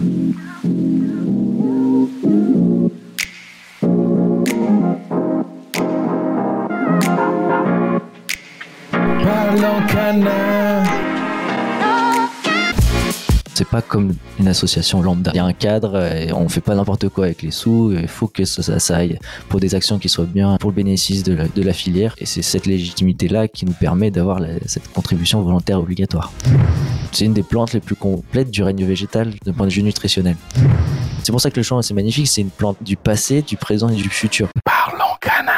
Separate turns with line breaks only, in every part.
Thank you. Pas comme une association lambda. Il y a un cadre et on fait pas n'importe quoi avec les sous. Il faut que ça, aille pour des actions qui soient bien pour le bénéfice de la, filière. Et c'est cette légitimité-là qui nous permet d'avoir cette contribution volontaire obligatoire. C'est une des plantes les plus complètes du règne végétal d'un point de vue nutritionnel. C'est pour ça que le champ c'est magnifique. C'est une plante du passé, du présent et du futur.
Parlons canin.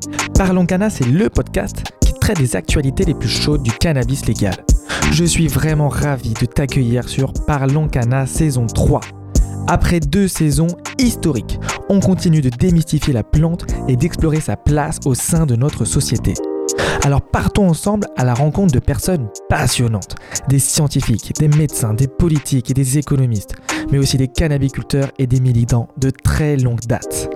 Parlons Cana, c'est le podcast qui traite des actualités les plus chaudes du cannabis légal. Je suis vraiment ravi de t'accueillir sur Parlons Cana saison 3. Après deux saisons historiques, on continue de démystifier la plante et d'explorer sa place au sein de notre société. Alors partons ensemble à la rencontre de personnes passionnantes, des scientifiques, des médecins, des politiques et des économistes, mais aussi des cannabiculteurs et des militants de très longue date.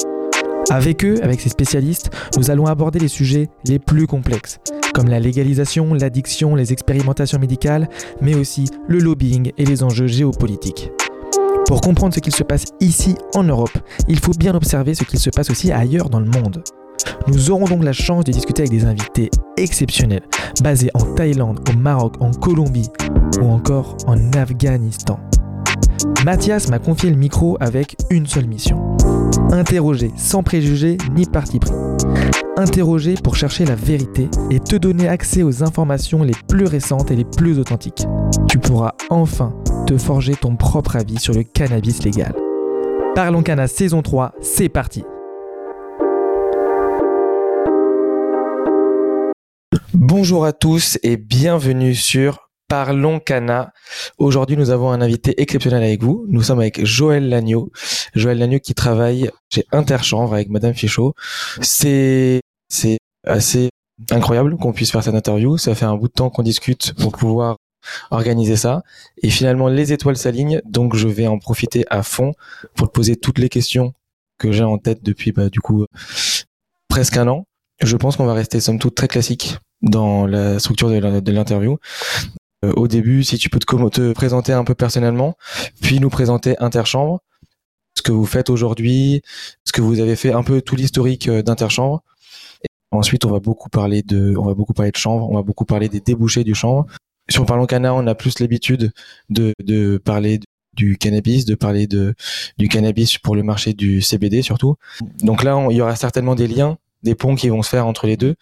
Avec eux, avec ces spécialistes, nous allons aborder les sujets les plus complexes, comme la légalisation, l'addiction, les expérimentations médicales, mais aussi le lobbying et les enjeux géopolitiques. Pour comprendre ce qu'il se passe ici en Europe, il faut bien observer ce qu'il se passe aussi ailleurs dans le monde. Nous aurons donc la chance de discuter avec des invités exceptionnels, basés en Thaïlande, au Maroc, en Colombie ou encore en Afghanistan. Mathias m'a confié le micro avec une seule mission. Interroger sans préjugés ni parti pris. Interroger pour chercher la vérité et te donner accès aux informations les plus récentes et les plus authentiques. Tu pourras enfin te forger ton propre avis sur le cannabis légal. Parlons Cana saison 3, c'est parti Bonjour à tous et bienvenue sur Parlons Cana. Aujourd'hui, nous avons un invité exceptionnel avec vous. Nous sommes avec Joël Lagneau. Joël Lagneau qui travaille chez Interchanvre avec Madame Fichot. C'est, c'est assez incroyable qu'on puisse faire cette interview. Ça fait un bout de temps qu'on discute pour pouvoir organiser ça. Et finalement, les étoiles s'alignent. Donc, je vais en profiter à fond pour te poser toutes les questions que j'ai en tête depuis, bah, du coup, presque un an. Je pense qu'on va rester somme toute très classique dans la structure de l'interview. Euh, au début, si tu peux te, te, présenter un peu personnellement, puis nous présenter Interchambre, ce que vous faites aujourd'hui, ce que vous avez fait, un peu tout l'historique euh, d'Interchambre. Ensuite, on va beaucoup parler de, on va beaucoup parler de chambre, on va beaucoup parler des débouchés du chambre. Sur Parlons Cana, on a plus l'habitude de, de parler du cannabis, de parler de du cannabis pour le marché du CBD surtout. Donc là, il y aura certainement des liens des ponts qui vont se faire entre les deux.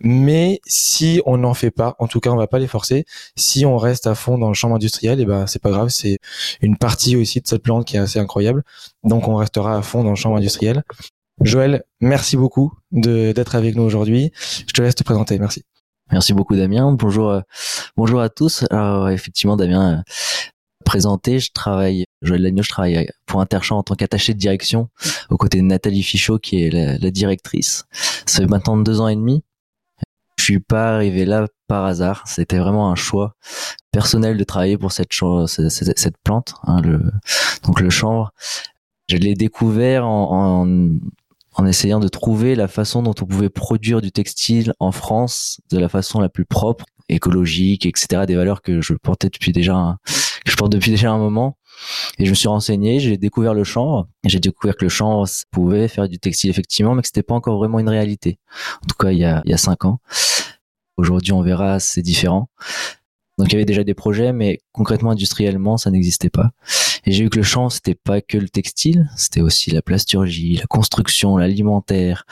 Mais si on n'en fait pas, en tout cas, on va pas les forcer. Si on reste à fond dans le champ industriel, et eh ben c'est pas grave, c'est une partie aussi de cette plante qui est assez incroyable. Donc on restera à fond dans le champ industriel. Joël, merci beaucoup d'être avec nous aujourd'hui. Je te laisse te présenter. Merci.
Merci beaucoup Damien. Bonjour, euh, bonjour à tous. Alors effectivement Damien, présenté, je travaille, Joël Lagneau, je travaille pour Interchamp en tant qu'attaché de direction aux côtés de Nathalie Fichot qui est la, directrice. Ça fait maintenant deux ans et demi. Je suis pas arrivé là par hasard. C'était vraiment un choix personnel de travailler pour cette, cette, cette plante, hein, le, donc le chanvre. Je l'ai découvert en, en, en essayant de trouver la façon dont on pouvait produire du textile en France de la façon la plus propre, écologique, etc. Des valeurs que je portais depuis déjà un, je porte depuis déjà un moment. Et je me suis renseigné, j'ai découvert le chanvre. J'ai découvert que le chanvre pouvait faire du textile effectivement, mais que c'était pas encore vraiment une réalité. En tout cas, il y a, il y a cinq ans. Aujourd'hui, on verra, c'est différent. Donc il y avait déjà des projets, mais concrètement, industriellement, ça n'existait pas. Et j'ai vu que le chanvre, c'était pas que le textile, c'était aussi la plasturgie, la construction, l'alimentaire,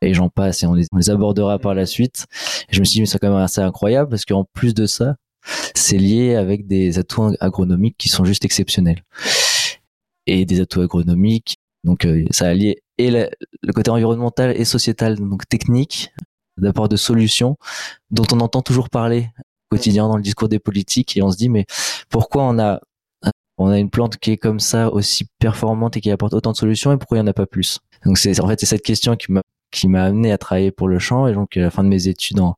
et j'en passe, et on les, on les abordera par la suite. Et je me suis dit, mais c'est quand même assez incroyable, parce qu'en plus de ça, c'est lié avec des atouts agronomiques qui sont juste exceptionnels. Et des atouts agronomiques, donc euh, ça a lié et le côté environnemental et sociétal, donc technique, d'apport de solutions dont on entend toujours parler au quotidien dans le discours des politiques et on se dit mais pourquoi on a on a une plante qui est comme ça, aussi performante et qui apporte autant de solutions, et pourquoi il n'y en a pas plus? Donc c'est en fait c'est cette question qui m'a qui m'a amené à travailler pour le champ et donc à la fin de mes études en,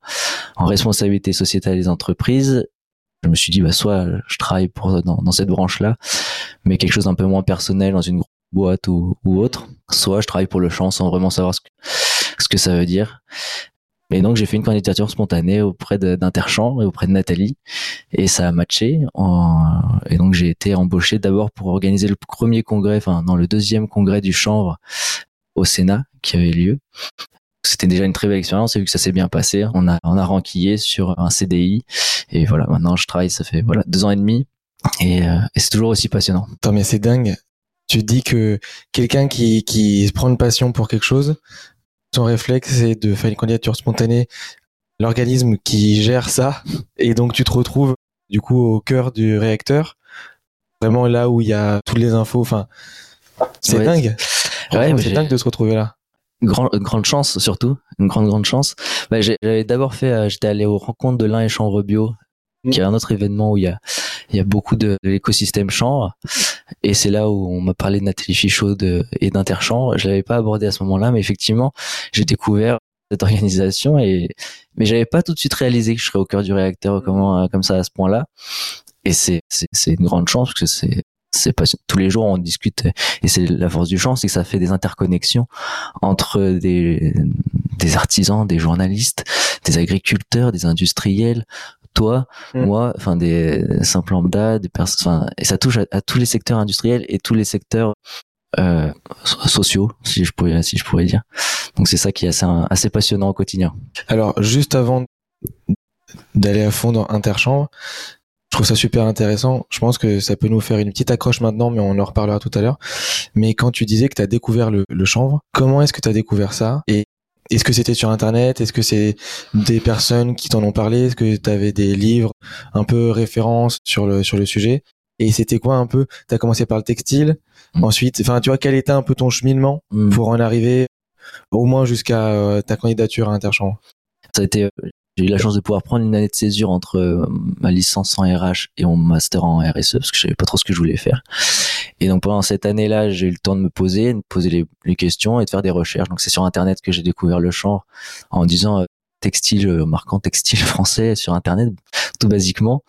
en responsabilité sociétale des entreprises, je me suis dit bah soit je travaille pour dans, dans cette branche là, mais quelque chose d'un peu moins personnel dans une boîte ou, autre, soit je travaille pour le champ sans vraiment savoir ce que, ça veut dire. Et donc j'ai fait une candidature spontanée auprès d'Interchamp et auprès de Nathalie et ça a matché. Et donc j'ai été embauché d'abord pour organiser le premier congrès, enfin non le deuxième congrès du chanvre au Sénat qui avait lieu. C'était déjà une très belle expérience et vu que ça s'est bien passé, on a on a ranquillé sur un CDI et voilà maintenant je travaille ça fait voilà deux ans et demi et, euh, et c'est toujours aussi passionnant.
Attends mais c'est dingue. Tu dis que quelqu'un qui qui prend une passion pour quelque chose son réflexe, c'est de faire une candidature spontanée, l'organisme qui gère ça, et donc tu te retrouves du coup au cœur du réacteur, vraiment là où il y a toutes les infos. Enfin, c'est
Ouais.
dingue.
Ouais,
c'est dingue de se retrouver là.
Grand, grande chance surtout, une grande grande chance. Bah, j'avais d'abord fait, euh, j'étais allé aux rencontres de l'un et chanvre bio,
Mm.
qui est un autre événement où il y a il y a beaucoup de, de l'écosystème chanvre, et c'est là où on m'a parlé de Nathalie Fichot de, et d'Interchanvre. Je l'avais pas abordé à ce moment-là, mais effectivement, j'ai découvert cette organisation et mais j'avais pas tout de suite réalisé que je serais au cœur du réacteur comment euh, comme ça à ce point-là. Et c'est c'est c'est une grande chance parce que c'est c'est pas tous les jours on discute et c'est la force du champ, c'est que ça fait des interconnexions entre des, des artisans, des journalistes, des agriculteurs, des industriels, toi,
Mm.
moi, enfin des simples lambda, des personnes, enfin, et ça touche à, à tous les secteurs industriels et tous les secteurs euh, so- sociaux, si je pourrais, si je pourrais dire. Donc c'est ça qui est assez, assez passionnant au quotidien.
Alors, juste avant d'aller à fond dans Interchambre, je trouve ça super intéressant. Je pense que ça peut nous faire une petite accroche maintenant, mais on en reparlera tout à l'heure. Mais quand tu disais que tu as découvert le, le chanvre, comment est-ce que tu as découvert ça Et est-ce que c'était sur Internet? Est-ce que c'est des personnes qui t'en ont parlé? Est-ce que tu avais des livres un peu références sur le, sur le sujet? Et c'était quoi un peu? Tu as commencé par le textile,
Mm.
ensuite, enfin, tu vois, quel était un peu ton cheminement
Mm.
pour en arriver au moins jusqu'à euh, ta candidature à Interchambre
Ça a été, euh, j'ai eu la chance de pouvoir prendre une année de césure entre euh, ma licence en RH et mon master en RSE parce que je savais pas trop ce que je voulais faire. Et donc pendant cette année-là, j'ai eu le temps de me poser, de poser les, les questions et de faire des recherches. Donc c'est sur Internet que j'ai découvert le champ en disant euh, textile, euh, marquant textile français sur Internet, tout basiquement,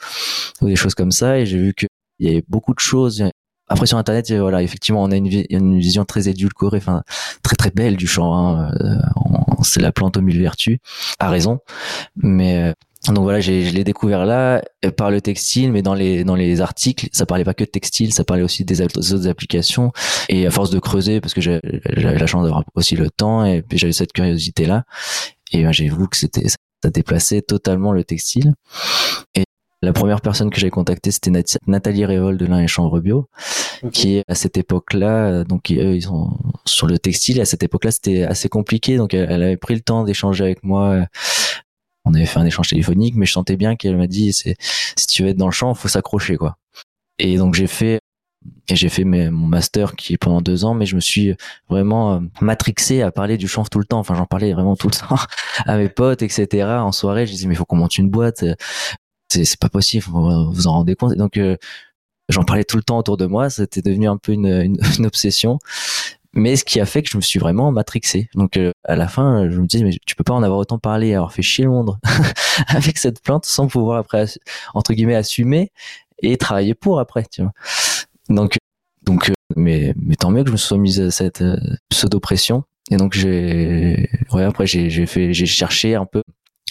ou des choses comme ça. Et j'ai vu qu'il y avait beaucoup de choses. Après sur Internet, voilà, effectivement, on a une, une vision très édulcorée, enfin très très belle du champ. Hein. On- c'est la plante aux mille vertus, à raison. Mais euh, donc voilà, je l'ai découvert là euh, par le textile, mais dans les dans les articles, ça parlait pas que de textile, ça parlait aussi des, autres- applications. Et à force de creuser, parce que j'avais la chance d'avoir aussi le temps et puis j'avais cette curiosité là, et ben, j'ai vu que c'était ça déplaçait totalement le textile. Et la première personne que j'ai contactée, c'était Nat- Nathalie Révol de l'un et Chambre Bio, qui à cette époque-là, euh, donc eux, ils sont sur le textile. Et à cette époque-là, c'était assez compliqué, donc elle, elle avait pris le temps d'échanger avec moi. euh, On avait fait un échange téléphonique, mais je sentais bien qu'elle m'a dit, c'est si tu veux être dans le champ, faut s'accrocher, quoi. Et donc j'ai fait et j'ai fait mes, mon master qui est pendant deux ans, mais je me suis vraiment euh, matrixé à parler du chanvre tout le temps. Enfin, j'en parlais vraiment tout le temps à mes potes, etc. En soirée, je disais mais il faut qu'on monte une boîte. Euh, C'est c'est pas possible, vous vous en rendez compte. Et donc euh, j'en parlais tout le temps autour de moi. C'était devenu un peu une, une, une obsession. Mais ce qui a fait que je me suis vraiment matrixé. Donc euh, à la fin, je me disais mais tu peux pas en avoir autant parlé, avoir fait chier le monde avec cette plante sans pouvoir après entre guillemets assumer et travailler pour après. Tu vois. Donc donc euh, mais mais tant mieux que je me sois mise à cette euh, pseudo pression. Et donc j'ai ouais après j'ai j'ai fait j'ai cherché un peu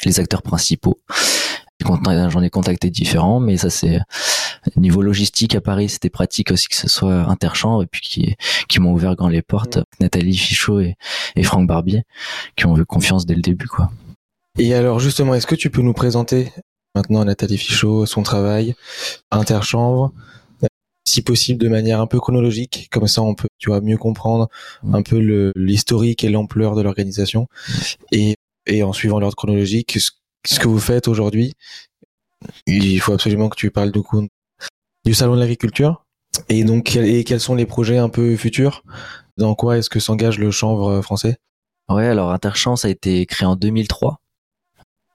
les acteurs principaux. J'en ai contacté différents, mais ça c'est niveau logistique à Paris, c'était pratique aussi que ce soit Interchambre et puis qui qui m'ont ouvert grand les portes. Nathalie Fichot et, et Franck Barbier qui ont eu confiance dès le début quoi.
Et alors justement, est-ce que tu peux nous présenter maintenant Nathalie Fichot, son travail, Interchambre, si possible de manière un peu chronologique, comme ça on peut, tu vois, mieux comprendre
Mm.
un peu le- l'historique et l'ampleur de l'organisation, et, et en suivant l'ordre chronologique, ce, ce que vous faites aujourd'hui. Il faut absolument que tu parles du coup du salon de l'agriculture, et donc et quels sont les projets un peu futurs? Dans quoi est-ce que s'engage le chanvre français?
Ouais, alors Interchamp, ça a été créé en 2003.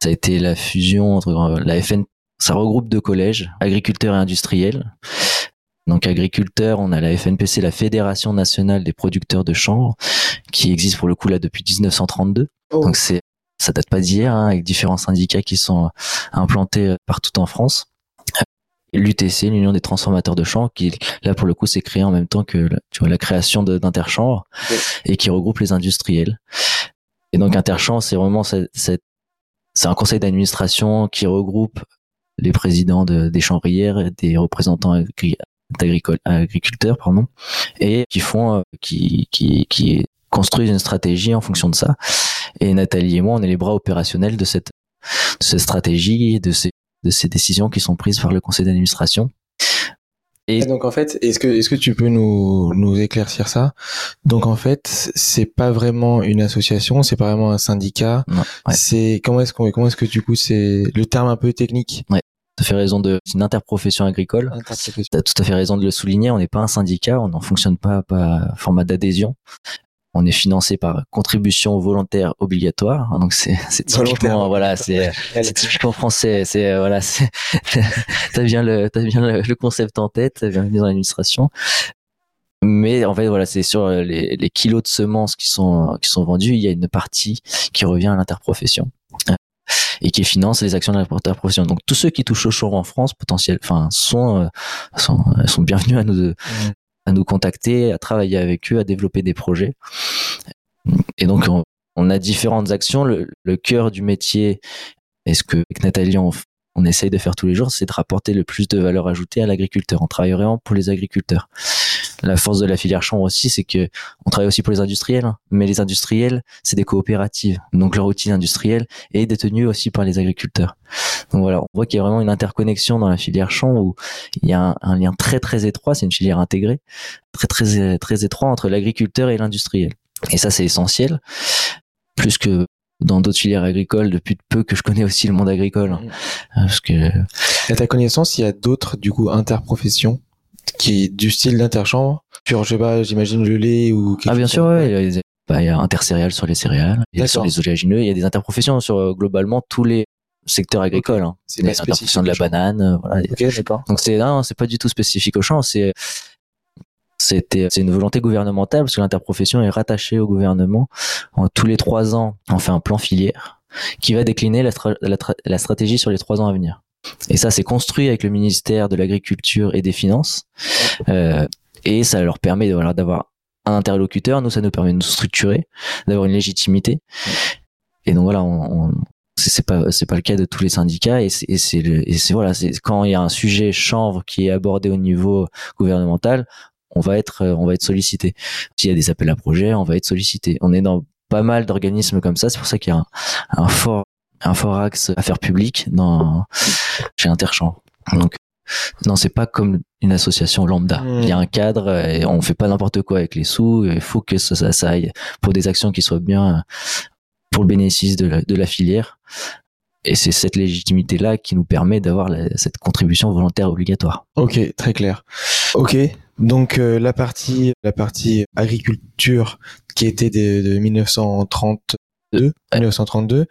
Ça a été la fusion entre euh, la FN, ça regroupe deux collèges, agriculteurs et industriels. Donc agriculteurs, on a la FNPC, la Fédération nationale des producteurs de chanvre, qui existe pour le coup là depuis 1932. Donc c'est ça date pas d'hier, hein, avec différents syndicats qui sont implantés partout en France. L'UTC, l'Union des transformateurs de chanvre, qui là pour le coup s'est créé en même temps que tu vois la création d'Interchanvre et qui regroupe les industriels. Et donc Interchanvre, c'est vraiment c'est un conseil d'administration qui regroupe les présidents de, des chambrières, des représentants agriculteurs, pardon, et qui font, euh, qui, qui, qui construisent une stratégie en fonction de ça. Et Nathalie et moi, on est les bras opérationnels de cette, de cette stratégie, de ces, de ces décisions qui sont prises par le conseil d'administration.
Et donc en fait, est-ce que est-ce que tu peux nous nous éclaircir ça? Donc en fait, c'est pas vraiment une association, c'est pas vraiment un syndicat. C'est comment est-ce qu'on comment est-ce que du coup c'est le terme un peu technique?
Ouais. Tu as fait raison de c'est une interprofession agricole. Tout à fait raison de le souligner, on n'est pas un syndicat, on n'en fonctionne pas pas format d'adhésion. On est financé par contribution volontaire obligatoire. Donc c'est c'est typiquement voilà c'est c'est typiquement français. C'est euh, voilà t'as bien le t'as bien le, concept en tête. T'as bien mis dans l'administration. Mais en fait voilà c'est sur les, les kilos de semences qui sont qui sont vendus, il y a une partie qui revient à l'interprofession euh, et qui finance les actions de l'interprofession. Donc tous ceux qui touchent au chaud en France potentiel, enfin sont, euh, sont sont bienvenus à nous à nous contacter, à travailler avec eux, à développer des projets. Et donc, on, a différentes actions. Le, cœur du métier, est ce que avec Nathalie, on, on essaye de faire tous les jours, c'est de rapporter le plus de valeur ajoutée à l'agriculteur. On travaille vraiment pour les agriculteurs. La force de la filière chambre aussi, c'est que on travaille aussi pour les industriels, hein. mais les industriels, c'est des coopératives. Donc leur outil industriel est détenu aussi par les agriculteurs. Donc voilà, on voit qu'il y a vraiment une interconnexion dans la filière chambre où il y a un, lien très très étroit, c'est une filière intégrée, très très très étroit entre l'agriculteur et l'industriel. Et ça, c'est essentiel, plus que dans d'autres filières agricoles depuis peu que je connais aussi le monde agricole. Hein.
Euh, parce que à ta connaissance, il y a d'autres du coup interprofessions qui du style d'interchambre. Sur je sais pas, j'imagine le lait ou
quelque Ah bien sûr, ouais, il y a, bah, il y a intercéréales sur les céréales, il y a sur les oléagineux, il y a des interprofessions sur euh, globalement tous les secteurs agricoles. Hein.
C'est la
de la banane, euh, voilà. Donc c'est non, c'est pas du tout spécifique au champ, c'est c'était c'est une volonté gouvernementale parce que l'interprofession est rattachée au gouvernement. tous les trois ans, on fait un plan filière qui va décliner la, la, stratégie sur les trois ans à venir. Et ça, c'est construit avec le ministère de l'Agriculture et des Finances. Euh, et ça leur permet voilà, d'avoir un interlocuteur. Nous, ça nous permet de nous structurer, d'avoir une légitimité. Et donc voilà, on, on c'est pas c'est pas le cas de tous les syndicats et c'est voilà c'est quand il y a un sujet chanvre qui est abordé au niveau gouvernemental on va être on va être sollicité. S'il y a des appels à projets, on va être sollicité. On est dans pas mal d'organismes comme ça, c'est pour ça qu'il y a un, fort un fort axe affaires publiques dans chez Interchamp. Donc non, c'est pas comme une association lambda. Hmm. Il y a un cadre et on fait pas n'importe quoi avec les sous. Il faut que ça, ça, aille pour des actions qui soient bien pour le bénéfice de la, de la filière. Et c'est cette légitimité-là qui nous permet d'avoir cette contribution volontaire obligatoire.
Ok, très clair. Ok, donc euh, la partie la partie agriculture qui était de, de 1932 1932.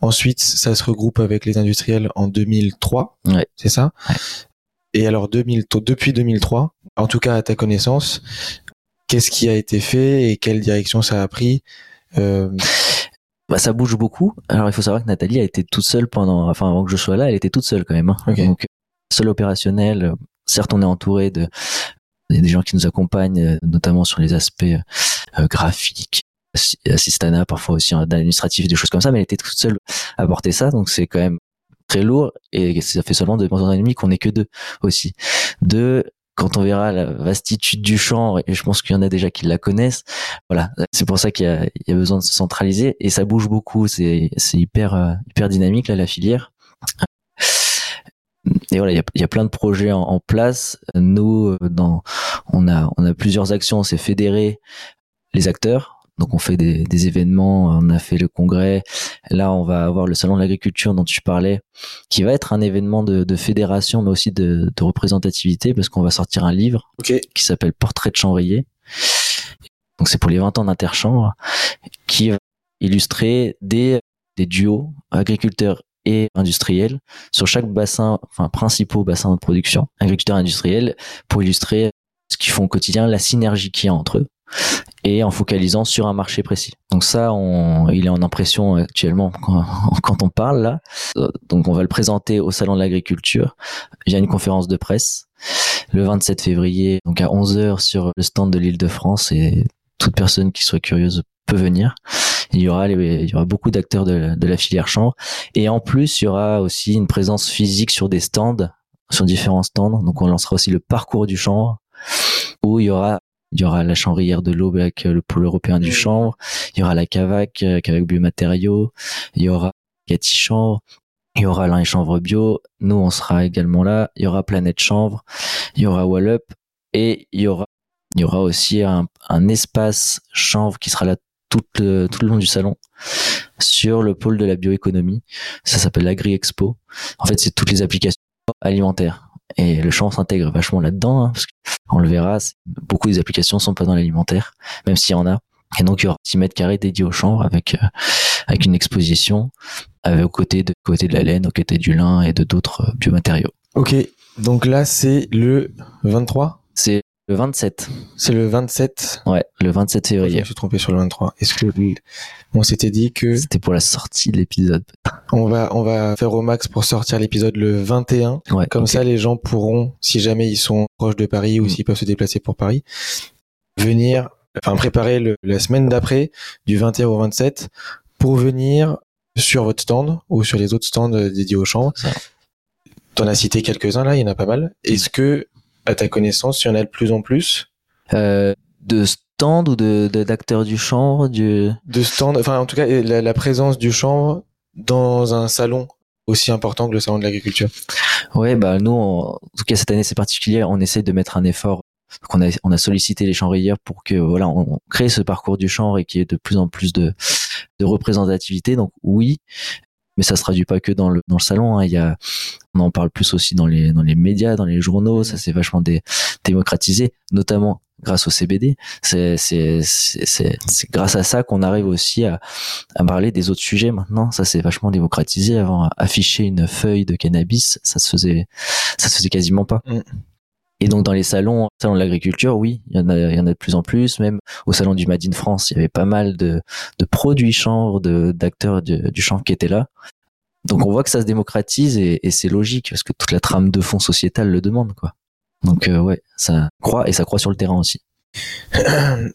Ensuite, ça se regroupe avec les industriels en 2003.
Ouais.
C'est ça? Et alors 2000, depuis 2003, en tout cas à ta connaissance, qu'est-ce qui a été fait et quelle direction ça a pris euh...
bah, ça bouge beaucoup. Alors il faut savoir que Nathalie a été toute seule pendant, enfin avant que je sois là, elle était toute seule quand même. Hein. Donc seule opérationnelle. Certes, on est entouré de des gens qui nous accompagnent, euh, notamment sur les aspects euh, graphiques, assistana, parfois aussi d'administratif, des choses comme ça, mais elle était toute seule à porter ça, donc c'est quand même très lourd et ça fait seulement deux ans et demi qu'on est que deux aussi. Deux, quand on verra la vastitude du champ, et je pense qu'il y en a déjà qui la connaissent, voilà, c'est pour ça qu'il y y a besoin de se centraliser et ça bouge beaucoup, c'est c'est hyper euh, hyper dynamique là la filière et voilà, il y a, plein de projets en, place. Nous, euh, dans, on a, on a plusieurs actions. On s'est fédéré les acteurs. Donc on fait des, des, événements, on a fait le congrès. Là, on va avoir le salon de l'agriculture dont tu parlais, qui va être un événement de, de fédération, mais aussi de, de représentativité, parce qu'on va sortir un livre qui s'appelle Portrait de chanvrier. Donc c'est pour les 20 ans d'interchambre, qui va illustrer des, des duos agriculteurs et industriels sur chaque bassin, enfin principaux bassins de production, agriculteurs industriels, pour illustrer ce qu'ils font au quotidien, la synergie qu'il y a entre eux et en focalisant sur un marché précis. Donc ça, on, il est en impression actuellement quand, on parle là. Donc on va le présenter au salon de l'agriculture via une conférence de presse le 27 février, donc à 11h sur le stand de l'île de France et toute personne qui soit curieuse peut venir. Il y aura, il y aura beaucoup d'acteurs de, de la filière chambre et en plus il y aura aussi une présence physique sur des stands, sur différents stands. Donc on lancera aussi le parcours du chanvre où il y aura il y aura la chanvrière de l'Aube avec le pôle européen du chanvre. Il y aura la Cavac, euh, Cavac Biomatériaux. Il y aura Cathy Chanvre. Il y aura l'un et chanvre bio. Nous, on sera également là. Il y aura Planète Chanvre. Il y aura Wallup. Et il y aura, il y aura aussi un, un espace chanvre qui sera là tout le, tout le long du salon sur le pôle de la bioéconomie. Ça s'appelle l'Agri Expo. En fait, c'est toutes les applications alimentaires. Et le chanvre s'intègre vachement là-dedans, hein, parce qu'on le verra, beaucoup des applications sont pas dans l'alimentaire, même s'il y en a. Et donc il y aura 6 mètres carrés dédiés au chanvre avec euh, avec une exposition avec aux côtés de côté de la laine, aux côtés du lin et de d'autres euh, biomatériaux.
Ok, donc là c'est le 23
C'est le 27.
C'est le 27
Ouais, le 27 février.
Je me suis trompé sur le 23. Est-ce que on s'était dit que
c'était pour la sortie de l'épisode
On va on va faire au max pour sortir l'épisode le 21.
Ouais,
Comme ça les gens pourront si jamais ils sont proches de Paris ou
Mm.
s'ils peuvent se déplacer pour Paris venir enfin préparer le, la semaine d'après du 21 au 27 pour venir sur votre stand ou sur les autres stands euh, dédiés aux chambres.
Ça.
T'en as cité quelques-uns là, il y en a pas mal. Est-ce que à ta connaissance, il y en a de plus en plus?
Euh, de stand ou de d'acteurs du chanvre, du
de stands, enfin en tout cas la, la présence du chanvre dans un salon aussi important que le salon de l'agriculture.
Ouais, bah nous, en en tout cas cette année c'est particulier, on essaie de mettre un effort. Donc on a on a sollicité les chanvrières pour que voilà on, on crée ce parcours du chanvre et qu'il y ait de plus en plus de de représentativité. Donc oui, mais ça se traduit pas que dans le dans le salon. hein. Il y a on en parle plus aussi dans les dans les médias, dans les journaux. Ça s'est vachement dé- démocratisé, notamment grâce au CBD. C'est c'est c'est c'est c'est grâce à ça qu'on arrive aussi à à parler des autres sujets maintenant. Ça s'est vachement démocratisé. Avant, afficher une feuille de cannabis, ça se faisait, ça se faisait quasiment pas.
Mm.
Et donc dans les salons, salons de l'agriculture, oui, il y en a, il y en a de plus en plus. Même au salon du Made in France, il y avait pas mal de, de produits chanvre, de d'acteurs du, du chanvre qui étaient là. Donc on voit que ça se démocratise et, et c'est logique parce que toute la trame de fond sociétale le demande, quoi. Donc euh, ouais, ça croît et ça croît sur le terrain aussi.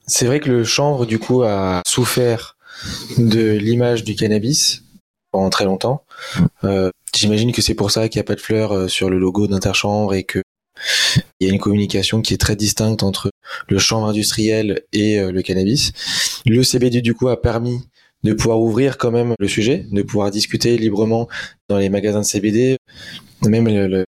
C'est vrai que le chanvre du coup a souffert de l'image du cannabis pendant très longtemps.
Mm.
Euh, J'imagine que c'est pour ça qu'il n'y a pas de fleurs euh, sur le logo d'Interchanvre et que il y a une communication qui est très distincte entre le chanvre industriel et euh, le cannabis. Le CBD du coup a permis de pouvoir ouvrir quand même le sujet, de pouvoir discuter librement dans les magasins de CBD, même le, le-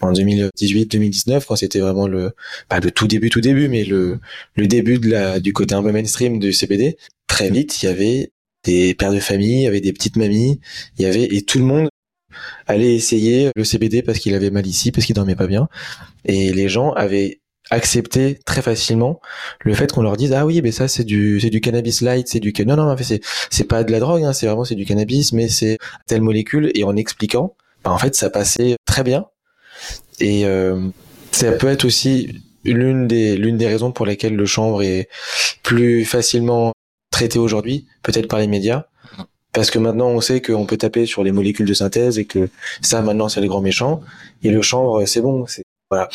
en 2018-2019 quand c'était vraiment le pas le tout début tout début mais le le début de la du côté un peu mainstream du CBD. Très vite, il y avait des pères de famille, il y avait des petites mamies, il y avait et tout le monde allait essayer le CBD parce qu'il avait mal ici, parce qu'il dormait pas bien et les gens avaient accepté très facilement le fait qu'on leur dise ah oui mais ça c'est du c'est du cannabis light c'est du non non c'est c'est pas de la drogue hein, c'est vraiment c'est du cannabis mais c'est telle molécule et en expliquant bah, en fait ça passait très bien. Et euh, ça peut être aussi l'une des l'une des raisons pour lesquelles le chanvre est plus facilement traité aujourd'hui peut-être par les médias. Parce que maintenant on sait qu'on peut taper sur les molécules de synthèse et que ça maintenant c'est le grand méchant. Et le chanvre c'est bon c'est voilà.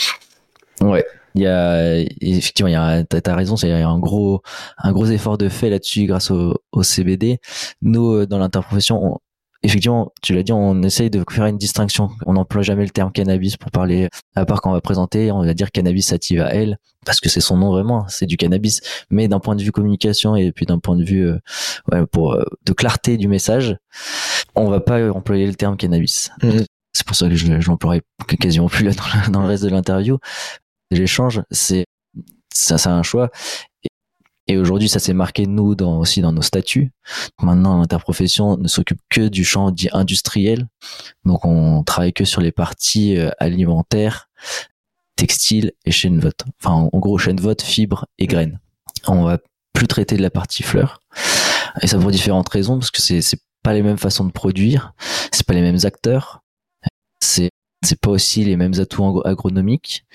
Ouais. Il y a effectivement, il y a, t'as, raison, c'est il y a un gros, un gros effort de fait là-dessus grâce au, au CBD. Nous, euh, dans l'interprofession, on- effectivement, tu l'as dit, on essaye de faire une distinction. On n'emploie jamais le terme cannabis pour parler, à part quand on va présenter, on va dire cannabis sativa L, parce que c'est son nom vraiment, c'est du cannabis. Mais d'un point de vue communication et puis d'un point de vue, euh, ouais, pour euh, de clarté du message, on va pas employer le terme cannabis.
Mhm.
C'est pour ça que je, je l'emploierai quasiment plus là dans le, dans le reste de l'interview l'échange, c'est ça, c'est un choix. Et, aujourd'hui, ça s'est marqué nous dans, aussi dans nos statuts. Maintenant, l'interprofession ne s'occupe que du champ dit industriel. Donc, on travaille que sur les parties euh, alimentaires, textiles et chaîne vote. Enfin, en gros, chaîne vote, fibres et graines. On va plus traiter de la partie fleurs. Et ça pour différentes raisons, parce que c'est c'est pas les mêmes façons de produire, c'est pas les mêmes acteurs, c'est c'est pas aussi les mêmes atouts agronomiques.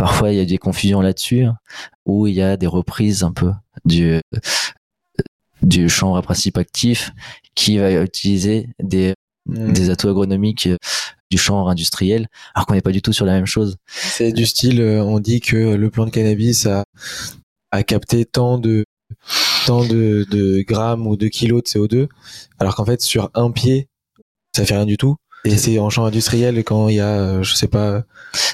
Parfois, il y a des confusions là-dessus, hein, où il y a des reprises un peu du du chanvre à principe actif qui va utiliser des hmm. des atouts agronomiques du chanvre industriel, alors qu'on n'est pas du tout sur la même chose.
C'est du style, euh, on dit que le plant de cannabis a, a capté tant de tant de, de grammes ou de kilos de CO2, alors qu'en fait sur un pied, ça fait rien du tout. Et c'est en champ industriel quand il y a, euh, je sais pas,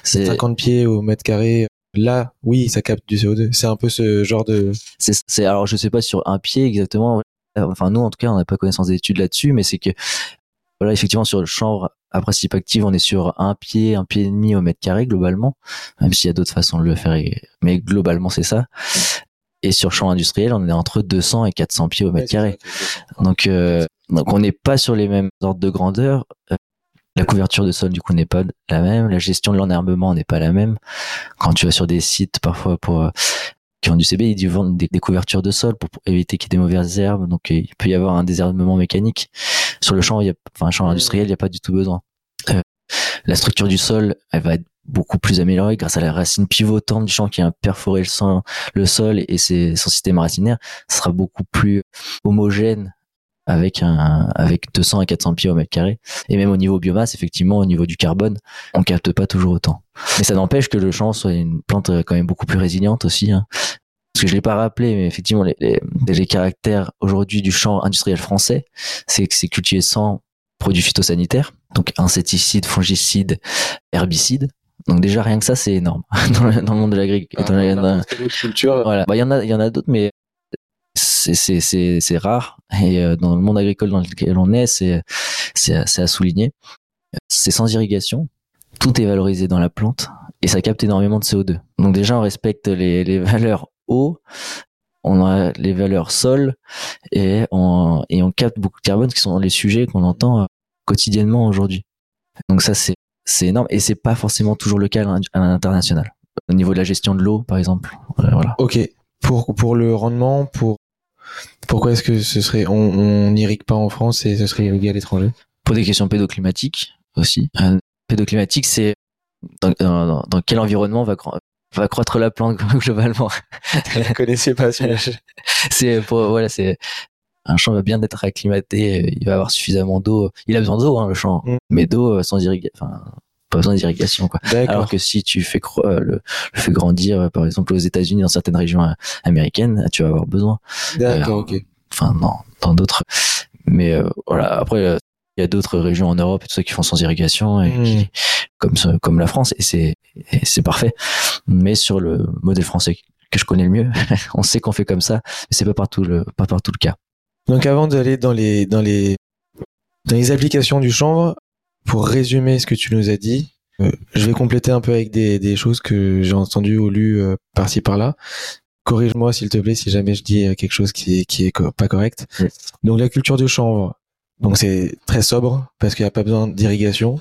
50 pieds au mètre carré. Là, oui, ça capte du CO2. C'est un peu ce genre de.
C'est alors je sais pas sur un pied exactement. Enfin nous en tout cas on n'a pas connaissance d'études là-dessus, mais c'est que voilà effectivement sur le chanvre à principe actif on est sur un pied, un pied et demi au mètre carré globalement, même s'il y a d'autres façons de le faire, mais globalement c'est ça. Et sur champ industriel, on est entre 200 et 400 pieds au mètre carré. Donc, euh, donc on n'est pas sur les mêmes ordres de grandeur. Euh, la couverture de sol du coup n'est pas la même. La gestion de l'enherbement n'est pas la même. Quand tu vas sur des sites parfois pour euh, qui ont du CB, ils vendent des, des couvertures de sol pour, éviter qu'il y ait des mauvaises herbes. Donc il peut y avoir un désherbement mécanique. Sur le champ, il y a, enfin champ industriel, il n'y a pas du tout besoin. la structure du sol, elle va être beaucoup plus amélioré grâce à la racine pivotante du champ qui a perforé le sol, le sol et ses, son système racinaire. Ce sera beaucoup plus homogène avec un avec 200 à 400 pieds au mètre carré et même au niveau biomasse effectivement au niveau du carbone on capte pas toujours autant mais ça n'empêche que le champ soit une plante quand même beaucoup plus résiliente aussi hein. parce que je l'ai pas rappelé mais effectivement les, les, les caractères aujourd'hui du champ industriel français c'est que c'est cultivé sans produits phytosanitaires donc insecticides fongicides herbicides donc déjà rien que ça c'est énorme dans, le, dans, le, monde de l'agriculture.
Ah,
voilà, bah il y en a il y en a d'autres mais c'est rare et euh, dans le monde agricole dans lequel on est c'est à souligner. C'est sans irrigation, tout est valorisé dans la plante et ça capte énormément de CO2. Donc déjà on respecte les valeurs eau, on a les valeurs sol et on capte beaucoup de carbone qui sont les sujets qu'on entend euh, quotidiennement aujourd'hui. Donc ça c'est c'est énorme et c'est pas forcément toujours le cas à l'international. Au niveau de la gestion de l'eau, par exemple. Voilà.
Ok. Pour pour le rendement, pour pourquoi est-ce que ce serait on n'irrigue pas en France et ce serait irrigué à l'étranger?
Pour des questions pédoclimatiques aussi. Un pédoclimatique, c'est dans, dans, dans, quel environnement va va croître la plante globalement?
Je ne connaissais pas
C'est pour voilà, c'est un champ va bien être acclimaté, il va avoir suffisamment d'eau. Il a besoin d'eau, hein, le champ, mm. mais d'eau euh, sans irrigation. Enfin, pas besoin d'irrigation, quoi. Alors que si tu fais euh, le, le fais grandir, euh, par exemple aux États-Unis, dans certaines régions américaines, tu vas avoir besoin.
D'accord, ok.
Enfin, non, dans d'autres. Mais voilà. Après, il y a d'autres régions en Europe et tout ça qui font sans irrigation et qui, mm. comme comme la France et c'est c'est parfait. Mais sur le modèle français que je connais le mieux, on sait qu'on fait comme ça, mais c'est pas partout le pas partout le cas.
Donc avant d'aller dans les dans les dans les applications du chanvre, pour résumer ce que tu nous as dit, euh, je vais compléter un peu avec des, des choses que j'ai entendues ou lues euh, par-ci par-là. Corrige-moi s'il te plaît si jamais je dis quelque chose qui est qui est pas correct. Donc la culture du chanvre, donc c'est très sobre parce qu'il n'y a pas besoin d'irrigation.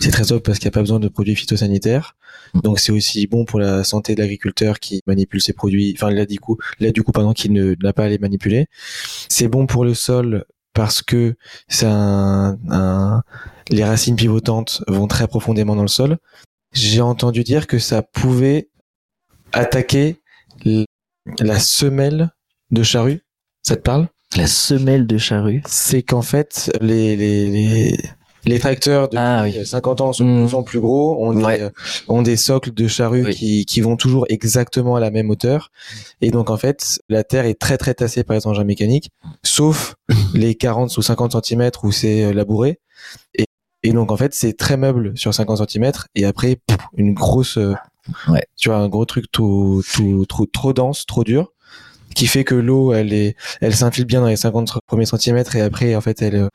C'est très sobre parce qu'il n'y a pas besoin de produits phytosanitaires. Mm. Donc c'est aussi bon pour la santé de l'agriculteur qui manipule ses produits, enfin là du coup, là du coup pendant qu'il ne n'a pas à les manipuler. C'est bon pour le sol parce que c'est un, un, les racines pivotantes vont très profondément dans le sol. J'ai entendu dire que ça pouvait attaquer la semelle de charrue. Ça te parle?
La semelle de charrue
C'est qu'en fait, les, les, les les tracteurs de ah, 50 ans sont de plus en plus gros, ont, des, euh, ont des socles de charrue qui, qui vont toujours exactement à la même hauteur. Et donc en fait, la terre est très très tassée par les engins mécaniques, sauf les 40 ou 50 cm où c'est euh, labouré. Et, et donc en fait, c'est très meuble sur 50 cm et après une grosse, euh,
ouais.
tu vois, un gros truc tout, tout, trop, trop dense, trop dur qui fait que l'eau elle est elle s'infile bien dans les 50 premiers centimètres et après en fait elle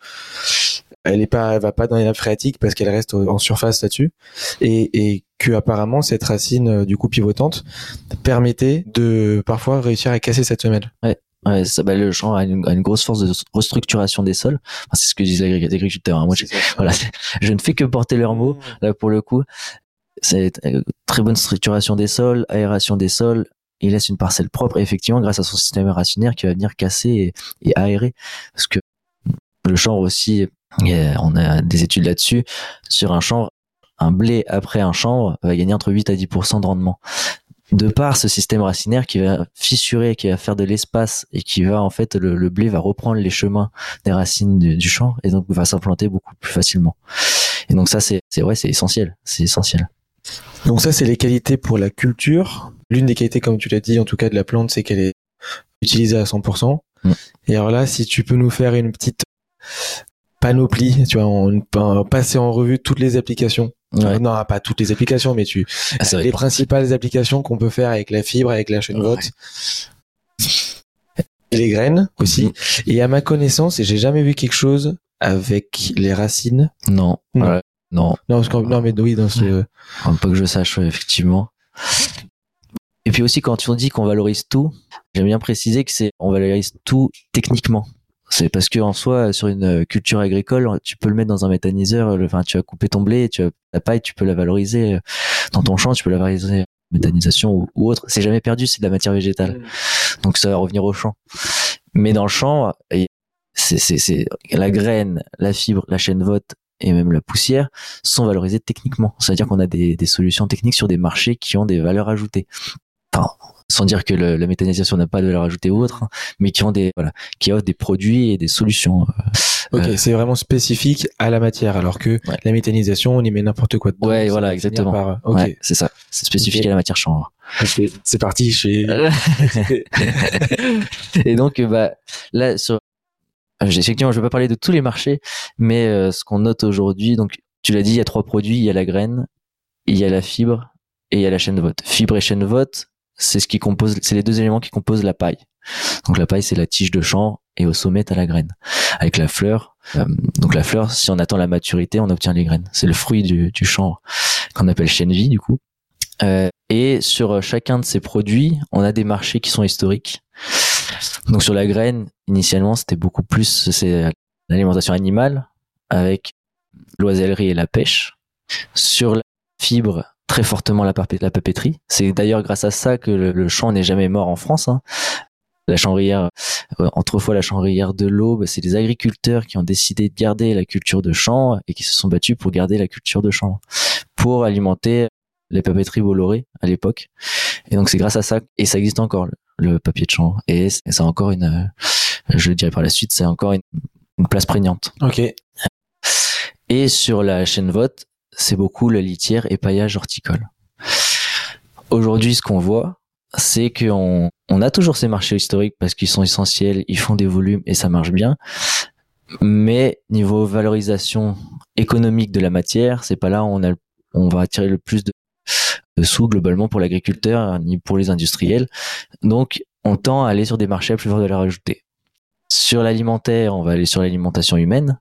elle est pas, elle va pas dans les nappes phréatiques parce qu'elle reste en surface là-dessus, et, et que apparemment cette racine euh, du coup pivotante permettait de parfois réussir à casser cette semelle.
Ouais. Ouais, ça, bah, le champ a une, a une, grosse force de restructuration des sols. Enfin, c'est ce que disent les agriculteurs. Hein. Moi, je, voilà, je ne fais que porter leurs mots mmh. là pour le coup. C'est euh, très bonne structuration des sols, aération des sols. Il laisse une parcelle propre, effectivement, grâce à son système racinaire qui va venir casser et, et aérer. Parce que Le chanvre aussi, on a des études là-dessus. Sur un chanvre, un blé après un chanvre va gagner entre 8 à 10% de rendement. De par ce système racinaire qui va fissurer, qui va faire de l'espace et qui va en fait le, blé va reprendre les chemins des racines du, du champ et donc va s'implanter beaucoup plus facilement. Et donc ça c'est c'est ouais c'est essentiel, c'est essentiel.
Donc ça c'est les qualités pour la culture. L'une des qualités comme tu l'as dit en tout cas de la plante c'est qu'elle est utilisée à 100%. Mm. Et alors là si tu peux nous faire une petite panoplie, tu vois, en, passer en revue toutes les applications. Non, pas toutes les applications, mais tu ah, les principales applications qu'on peut faire avec la fibre, avec la chaîne vote. Les graines aussi. Mhm. Et à ma connaissance, et j'ai jamais vu quelque chose avec les racines.
Non. Non. non.
Non, mais oui, dans ce.
Peu que je sache, effectivement. Et puis aussi, quand tu dis qu'on valorise tout, j'aime bien préciser que c'est, on valorise tout techniquement. C'est parce que en soi, sur une euh, culture agricole, tu peux le mettre dans un méthaniseur. Enfin, tu as coupé ton blé, tu as la paille, tu peux la valoriser euh, dans ton champ, tu peux la valoriser méthanisation ou, autre. C'est jamais perdu, c'est de la matière végétale. Donc ça va revenir au champ. Mais dans le champ, c'est c'est la graine, la fibre, la chaîne vote et même la poussière sont valorisées techniquement. C'est-à-dire qu'on a des, des solutions techniques sur des marchés qui ont des valeurs ajoutées. Enfin, sans dire que le, la méthanisation n'a pas de valeur ajoutée ou autre, hein, mais qui ont des voilà, qui offrent des produits et des solutions.
Euh, ok, euh, c'est vraiment spécifique à la matière, alors que la méthanisation, on y met n'importe quoi dedans.
Ouais, voilà, exactement. Ouais, c'est ça. C'est spécifique à la matière chanvre.
C'est parti chez.
et donc, bah, là, sur, effectivement, je vais pas parler de tous les marchés, mais euh, ce qu'on note aujourd'hui, donc, tu l'as dit, il y a trois produits. Il y a la graine, il y a la fibre et il y a la chaîne vote. Fibre et chaîne vote, c'est ce qui compose, c'est les deux éléments qui composent la paille. Donc la paille, c'est la tige de champ et au sommet, t'as la graine. Avec la fleur, euh, donc la fleur, si on attend la maturité, on obtient les graines. C'est le fruit du, du champ qu'on appelle chêne vie du coup. Euh, et sur chacun de ces produits, on a des marchés qui sont historiques. Donc sur la graine, initialement, c'était beaucoup plus c'est l'alimentation animale avec l'oisellerie et la pêche. Sur la fibre, très fortement la, papeterie. C'est d'ailleurs grâce à ça que le, champ n'est jamais mort en France. Hein. La chanvrière, euh, autrefois la chanvrière de l'Aube, c'est des agriculteurs qui ont décidé de garder la culture de champ et qui se sont battus pour garder la culture de champ, pour alimenter les papeteries Bolloré à l'époque. Et donc c'est grâce à ça, et ça existe encore, le, papier de champ. Et a encore une, euh, je le dirai par la suite, c'est encore une, une place prégnante.
Ok.
Et sur la chaîne vote, c'est beaucoup la litière et paillage horticole. Aujourd'hui, ce qu'on voit, c'est qu'on on a toujours ces marchés historiques parce qu'ils sont essentiels, ils font des volumes et ça marche bien. Mais niveau valorisation économique de la matière, c'est pas là où on a, on va attirer le plus de, sous globalement pour l'agriculteur ni pour les industriels. Donc, on tend à aller sur des marchés à plus forte valeur ajoutée. Sur l'alimentaire, on va aller sur l'alimentation humaine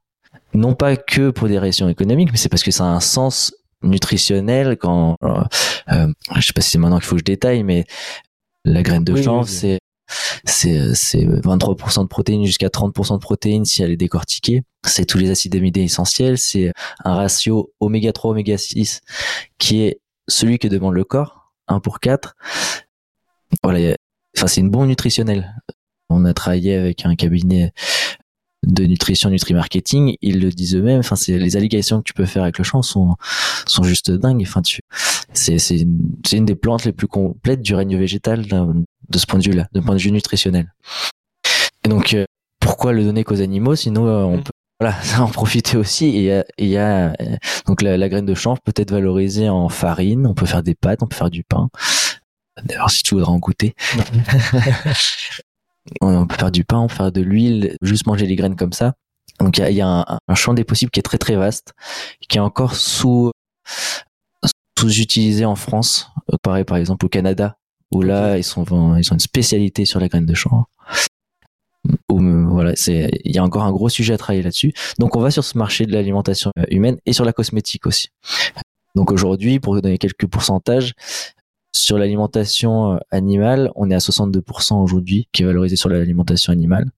non pas que pour des raisons économiques, mais c'est parce que ça a un sens nutritionnel quand euh, euh je sais pas si c'est maintenant qu'il faut que je détaille mais la graine de chanvre c'est c'est c'est 23% de protéines jusqu'à 30% de protéines si elle est décortiquée. C'est tous les acides aminés essentiels c'est un ratio oméga 3 oméga 6 qui est celui que demande le corps 1 pour 4 voilà enfin c'est une bombe nutritionnelle. On a travaillé avec un cabinet de nutrition, nutri-marketing, ils le disent eux-mêmes. Enfin, c'est les allégations que tu peux faire avec le champ sont sont juste dingues. Enfin, tu, c'est c'est une, c'est une des plantes les plus complètes du règne végétal de ce point de vue-là, de point de vue nutritionnel. Et donc, euh, pourquoi le donner qu'aux animaux? Sinon, euh, on mm. peut voilà, en profiter aussi. Et il y a, euh, donc la, la, graine de chanvre peut être valorisée en farine. On peut faire des pâtes, on peut faire du pain. D'ailleurs, si tu voudrais en goûter. On peut faire du pain, on peut faire de l'huile, juste manger les graines comme ça. Donc il y a, un, champ des possibles qui est très très vaste, qui est encore sous sous-utilisé en France, euh, pareil par exemple au Canada, où là ils sont ils ont une spécialité sur la graine de chanvre. Euh, voilà, c'est il y a encore un gros sujet à travailler là-dessus. Donc on va sur ce marché de l'alimentation euh, humaine et sur la cosmétique aussi. Donc aujourd'hui, pour donner quelques pourcentages, sur l'alimentation euh, animale, on est à 62% aujourd'hui qui est valorisé sur l'alimentation animale.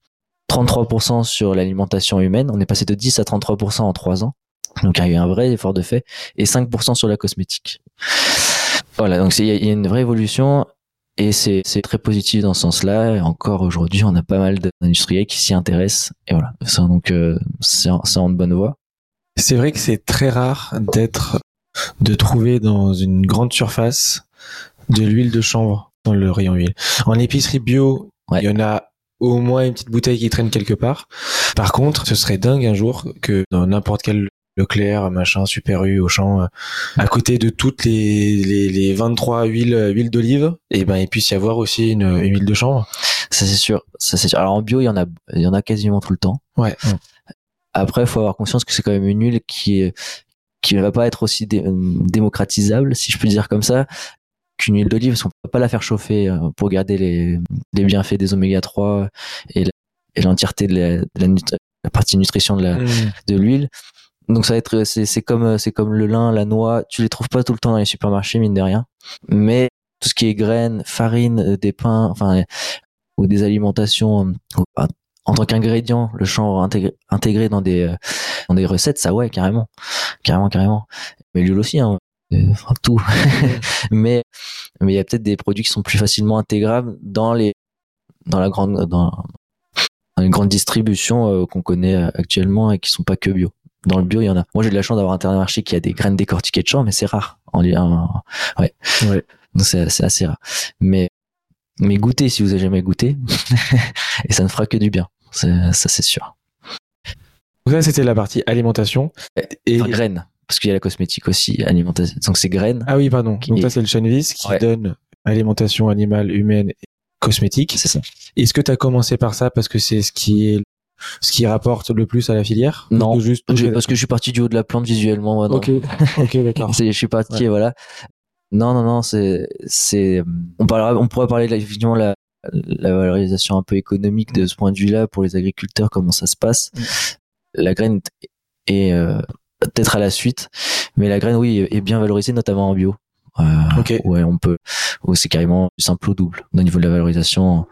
33% sur l'alimentation humaine, on est passé de 10 à 33% en 3 ans. Donc il y a eu un vrai effort de fait. Et 5% sur la cosmétique. Voilà, donc il y, a une vraie évolution. Et c'est très positif dans ce sens-là. Encore aujourd'hui, on a pas mal d'industriels qui s'y intéressent. Et voilà. Donc euh, c'est en, c'est en bonne voie.
C'est vrai que c'est très rare d'être, de trouver dans une grande surface de l'huile de chanvre dans le rayon huile. En épicerie bio,
Ouais.
il y en a au moins une petite bouteille qui traîne quelque part. Par contre, ce serait dingue un jour que dans n'importe quel Leclerc, machin, Super U, Auchan, euh, à côté de toutes les, les, les 23 huiles, huiles d'olive, et ben, il puisse y avoir aussi une, une huile de chanvre.
Ça c'est sûr. Ça c'est sûr. Alors en bio, il y en a il y en a quasiment tout le temps.
Ouais.
Après, il faut avoir conscience que c'est quand même une huile qui qui ne va pas être aussi dé- euh, démocratisable, si je peux dire comme ça, qu'une huile d'olive, parce qu'on peut pas la faire chauffer euh, pour garder les, les bienfaits des oméga 3 et l'entièreté de, la, de la, la partie nutrition de la,
Mm.
de l'huile. Donc ça va être c'est c'est comme euh, c'est comme le lin, la noix, tu les trouves pas tout le temps dans les supermarchés mine de rien. Mais tout ce qui est graines, farine, euh, des pains, enfin ou des alimentations en tant qu'ingrédient, le chanvre intégré, intégré dans des dans des recettes, ça ouais carrément, carrément carrément. Mais l'huile aussi hein, enfin tout. mais mais il y a peut-être des produits qui sont plus facilement intégrables dans les dans la grande dans, dans les grandes distributions euh, qu'on connaît euh, actuellement et qui sont pas que bio. Dans le bio, il y en a. Moi, j'ai de la chance d'avoir un intermarché qui a des graines décortiquées de chanvre, mais c'est rare. En, en- ouais.
Ouais.
Donc c'est c'est assez rare. Mais mais goûtez si vous avez jamais goûté, et ça ne fera que du bien. C'est- Ça c'est sûr.
Donc ça, c'était la partie alimentation. Et...
Enfin, graines, parce qu'il y a la cosmétique aussi, alimentation. Donc c'est graines.
Ah oui, pardon. Donc ça, c'est le Channvis qui
Ouais.
donne alimentation animale, humaine et cosmétique.
C'est ça.
Est-ce que tu as commencé par ça parce que c'est ce qui est ce qui rapporte le plus à la filière
Non,
juste
parce que je suis parti du haut de la plante visuellement.
Ok, ok, d'accord.
Je suis parti,
Ouais.
voilà. Non, non, non, c'est, c'est, on parlera, on pourrait parler de la, effectivement la, la valorisation un peu économique de ce point de vue-là pour les agriculteurs, comment ça se passe.
Mm.
La graine est euh, peut-être à la suite, mais la graine, oui, est bien valorisée, notamment en bio. Euh,
Ok.
Ouais, on peut, ou c'est carrément simple au double au niveau de la valorisation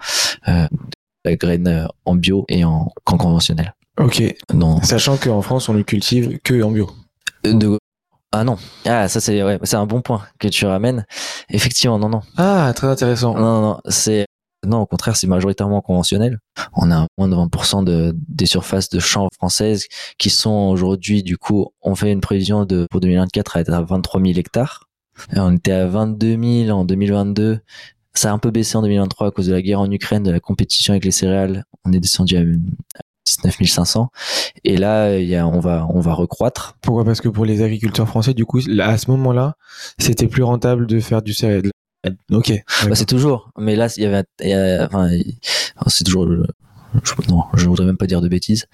euh, de la graine euh, en bio et en, qu'en conventionnel.
Ok.
Non,
Sachant qu'en France, on ne cultive que en bio.
de, ah non, ah ça c'est ouais, c'est un bon point que tu ramènes. Effectivement, non, non.
Ah, très intéressant.
Non, non, non, c'est non, au contraire, c'est majoritairement conventionnel. On a moins de 20% de, des surfaces de champs françaises qui sont aujourd'hui, du coup, on fait une prévision de pour 2024 à être à 23 000 hectares. On était à 22 000 en 2022. Ça a un peu baissé en 2023 à cause de la guerre en Ukraine, de la compétition avec les céréales. On est descendu à 19 500. Et là, y a, on va, on va recroître.
Pourquoi? Parce que pour les agriculteurs français, du coup, à ce moment-là, c'était plus rentable de faire du céréal. Ok.
Bah, c'est toujours. Mais là, il y avait, il y a- enfin, c'est toujours. je, non, je voudrais même pas dire de bêtises.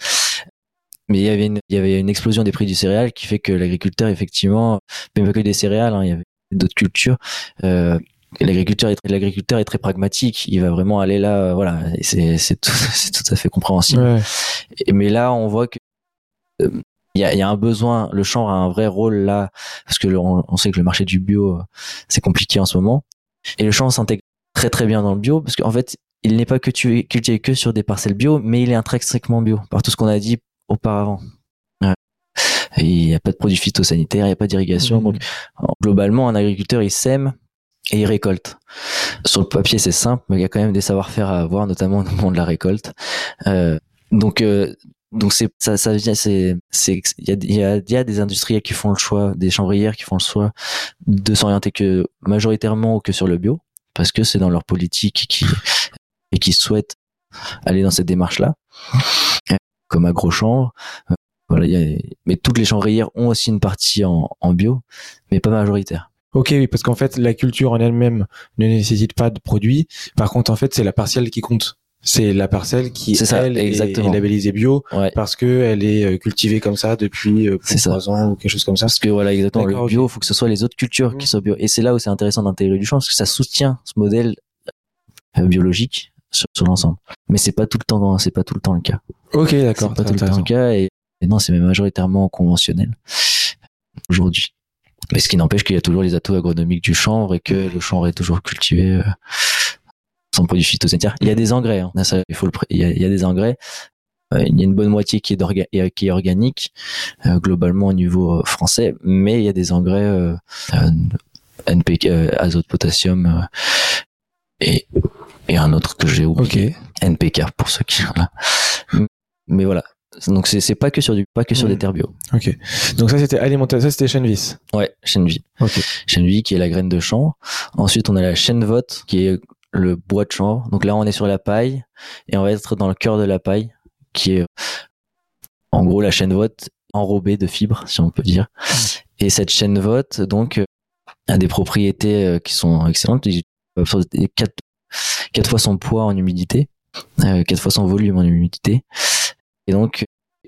Mais il y avait une, il y avait une explosion des prix du céréal qui fait que l'agriculteur, effectivement, même pas que des céréales, hein, il y avait d'autres cultures. Euh, l'agriculteur est, l'agriculteur est très pragmatique. Il va vraiment aller là, euh, voilà. Et c'est, c'est tout, c'est tout à fait compréhensible.
Ouais.
Et- mais là, on voit que euh, il y, a, y a un besoin. Le champ a un vrai rôle là, parce que le- on, on sait que le marché du bio, c'est compliqué en ce moment. Et le champ s'intègre très très bien dans le bio, parce qu'en fait, il n'est pas que tu cultivé que sur des parcelles bio, mais il est intrinsèquement bio, par tout ce qu'on a dit auparavant. Il n'y a pas de produits phytosanitaires, il n'y a pas d'irrigation.
Mhm.
Donc, en- globalement, un agriculteur, il sème et il récolte. Sur le papier, c'est simple, mais il y a quand même des savoir-faire à avoir, notamment au moment de la récolte. Euh, donc, euh, donc c'est ça, ça vient, c'est, c'est, il y a, y y a des industriels qui font le choix, des chambrières qui font le choix de s'orienter que majoritairement ou que sur le bio, parce que c'est dans leur politique qui et qui souhaitent aller dans cette démarche-là, comme AgroChanvre. Euh, Voilà, il y a, mais toutes les chambrières ont aussi une partie en, bio, mais pas majoritaire.
Ok, oui, parce qu'en fait, la culture en elle-même ne nécessite pas de produits. Par contre, en fait, c'est la parcelle qui compte. C'est la parcelle qui,
C'est ça,
elle, est-
exactement.
est labellisée bio
Ouais.
parce que elle est euh, cultivée comme ça depuis euh,
C'est
trois ans ou quelque chose comme ça.
Parce que voilà, exactement, le bio, faut que ce soit les autres cultures qui soient bio. Et c'est là où c'est intéressant d'intégrer du champ, parce que ça soutient ce modèle euh, biologique sur, sur l'ensemble. Mais c'est pas tout le temps, c'est pas tout le temps le cas.
Ok,
C'est
d'accord.
pas
très
tout le temps le cas, et, et non, c'est même majoritairement conventionnel aujourd'hui. Mais ce qui n'empêche qu'il y a toujours les atouts agronomiques du chanvre et que le chanvre est toujours cultivé euh, sans produits phytosanitaires. Il y a des engrais, hein. Ça, il faut le, pré- il y a, il y a des engrais. Euh, il y a une bonne moitié qui est, et- qui est organique, euh, globalement au niveau euh, français, mais il y a des engrais euh, euh, NPK, euh, azote, potassium euh, et un autre que j'ai oublié.
Ok.
NPK pour ceux qui sont là. Mais voilà. Donc c'est pas que sur du pas que sur
Mhm.
des terres bio.
Ok. Donc ça c'était alimentation, ça c'était Chenvis.
Ouais, chêne vie.
Ok.
Chêne vie qui est la graine de chanvre. Ensuite on a la chêne vote qui est le bois de chanvre. Donc là on est sur la paille et on va être dans le cœur de la paille qui est en gros la chêne vote enrobée de fibres si on peut dire. Et cette chêne vote donc euh, a des propriétés euh, qui sont excellentes. Il absorbe quatre quatre fois son poids en humidité, euh, quatre fois son volume en humidité. Et donc,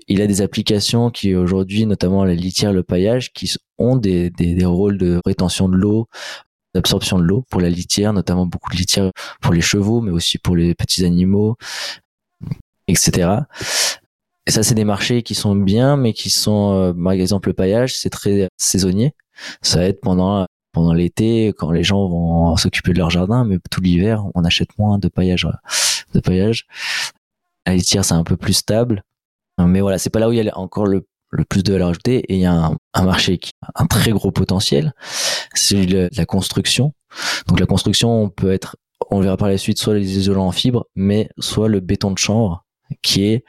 il a des applications qui aujourd'hui, notamment la litière, le paillage, qui ont des, des, des rôles de rétention de l'eau, d'absorption de l'eau pour la litière, notamment beaucoup de litière pour les chevaux, mais aussi pour les petits animaux, etc. Et ça, c'est des marchés qui sont bien, mais qui sont, euh, par exemple, le paillage, c'est très saisonnier. Ça va être pendant pendant l'été, quand les gens vont s'occuper de leur jardin, mais tout l'hiver, on achète moins de paillage. De paillage. La litière, c'est un peu plus stable. Mais voilà, c'est pas là où il y a encore le, le plus de valeur ajoutée. Et il y a un, un marché qui a un très gros potentiel. C'est la construction. Donc la construction, on peut être, on verra par la suite, soit les isolants en fibre, mais soit le béton de chanvre, qui est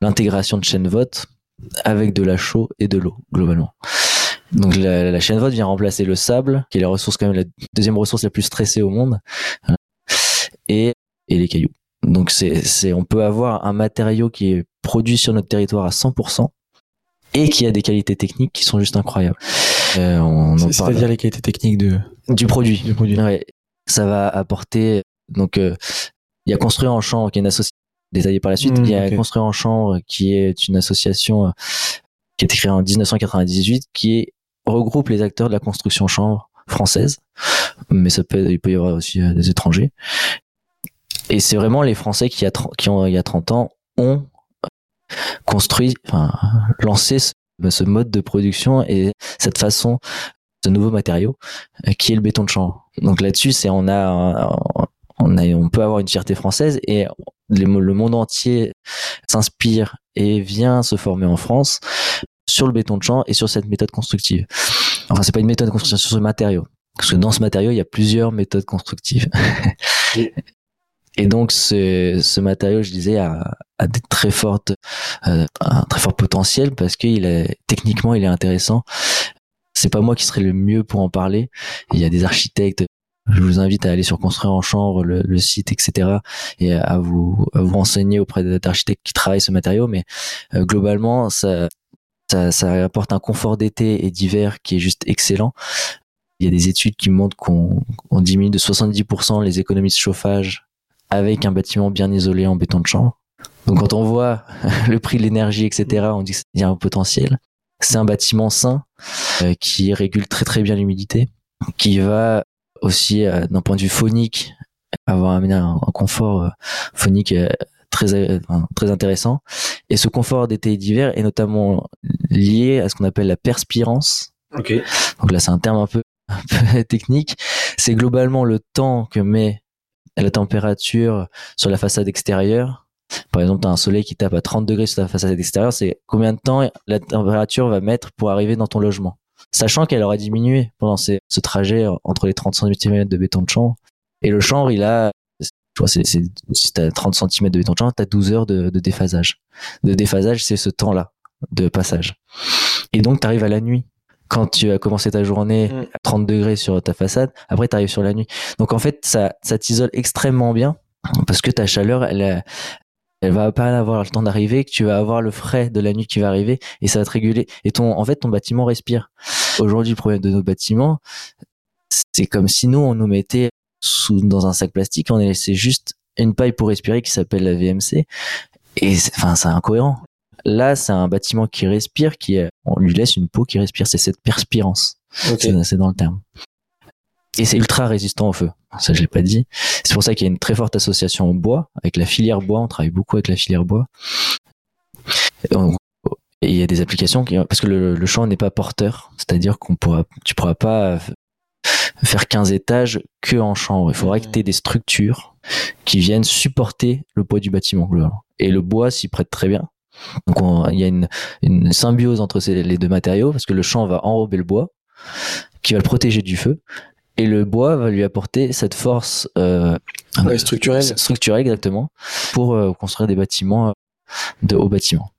l'intégration de chaîne vote avec de la chaux et de l'eau, globalement. Donc la, la chaîne vote vient remplacer le sable, qui est la ressource quand même la deuxième ressource la plus stressée au monde, et, et les cailloux. Donc c'est, on peut avoir un matériau qui est produit sur notre territoire à 100% et qui a des qualités techniques qui sont juste incroyables. Euh,
C'est-à-dire les qualités techniques de,
du produit.
du produit.
Ouais, ça va apporter. Donc, euh, il y a Construire en Chambre, qui est une association détaillée par la suite.
Mmh,
il y a. Construire en Chambre, qui est une association euh, qui a été créée en 1998, qui est- regroupe les acteurs de la construction chambre française. Mais ça peut, il peut y avoir aussi des étrangers. Et c'est vraiment les Français qui, a, qui ont, il y a 30 ans, ont construit, enfin, lancé ce, ce mode de production et cette façon, ce nouveau matériau euh, qui est le béton de chanvre. Donc là-dessus, c'est on a, un- on a, on peut avoir une fierté française et le monde entier s'inspire et vient se former en France sur le béton de chanvre et sur cette méthode constructive. Enfin, c'est pas une méthode de construction, c'est sur ce matériau. Parce que dans ce matériau, il y a plusieurs méthodes constructives. Donc ce, ce matériau, je disais, a, a des très fortes, euh, un très fort potentiel parce qu'il est techniquement, il est intéressant. C'est pas moi qui serais le mieux pour en parler. Il y a des architectes. Je vous invite à aller sur construire en chambre le, le site, etc. et à vous à vous renseigner auprès d'architectes qui travaillent ce matériau. Mais euh, globalement, ça, ça ça apporte un confort d'été et d'hiver qui est juste excellent. Il y a des études qui montrent qu'on on diminue de 70% les économies de chauffage avec un bâtiment bien isolé en béton de chambre. Donc quand on voit le prix de l'énergie, etc., on dit qu'il y a un potentiel. C'est un bâtiment sain euh, qui régule très très bien l'humidité, qui va aussi euh, d'un point de vue phonique avoir un, un confort euh, phonique euh, très euh, très intéressant. Et ce confort d'été et d'hiver est notamment lié à ce qu'on appelle la perspirance.
Ok.
Donc là c'est un terme un peu, un peu technique. C'est globalement le temps que met la température sur la façade extérieure. Par exemple, tu as un soleil qui tape à 30 degrés sur ta façade extérieure, c'est combien de temps la température va mettre pour arriver dans ton logement? Sachant qu'elle aura diminué pendant ce trajet entre les 30 cm de béton de chanvre. Et le chanvre, il a, je vois, c'est, si tu as 30 cm de béton de chanvre, tu as 12 heures de, de déphasage. De déphasage, c'est ce temps-là de passage. Et donc, tu arrives à la nuit. Quand tu as commencé ta journée
Mm.
à 30 degrés sur ta façade, après tu arrives sur la nuit. Donc en fait, ça, ça t'isole extrêmement bien parce que ta chaleur, elle, a- elle va pas avoir le temps d'arriver, que tu vas avoir le frais de la nuit qui va arriver et ça va te réguler. Et ton, en fait, ton bâtiment respire. Aujourd'hui, le problème de nos bâtiments, c'est comme si nous, on nous mettait sous, dans un sac plastique, on laissait juste une paille pour respirer qui s'appelle la VMC. Et enfin, c'est incohérent. Là, c'est un bâtiment qui respire, qui est, on lui laisse une peau qui respire. C'est cette perspirance. C'est dans le terme. Et c'est ultra résistant au feu. Ça, je l'ai pas dit. C'est pour ça qu'il y a une très forte association au bois, avec la filière bois. On travaille beaucoup avec la filière bois. Et on- et il y a des applications qui, parce que le, le champ n'est pas porteur. C'est-à-dire qu'on pourra, tu pourras pas faire 15 étages que en chambre. Il faudra que tu aies des structures qui viennent supporter le poids du bâtiment, globalement. Et le bois s'y prête très bien. Donc, on- il y a une, une symbiose entre ces, les deux matériaux, parce que le champ va enrober le bois, qui va le protéger du feu, et le bois va lui apporter cette force euh,
Ouais, structurel.
structurel exactement pour euh, construire des bâtiments euh, de hauts bâtiments.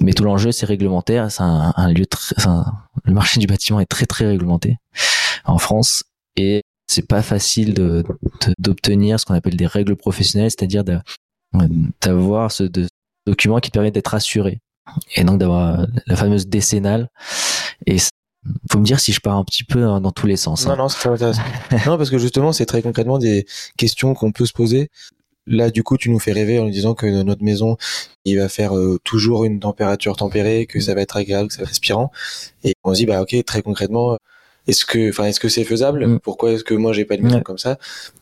Mais tout l'enjeu c'est réglementaire, c'est un, un lieu très, enfin, le marché du bâtiment est très très réglementé en France et c'est pas facile de de- d'obtenir ce qu'on appelle des règles professionnelles, c'est-à-dire de- d'avoir ce de, document qui te permet d'être assuré et donc d'avoir la fameuse décennale et faut me dire si je pars un petit peu dans tous les sens. hein.
Non, non, c'est très intéressant. non, parce que justement, c'est très concrètement des questions qu'on peut se poser. Là, du coup, tu nous fais rêver en nous disant que notre maison, il va faire euh, toujours une température tempérée, que ça va être agréable, que ça va être respirant. Et on se dit, bah, ok, très concrètement, est-ce que, enfin, est-ce que c'est faisable?
Mm.
Pourquoi est-ce que moi j'ai pas de maison
Ouais.
comme ça?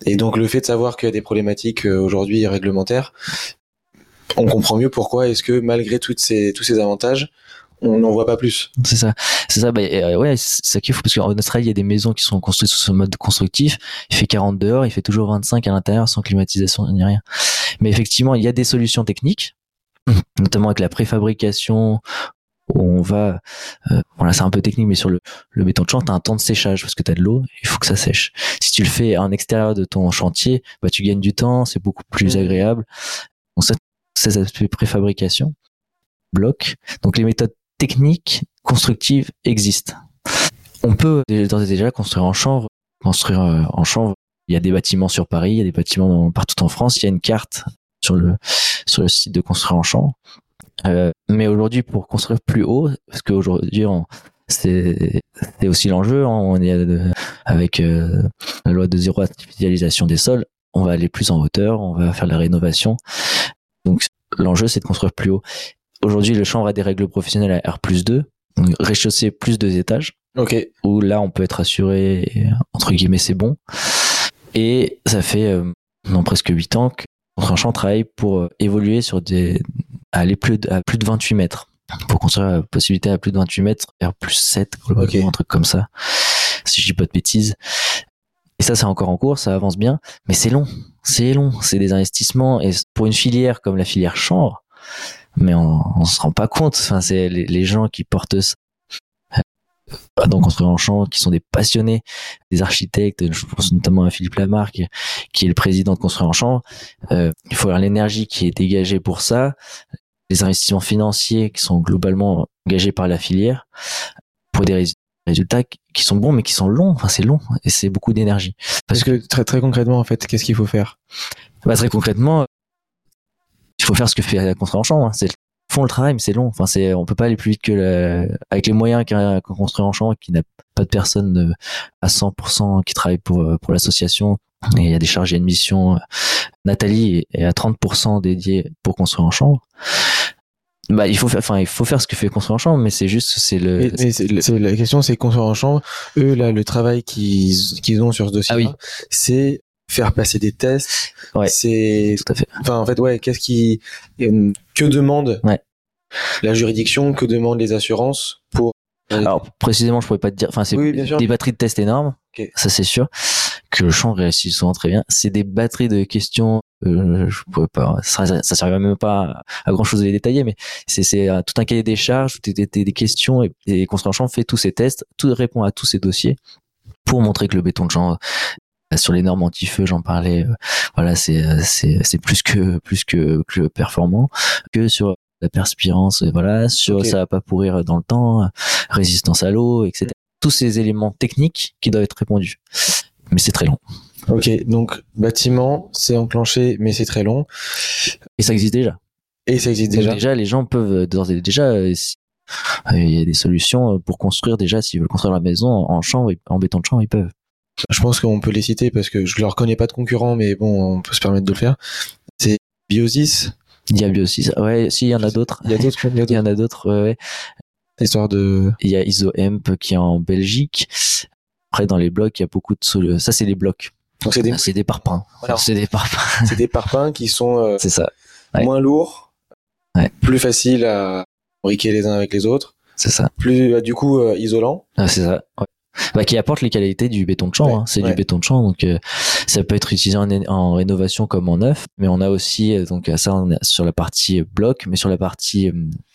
Et donc, le fait de savoir qu'il y a des problématiques euh, aujourd'hui réglementaires, on comprend mieux pourquoi est-ce que malgré toutes ces, tous ces avantages, on n'en voit pas plus.
C'est ça, c'est ça. Bah, euh, ouais, c'est ça qu'il faut parce qu'en Australie, il y a des maisons qui sont construites sous ce mode constructif. Il fait 40 dehors, il fait toujours 25 à l'intérieur sans climatisation ni rien. Mais effectivement, il y a des solutions techniques, notamment avec la préfabrication. Où on va, euh, voilà, c'est un peu technique, mais sur le, le béton de champ, t'as un temps de séchage parce que t'as de l'eau, il faut que ça sèche. Si tu le fais en extérieur de ton chantier, bah tu gagnes du temps, c'est beaucoup plus
Mhm.
agréable. Donc ça, ces aspects préfabrication, bloc. Donc les méthodes techniques constructives existent. On peut déjà- construire en chanvre. Construire euh, en chanvre. Il y a des bâtiments sur Paris, il y a des bâtiments partout en France. Il y a une carte sur le site de construire en chanvre. Euh, mais aujourd'hui, pour construire plus haut, parce qu'aujourd'hui, c'est aussi l'enjeu. hein, on est euh, avec la loi de zéro artificialisation des sols. On va aller plus en hauteur, on va faire la rénovation. Donc l'enjeu, c'est de construire plus haut. Aujourd'hui, le chanvre a des règles professionnelles à R plus 2, rez-de-chaussée plus deux étages,
Ok.
où là, on peut être assuré, entre guillemets, c'est bon. Et ça fait euh, non, presque 8 ans que Tranchant travaille pour euh, évoluer sur des, à aller plus de, à plus de 28 mètres. Pour construire la possibilité à plus de 28 mètres, R plus 7,
Ok.
un truc comme ça. Si je dis pas de bêtises. Et ça, c'est encore en cours, ça avance bien, mais c'est long. C'est long, c'est des investissements. Et pour une filière comme la filière chanvre, mais on, on se rend pas compte. Enfin, c'est les, gens qui portent ça. euh, Donc, construire en champ, qui sont des passionnés, des architectes. Je pense notamment à Philippe Lamarck, qui, est le président de Construire en champ. Euh, il faut avoir l'énergie qui est dégagée pour ça, les investissements financiers qui sont globalement engagés par la filière pour des résultats qui- sont bons, mais qui sont longs. Enfin, c'est long et c'est beaucoup d'énergie.
Parce que très, très concrètement, en fait, qu'est-ce qu'il faut faire?
Bah, très concrètement, il faut faire ce que fait la construire en champ. Hein. C'est font le travail, mais c'est long. Enfin, c'est on peut pas aller plus vite que la- avec les moyens qu'a construit en champ, qui n'a pas de personne euh, à 100% qui travaille pour euh, pour l'association. Et il y a des chargés de mission. Nathalie est à 30% dédiée pour construire en chambre. Bah, il faut faire, enfin, il faut faire ce que fait construire en chambre, mais c'est juste, c'est le,
Mais, la question, c'est construire en chambre. Eux, là, le travail qu'ils qu'ils ont sur ce dossier,
Ah oui.
c'est faire passer des tests.
Ouais.
C'est,
tout à fait.
enfin, en fait, ouais, qu'est-ce qui, euh, que demande
Ouais.
la juridiction, que demandent les assurances pour.
Alors précisément, je pourrais pas te dire. Enfin, c'est
Oui,
des batteries de tests énormes.
Ok.
Ça c'est sûr que le champ réussit souvent très bien. C'est des batteries de questions. Euh, je pourrais pas. Ça, ça, même pas à grand chose de les détailler, mais c'est c'est euh, tout un cahier des charges, tout des, des, des questions et, et en champ fait tous ces tests, tout répond à tous ces dossiers pour montrer que le béton de champ euh, sur les normes anti-feu, j'en parlais. euh, voilà, c'est c'est c'est plus que plus que, que performant que sur la perspirance, voilà, sur ça va pas pourrir dans le temps, résistance à l'eau, etc. Tous ces éléments techniques qui doivent être répondus. Mais c'est très long.
Ok, donc bâtiment, c'est enclenché, mais c'est très long,
Et ça existe déjà.
et ça existe déjà.
déjà, les gens peuvent euh, déjà, euh, euh, il y a des solutions pour construire déjà, s'ils veulent construire la maison en chambre, en béton de chambre, ils peuvent.
Je pense qu'on peut les citer parce que je leur connais pas de concurrents, mais bon, on peut se permettre de le faire. C'est Biosis.
Il y a aussi, ouais, si, il y en a d'autres.
Il y a d'autres, il y
en a d'autres, ouais, ouais.
histoires de.
Il y a IsoEmp qui est en Belgique. Après, dans les blocs, il y a beaucoup de. Ça, c'est les blocs.
Donc c'est des,
C'est des parpaings.
Voilà.
C'est des parpaings.
c'est des parpaings qui sont euh,
C'est ça. Ouais.
moins lourds,
Ouais.
plus faciles à briquer les uns avec les autres,
C'est ça.
plus euh, du coup euh, isolants.
Ah, c'est ça. ouais. Bah, qui apporte les qualités du béton de champ.
Ouais,
hein. C'est
ouais.
du béton de champ, donc euh, ça peut être utilisé en, en rénovation comme en neuf. Mais on a aussi euh, donc ça on est sur la partie euh, bloc, mais sur la partie euh,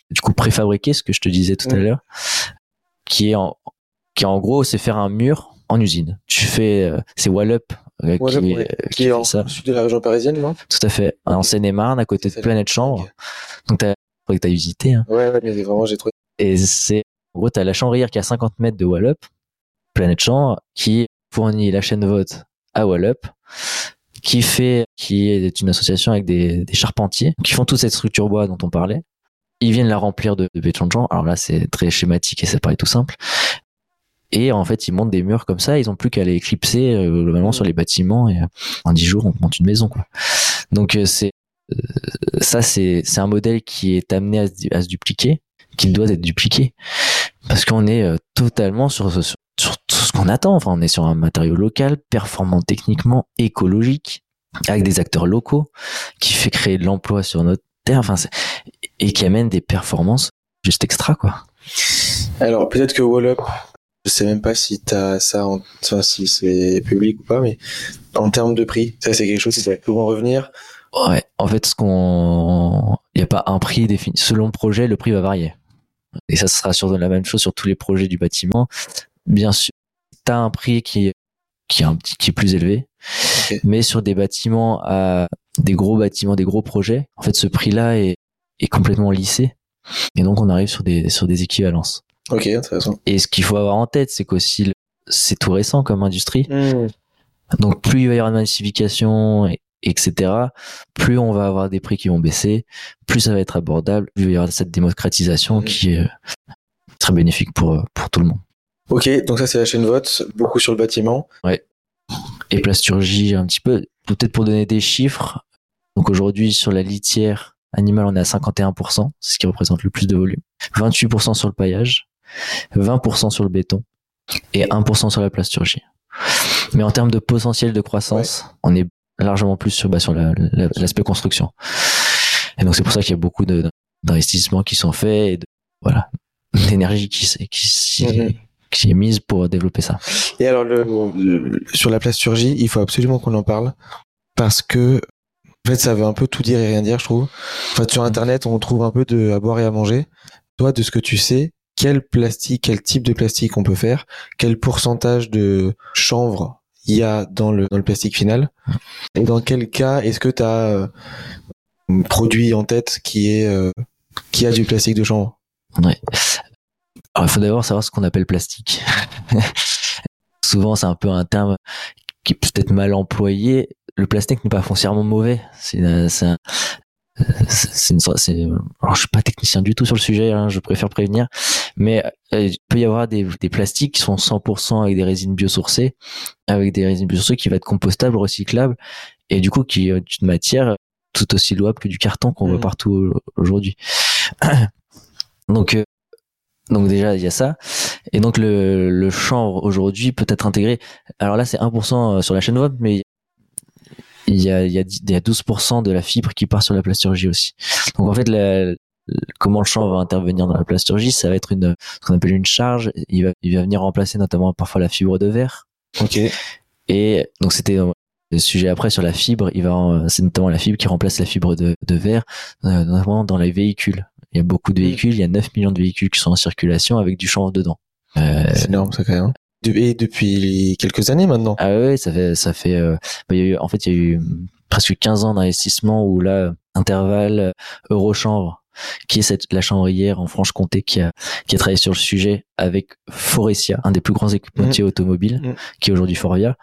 du coup préfabriqué, ce que je te disais tout à l'heure, qui est en qui en gros c'est faire un mur en usine. Tu fais euh, c'est wall up euh, qui,
Wallup, ouais.
qui
Qui est en
ça.
sud de la région parisienne, non?
Tout à fait. En Seine-et-Marne, à côté de Planète Chambre. Donc, t'as, que t'as visité, hein.
Ouais, ouais, mais vraiment, j'ai trouvé.
Et c'est, en gros, t'as la chambrière qui est à 50 mètres de Wallup, Planète Chambre, qui fournit la chaîne vote à Wallup, qui fait, qui est une association avec des, des charpentiers, qui font toute cette structure bois dont on parlait. Ils viennent la remplir de, de béton de chambre. Alors là, c'est très schématique et c'est pas tout simple. Et en fait, ils montent des murs comme ça. Ils ont plus qu'à les éclipser euh, globalement sur les bâtiments et euh, en 10 jours, on monte une maison, quoi. Donc euh, c'est euh, ça, c'est c'est un modèle qui est amené à se, à se dupliquer, qui doit être dupliqué, parce qu'on est euh, totalement sur, sur sur tout ce qu'on attend. Enfin, on est sur un matériau local, performant techniquement, écologique, avec des acteurs locaux, qui fait créer de l'emploi sur notre terre. Enfin, et qui amène des performances juste extra, quoi.
Alors, peut-être que Wallup, je sais même pas si t'as ça, en... enfin, si c'est public ou pas, mais en termes de prix, ça, c'est quelque chose qui va souvent revenir.
Ouais, en fait, ce qu'on, il n'y a pas un prix défini. Selon le projet, le prix va varier. Et ça sera sur la même chose sur tous les projets du bâtiment. Bien sûr, t'as un prix qui, qui est un petit, qui est plus élevé. Mais sur des bâtiments à, des gros bâtiments, des gros projets, en fait, ce prix-là est, est complètement lissé. Et donc, on arrive sur des, sur des équivalences.
Ok, intéressant.
Et ce qu'il faut avoir en tête, c'est qu'aussi, c'est tout récent comme industrie. Donc plus il va y avoir de massification, et- etc., plus on va avoir des prix qui vont baisser, plus ça va être abordable, plus il va y avoir cette démocratisation
Mhm.
qui est euh, très bénéfique pour, euh, pour tout le monde.
Ok, donc ça, c'est la chaîne vote, beaucoup sur le bâtiment.
Et plasturgie un petit peu, peut-être pour donner des chiffres. Donc aujourd'hui sur la litière animale, on est à 51%, c'est ce qui représente le plus de volume. 28% sur le paillage, 20% sur le béton et 1% sur la plasturgie. Mais en termes de potentiel de croissance, on est largement plus sur, bah, sur la- la- l'aspect construction. Et donc c'est pour ça qu'il y a beaucoup d'investissements qui sont faits et de, voilà, d'énergie qui, qui, est mise pour développer ça.
Et alors, le, le- sur la plasturgie, il faut absolument qu'on en parle parce que, en fait, ça veut un peu tout dire et rien dire, je trouve. Enfin, sur Internet, on trouve un peu de à boire et à manger. Toi, de ce que tu sais, quel plastique, quel type de plastique on peut faire, quel pourcentage de chanvre il y a dans le, dans le plastique final, et dans quel cas est-ce que tu as un produit en tête qui est euh, qui a du plastique de chanvre?
Ouais. Alors, il faut d'abord savoir ce qu'on appelle plastique. Souvent, c'est un peu un terme qui est peut-être mal employé. Le plastique n'est pas foncièrement mauvais. C'est, euh, un- euh, c'est une c'est- alors je suis pas technicien du tout sur le sujet, hein, je préfère prévenir, mais euh, il peut y avoir des, des plastiques qui sont 100% avec des résines biosourcées, avec des résines biosourcées qui vont être compostables, recyclables, et du coup qui est une matière tout aussi louable que du carton qu'on voit
Mhm.
partout aujourd'hui. Donc euh, donc déjà il y a ça, et donc le, le chanvre aujourd'hui peut être intégré. Alors là c'est 1% sur la chaîne web, mais il y a, il y a, il y a 12% de la fibre qui part sur la plasturgie aussi. Donc en fait, la- comment le champ va intervenir dans la plasturgie, ça va être une, ce qu'on appelle une charge. Il va, il va venir remplacer notamment parfois la fibre de verre.
Ok.
Et donc c'était le sujet après sur la fibre. Il va, c'est notamment la fibre qui remplace la fibre de, de verre, euh, notamment dans les véhicules. Il y a beaucoup de
Mm.
véhicules. Il y a 9 millions de véhicules qui sont en circulation avec du chanvre dedans. Euh,
C'est énorme, ça, quand même. De- Et depuis quelques années maintenant.
Ah ouais, ça fait, ça fait, euh, bah, il y a eu, en fait, il y a eu presque 15 ans d'investissement où là, Interval, euh, Eurochanvre, qui est cette, la chambrière en Franche-Comté qui a, qui a travaillé sur le sujet avec Forestia, un des plus grands équipementiers automobiles,
Mhm.
qui est aujourd'hui Forvia.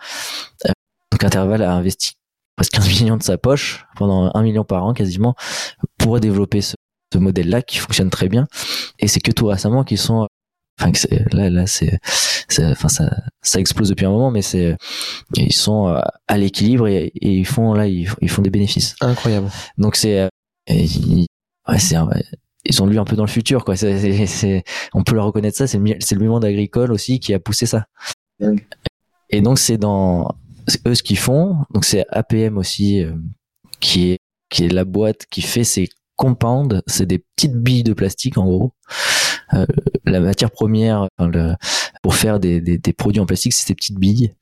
Euh, donc Interval a investi presque 15 millions de sa poche pendant un million par an quasiment pour développer ce, ce modèle-là qui fonctionne très bien. Et c'est que tout récemment qu'ils sont, enfin, là, là, c'est, enfin, ça, ça explose depuis un moment, mais c'est, ils sont euh, à l'équilibre et, et ils font, là, ils, ils font des bénéfices.
Incroyable.
Donc c'est, euh, ils- ouais, c'est, un- ils ont lu un peu dans le futur, quoi. C'est, c'est- c'est- on peut leur reconnaître ça. C'est le, c'est le monde agricole aussi qui a poussé ça. Et donc c'est dans, eux ce qu'ils font. Donc c'est APM aussi euh, qui est, qui est la boîte qui fait ces compounds. C'est des petites billes de plastique en gros. Euh, la matière première enfin, le- pour faire des, des, des produits en plastique, c'est ces petites billes.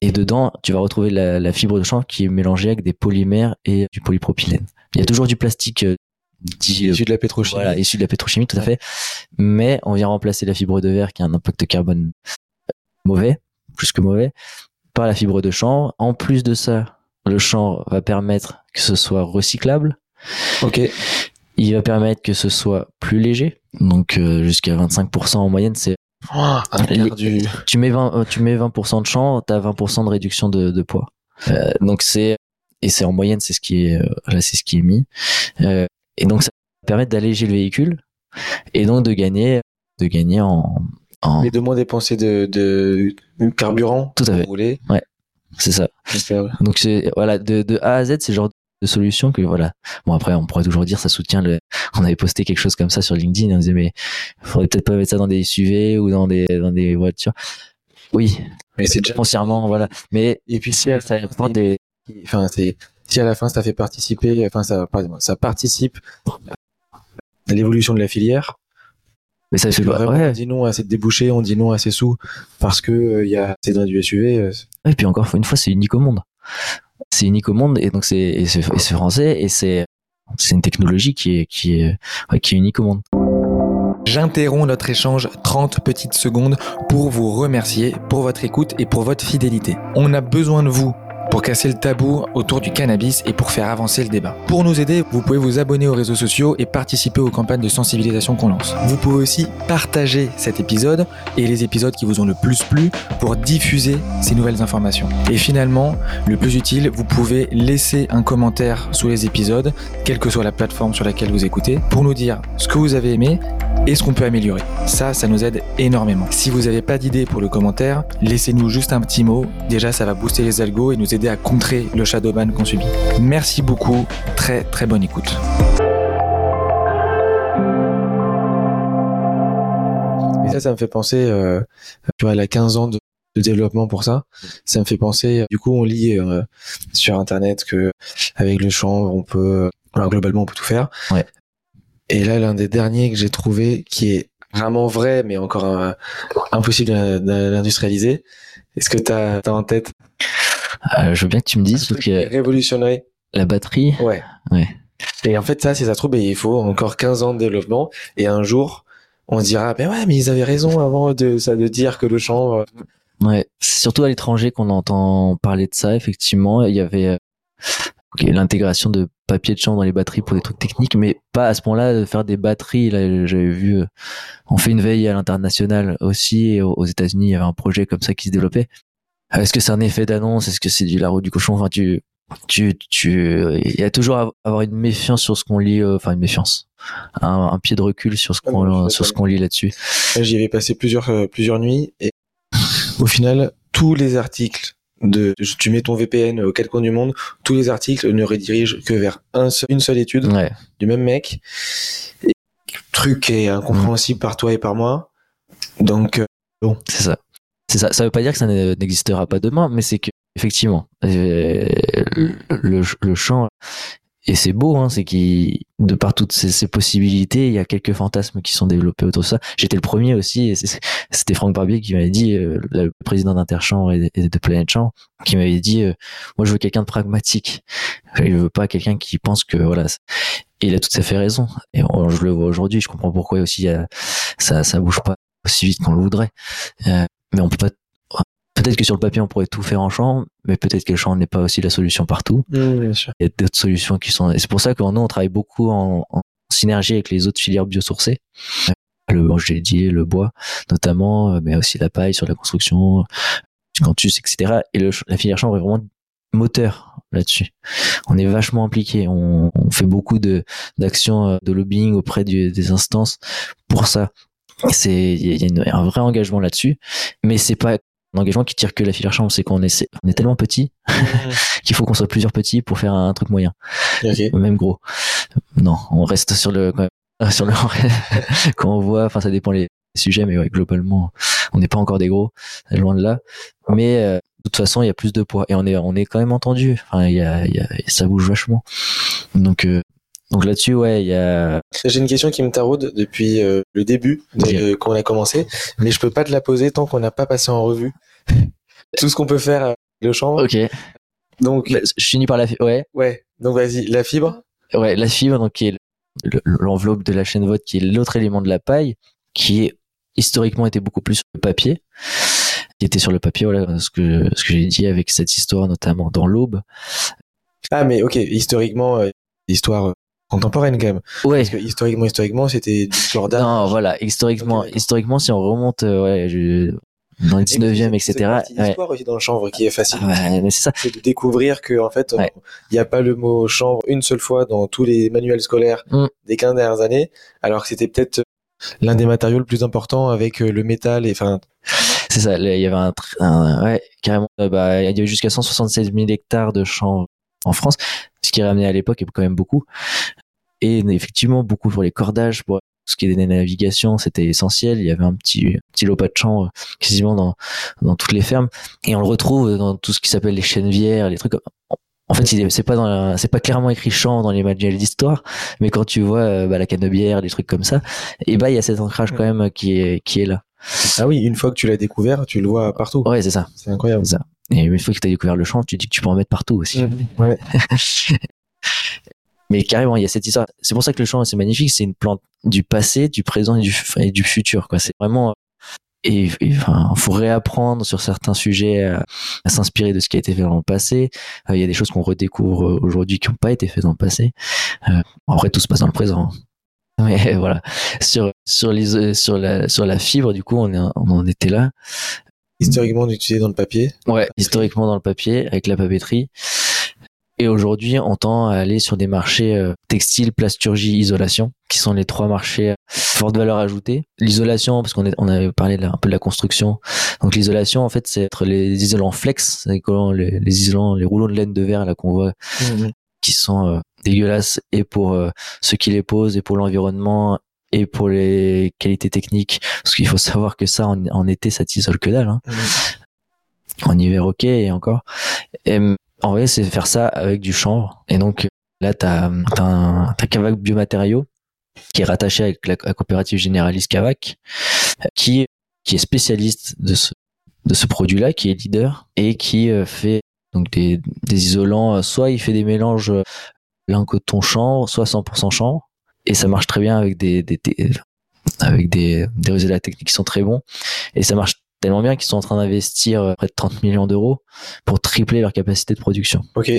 Et dedans, tu vas retrouver la, la fibre de chanvre qui est mélangée avec des polymères et du polypropylène. Il y a toujours du plastique euh, dit, euh,
Issu de la pétrochimie.
voilà, issu de la pétrochimie, tout à fait. Mais on vient remplacer la fibre de verre qui a un impact carbone mauvais, plus que mauvais, par la fibre de chanvre. En plus de ça, le chanvre va permettre que ce soit recyclable.
Ok.
Il va permettre que ce soit plus léger. Donc euh, jusqu'à 25% en moyenne, c'est
Oh, du...
tu mets 20 euh, tu mets 20% de chanvre, tu as 20% de réduction de, de poids. Euh, donc c'est et c'est en moyenne, c'est ce qui est euh, là c'est ce qui est mis. Euh, et donc ça va permettre d'alléger le véhicule et donc de gagner de gagner en en
Mais de moins dépenser de, de carburant.
Tout à fait.
pour rouler.
c'est ça. Donc c'est voilà de, de A à Z, c'est le genre de solution que voilà. Bon après on pourrait toujours dire ça soutient le. On avait posté quelque chose comme ça sur LinkedIn. On disait mais faudrait peut-être pas mettre ça dans des SUV ou dans des dans des voitures. Oui,
Mais c'est déjà.
foncièrement voilà. Mais
Et puis si
ça apporte des.
enfin c'est si à la fin ça fait participer, enfin ça, pardon, ça participe à l'évolution de la filière.
Mais ça pas.
On dit non à ces débouchés, on dit non à ces sous parce que euh, il y a c'est dans du SUV. euh,
Et puis encore une fois, c'est unique au monde. C'est unique au monde et donc c'est c'est et c'est français et c'est c'est une technologie qui est qui est ouais, qui est unique au monde.
J'interromps notre échange 30 petites secondes pour vous remercier pour votre écoute et pour votre fidélité. On a besoin de vous pour casser le tabou autour du cannabis et pour faire avancer le débat. Pour nous aider, vous pouvez vous abonner aux réseaux sociaux et participer aux campagnes de sensibilisation qu'on lance. Vous pouvez aussi partager cet épisode et les épisodes qui vous ont le plus plu pour diffuser ces nouvelles informations. Et finalement, le plus utile, vous pouvez laisser un commentaire sous les épisodes, quelle que soit la plateforme sur laquelle vous écoutez, pour nous dire ce que vous avez aimé et ce qu'on peut améliorer. Ça, ça nous aide énormément. Si vous n'avez pas d'idée pour le commentaire, laissez-nous juste un petit mot. Déjà, ça va booster les algos et nous aider à contrer le shadowban qu'on subit. Merci beaucoup. Très très bonne écoute.
Et ça, ça me fait penser, euh, tu vois, elle a 15 ans de, de développement pour ça. Ça me fait penser, du coup, on lit euh, sur Internet que avec le chanvre, on peut, alors globalement, on peut tout faire.
Ouais.
Et là, l'un des derniers que j'ai trouvé, qui est vraiment vrai, mais encore euh, impossible d'in- d'industrialiser. Est-ce que t'as as en tête?
Euh, je veux bien que tu me dises parce que la batterie.
Ouais.
Ouais.
Et en fait, ça, si ça se trouve, ben, il faut encore 15 ans de développement. Et un jour, on se dira, ben ouais, mais ils avaient raison avant de ça, de dire que le chanvre.
Ouais, c'est surtout à l'étranger qu'on entend parler de ça. Effectivement, il y avait euh, l'intégration de papier de chambre dans les batteries pour des trucs techniques, mais pas à ce point-là de faire des batteries. Là, j'avais vu, euh, on fait une veille à l'international aussi. Et aux États-Unis, il y avait un projet comme ça qui se développait. Euh, Est-ce que c'est un effet d'annonce? Est-ce que c'est du la roue du cochon? Enfin, tu, tu, tu, il y a toujours à avoir une méfiance sur ce qu'on lit. euh, Enfin, une méfiance, un, un pied de recul sur ce
Ah,
qu'on, sur ce qu'on lit là-dessus.
Là, J'y avais passé plusieurs, euh, plusieurs nuits. Et au final, tous les articles de, tu mets ton VPN aux quatre coins du monde, tous les articles ne redirigent que vers un seul- une seule étude
Ouais.
du même mec. Et, truc est incompréhensible par toi et par moi. Donc, euh,
C'est ça. C'est ça. Ça veut pas dire que ça ne- n'existera pas demain, mais c'est que effectivement, euh, le, le champ et c'est beau, hein, c'est qu'il de par toutes ces, ces possibilités, il y a quelques fantasmes qui sont développés autour de ça. J'étais le premier aussi, c'était Franck Barbier qui m'avait dit, euh, le président d'Interchamp et et de Planète Champ, qui m'avait dit, euh, moi je veux quelqu'un de pragmatique. Je veux pas quelqu'un qui pense que voilà. il a tout à fait raison. Et je le vois aujourd'hui, je comprends pourquoi aussi euh, ça ça bouge pas aussi vite qu'on le voudrait. Euh, mais on peut pas. Peut-être que sur le papier on pourrait tout faire en champ, mais peut-être que le champ n'est pas aussi la solution partout.
bien sûr.
Il y a d'autres solutions qui sont. Et c'est pour ça que nous on travaille beaucoup en, en synergie avec les autres filières biosourcées. Euh, Le, je l'ai dit, le bois notamment, euh, mais aussi la paille sur la construction, du cantus, etc. Et le, la filière chambre est vraiment moteur là-dessus. On est vachement impliqué. On, on fait beaucoup de d'actions euh, de lobbying auprès du- des instances pour ça. C'est il y a, une- un vrai engagement là-dessus, mais c'est pas un engagement qui tire que la filière chambre, c'est qu'on est c'est- on est tellement petit qu'il faut qu'on soit plusieurs petits pour faire un truc moyen,
Ok.
même gros. Non, on reste sur le quand même, sur le quand on voit, enfin ça dépend les sujets, mais ouais, globalement, on n'est pas encore des gros, loin de là. Mais euh, de toute façon, il y a plus de poids et on est on est quand même entendu. Enfin, il y a, y a ça bouge vachement. Donc euh, donc là-dessus, ouais, il y a
J'ai une question qui me taraude depuis euh, le début, de-
Ok.
euh, qu'on a commencé, mais je peux pas te la poser tant qu'on n'a pas passé en revue tout ce qu'on peut faire avec le chanvre.
ok.
Donc,
Bah, Je finis par la fi- ouais.
ouais. Donc, vas-y, la fibre.
Ouais, la fibre, donc qui est le- l'enveloppe de la chaîne vote, qui est l'autre élément de la paille, qui est historiquement était beaucoup plus sur le papier. qui était sur le papier, voilà, ce que, ce que j'ai dit avec cette histoire, notamment dans l'Aube.
Ah, mais ok, historiquement, euh, histoire euh, contemporaine quand même.
Ouais.
Parce que historiquement, historiquement, c'était du cordage.
Non, voilà, historiquement, historiquement, si on remonte, euh, ouais, je- dans le 19e, etc.
C'est
Ouais.
aussi dans le chanvre qui est facile.
Ouais, mais c'est ça.
C'est de découvrir que en fait, il
Ouais.
n'y a pas le mot chanvre une seule fois dans tous les manuels scolaires
Mm.
des 15 dernières années, alors que c'était peut-être l'un des matériaux le plus important avec euh, le métal et enfin
C'est ça. Il y avait un, ouais, carrément. euh, bah, il y avait jusqu'à 176 000 hectares de champs en France, ce qui ramenait à l'époque quand même beaucoup. Et effectivement, beaucoup pour les cordages, pour ce qui est des navigations, c'était essentiel. Il y avait un petit, petit lopat de champs euh, quasiment dans, dans toutes les fermes. Et on le retrouve dans tout ce qui s'appelle les chènevières, les trucs en fait, c'est pas dans c'est pas clairement écrit champ dans les manuels d'histoire, mais quand tu vois euh, bah, la canebière, des trucs comme ça, et bah il y a cet ancrage quand même qui est qui est là.
ah oui, une fois que tu l'as découvert, tu le vois partout.
Ouais, c'est ça.
C'est incroyable.
Et une fois que tu as découvert le champ, tu dis que tu peux en mettre partout aussi.
Ouais.
Mais carrément, il y a cette histoire. C'est pour ça que le champ, c'est magnifique. C'est une plante du passé, du présent et du, f- et du futur. Quoi. C'est vraiment. Et, et, enfin, faut réapprendre sur certains sujets à, à s'inspirer de ce qui a été fait dans le passé. Euh, Il y a des choses qu'on redécouvre euh, aujourd'hui qui n'ont pas été faites dans le passé. Euh, bon, après, tout se passe dans le présent. Mais voilà. Sur sur les sur la sur la fibre, du coup, on est on en était là.
Historiquement utilisé dans le papier.
Ouais, historiquement dans le papier, avec la papeterie. Et aujourd'hui, on tend à aller sur des marchés euh, textiles, plasturgie, isolation, qui sont les trois marchés à forte valeur ajoutée. L'isolation, parce qu'on on avait parlé de la- un peu de la construction. Donc l'isolation, en fait, c'est être les isolants flex, les, les isolants, les rouleaux de laine de verre là qu'on voit, qui sont euh, dégueulasses et pour euh, ceux qui les posent et pour l'environnement et pour les qualités techniques. Parce qu'il faut savoir que ça, en, en été, ça t'isole que dalle. Hein en hiver ok et encore et, en vrai c'est faire ça avec du chanvre. Et donc là t'as t'as un t'as Cavac biomatériaux qui est rattaché avec la, coopérative généraliste Cavac qui qui est spécialiste de ce de ce produit là qui est leader et qui euh, fait donc des, des isolants euh, soit il fait des mélanges euh, lin coton chanvre soit 100% chanvre et ça marche très bien avec des, des, des- avec des des résultats techniques qui sont très bons et ça marche tellement bien qu'ils sont en train d'investir euh, près de 30 millions d'euros pour tripler leur capacité de production.
Ok.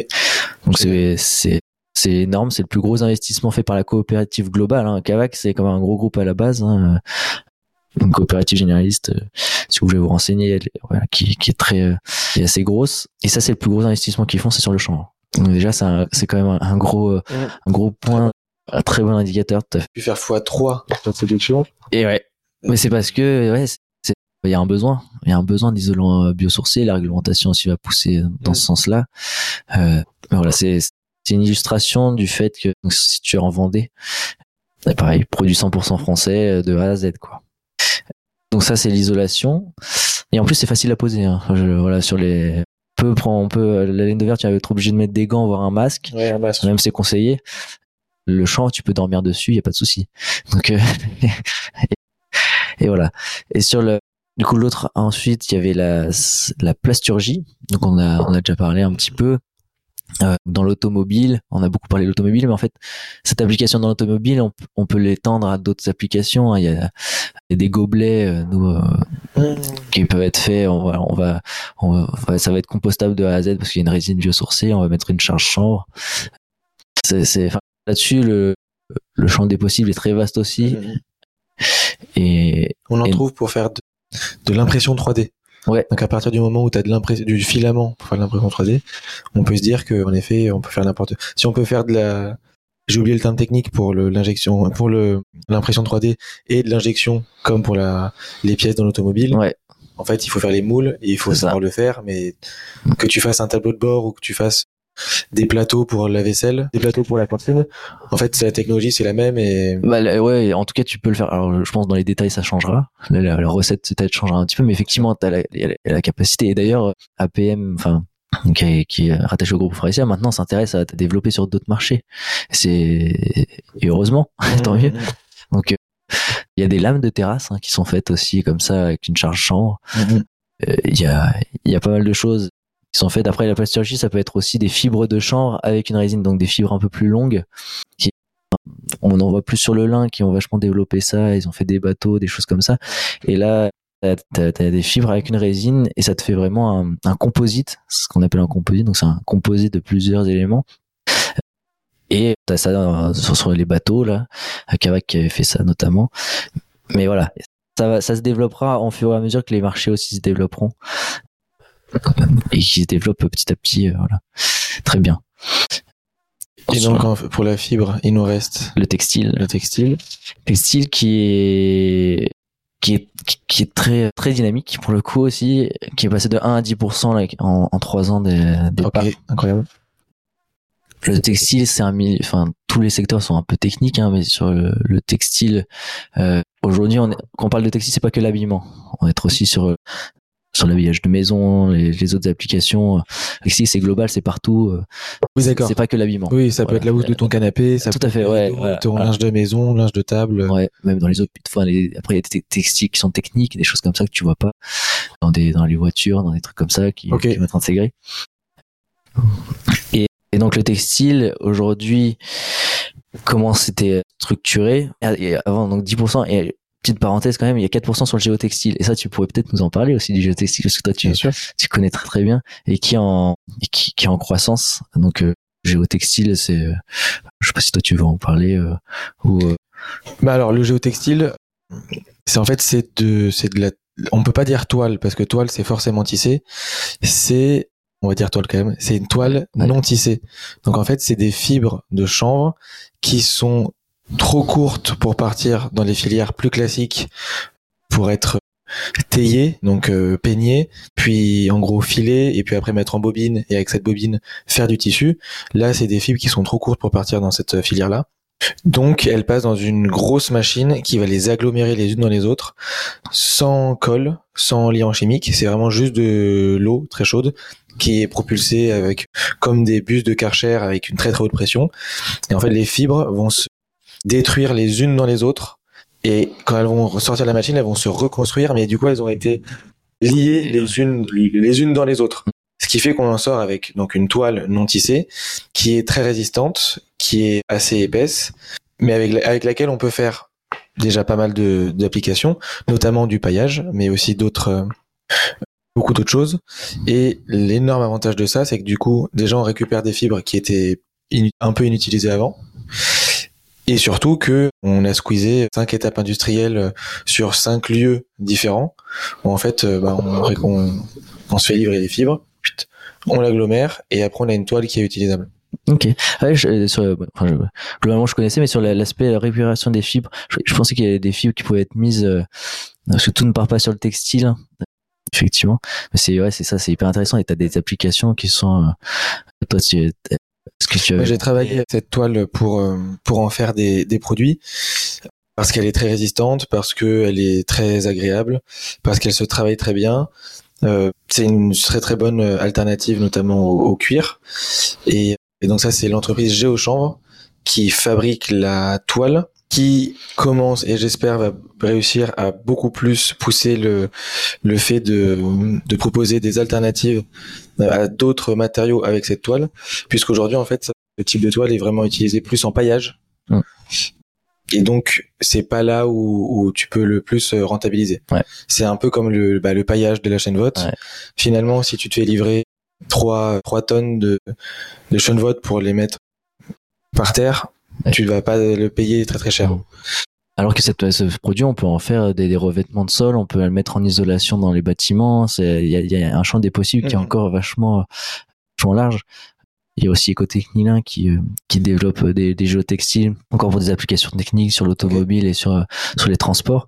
Donc c'est c'est c'est énorme, c'est le plus gros investissement fait par la coopérative globale. Hein. Cavac, c'est comme un gros groupe à la base, hein. une coopérative généraliste. euh, si vous voulez vous renseigner, elle, voilà, qui, qui est très, euh, qui est assez grosse. Et ça, c'est le plus gros investissement qu'ils font, c'est sur le champ. Donc déjà, c'est quand même un, un gros, euh, un gros point, un très bon indicateur. fait.
Pu faire x3 sur production.
Et ouais. Mais c'est parce que, ouais, il y a un besoin. Il y a un besoin d'isolant euh, biosourcé. La réglementation aussi va pousser dans ce sens-là. Euh, voilà, c'est, c'est une illustration du fait que donc, si tu es en Vendée, c'est pareil, produit 100% français euh, de A à Z, quoi. Donc ça, c'est l'isolation. Et en plus, c'est facile à poser. Hein. Je- voilà, sur les, on peut prendre, on peut, la laine de verre, tu vas être obligé de mettre des gants, voire un masque.
Ouais, un masque.
Même c'est conseillé. Le champ, tu peux dormir dessus, il y a pas de souci. Donc euh, et voilà. Et sur le du coup l'autre ensuite, il y avait la la plasturgie. Donc on a on a déjà parlé un petit peu Euh, dans l'automobile, on a beaucoup parlé de l'automobile, mais en fait, cette application dans l'automobile, on, on peut l'étendre à d'autres applications. hein. Il y a, il y a des gobelets, euh, nous, euh,
Mmh.
qui peuvent être faits. On va, on va, on va- ça va être compostable de A à Z parce qu'il y a une résine biosourcée. On va mettre une charge chanvre. C'est, c'est, enfin, là-dessus, le, le champ des possibles est très vaste aussi. Et
On en
Et-
trouve pour faire de, de l'impression 3D.
Ouais.
Donc à partir du moment où tu as de l'impression du filament pour faire de l'impression 3D, on peut se dire que en effet, on peut faire n'importe. Si on peut faire de la j'ai oublié le terme technique pour l'injection pour le l'impression 3D et de l'injection comme pour la les pièces dans l'automobile.
ouais,
En fait, il faut faire les moules et il faut
ça.
savoir le faire mais que tu fasses un tableau de bord ou que tu fasses des plateaux pour la vaisselle, des plateaux pour la cantine. En fait, la technologie c'est la même et
bah, là, ouais, en tout cas, tu peux le faire. Alors, je pense dans les détails, ça changera. La, la- la recette peut-être changera un petit peu, mais effectivement, tu as la, il y a la- il y a la capacité. Et d'ailleurs, APM, enfin, qui est, qui est rattaché au groupe Forestia, maintenant s'intéresse à développer sur d'autres marchés. C'est et heureusement, tant mieux. Donc, euh, il y a des lames de terrasse hein, qui sont faites aussi comme ça avec une charge chambre.
Mhm.
Euh, Il y a il y a pas mal de choses qui sont faites. Après la plasturgie, ça peut être aussi des fibres de chanvre avec une résine, donc des fibres un peu plus longues. Qui, on en voit plus sur le lin qui ont vachement développé ça. Ils ont fait des bateaux, des choses comme ça. Et là, t'as, t'as des fibres avec une résine et ça te fait vraiment un, un composite, ce qu'on appelle un composite. Donc c'est un composite de plusieurs éléments. Et t'as ça sur les bateaux là, Kavak qui avait fait ça notamment. Mais voilà, ça, va, ça se développera en fur et à mesure que les marchés aussi se développeront et qui se développent petit à petit. euh, voilà, très bien.
Et donc, pour la fibre, il nous reste
le textile,
le textile.
textile qui est qui est qui est très très dynamique pour le coup aussi qui est passé de 1 à 10 là, en en trois ans des, des
Ok,
parts.
incroyable.
le textile c'est un milieu enfin tous les secteurs sont un peu techniques hein, mais sur le, le textile euh, aujourd'hui on est, quand on parle de textile c'est pas que l'habillement on est aussi sur sur l'habillage de maison les, les autres applications le textile c'est global c'est partout euh,
Oui, d'accord.
c'est pas que l'habillement
Oui, ça peut être la housse de ton canapé, ça
Tout
peut
à fait,
être
ouais, voilà,
ton
voilà.
linge de maison, linge de table.
Ouais, même dans les autres, enfin, les, après, il y a des textiles qui sont techniques, des choses comme ça que tu vois pas dans des, dans les voitures, dans des trucs comme ça qui,
Ok.
qui vont être intégrés. Et, et donc, le textile, aujourd'hui, comment c'était structuré? Et avant, donc 10%, et petite parenthèse quand même, il y a 4% sur le géotextile. Et ça, tu pourrais peut-être nous en parler aussi du géotextile, parce que toi, tu, tu connais très très bien et qui est en, et qui, qui est en croissance. Donc, euh, géotextile, c'est, euh, je sais pas si toi tu veux en parler, euh, ou, euh,
Bah alors, le géotextile, c'est en fait, c'est de, c'est de la, on peut pas dire toile, parce que toile, c'est forcément tissé. C'est, on va dire toile quand même, c'est une toile non tissée. Donc en fait, c'est des fibres de chanvre qui sont trop courtes pour partir dans les filières plus classiques pour être taillées, donc euh, puis en gros filer, et puis après mettre en bobine, et avec cette bobine faire du tissu. Là, c'est des fibres qui sont trop courtes pour partir dans cette filière-là. Donc, elles passent dans une grosse machine qui va les agglomérer les unes dans les autres, sans colle, sans liant chimique. C'est vraiment juste de l'eau très chaude qui est propulsée avec, comme des bus de Karcher avec une très très haute pression. Et en fait, les fibres vont se détruire les unes dans les autres. Et quand elles vont ressortir de la machine, elles vont se reconstruire, mais du coup, elles ont été liées les unes, les unes dans les autres. Ce qui fait qu'on en sort avec donc une toile non tissée qui est très résistante, qui est assez épaisse, mais avec, avec laquelle on peut faire déjà pas mal d'applications, notamment du paillage, mais aussi d'autres euh, beaucoup d'autres choses. Et l'énorme avantage de ça, c'est que du coup, déjà on récupère des fibres qui étaient un peu inutilisées avant. Et surtout que on a squeezé cinq étapes industrielles euh, sur cinq lieux différents en fait euh, bah, on, se fait livrer les fibres, on l'agglomère et après on a une toile qui est utilisable.
Ok. Enfin, je- globalement, je connaissais, mais sur la- l'aspect récupération des fibres, je, pensais qu'il y avait des fibres qui pouvaient être mises, euh, parce que tout ne part pas sur le textile, hein, effectivement. C'est ouais, c'est ça, c'est hyper intéressant. Et t'as des applications qui sont, euh, toi, tu, que
Moi, j'ai travaillé avec cette toile pour euh, pour en faire des, des produits parce qu'elle est très résistante, parce qu'elle est très agréable, parce qu'elle se travaille très bien. Euh, c'est une très très bonne alternative, notamment au, au cuir. Et, et donc ça, c'est l'entreprise Géochanvre qui fabrique la toile, qui commence et j'espère va réussir à beaucoup plus pousser le le fait de de proposer des alternatives à d'autres matériaux avec cette toile, puisqu'aujourd'hui en fait le type de toile est vraiment utilisé plus en paillage. Et donc, c'est pas là où, où tu peux le plus euh, rentabiliser.
Ouais.
C'est un peu comme le, bah, le paillage de la chaîne vote.
Ouais.
Finalement, si tu te fais livrer 3, trois tonnes de, de chaîne vote pour les mettre par terre,
Ouais.
tu vas pas le payer très très cher.
Mm. alors que cette, ce produit, on peut en faire des, des revêtements de sol, on peut le mettre en isolation dans les bâtiments. Il y a, y a un champ des possibles qui est
Mhm.
encore vachement, vachement large. Il y a aussi Ecotechnilin qui, euh, qui développe des, des jeux textiles, encore pour des applications techniques sur l'automobile et sur, euh, sur les transports.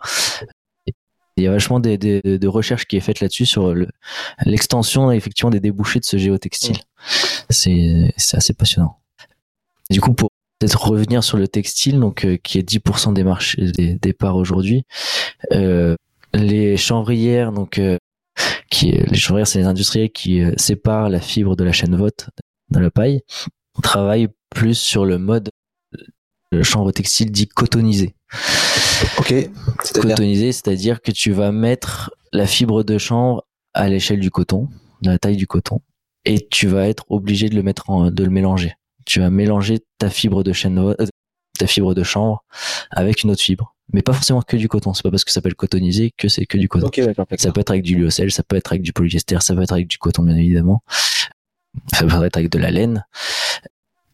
Il y a vachement des, des, de recherches qui est faite là-dessus sur le- l'extension effectivement des débouchés de ce géotextile. C'est, c'est assez passionnant. Du coup, pour peut-être revenir sur le textile, donc euh, qui est 10% des marchés des, des parts aujourd'hui, euh, les chanvrières, donc euh, qui les chanvrières, c'est les industriels qui euh, séparent la fibre de la chaîne vote dans la paille, travaillent plus sur le mode le chanvre textile dit cotonisé.
Ok.
Cotonisé, c'est-à-dire que tu vas mettre la fibre de chanvre à l'échelle du coton, de la taille du coton, et tu vas être obligé de le mettre en, de le mélanger. Tu vas mélanger ta fibre de chêne, euh, ta fibre de chanvre avec une autre fibre. mais pas forcément que du coton. C'est pas parce que ça s'appelle cotonisé que c'est que du coton. Ça peut être avec du lyocell, ça peut être avec du polyester, ça peut être avec du coton, bien évidemment. Ça peut être avec de la laine.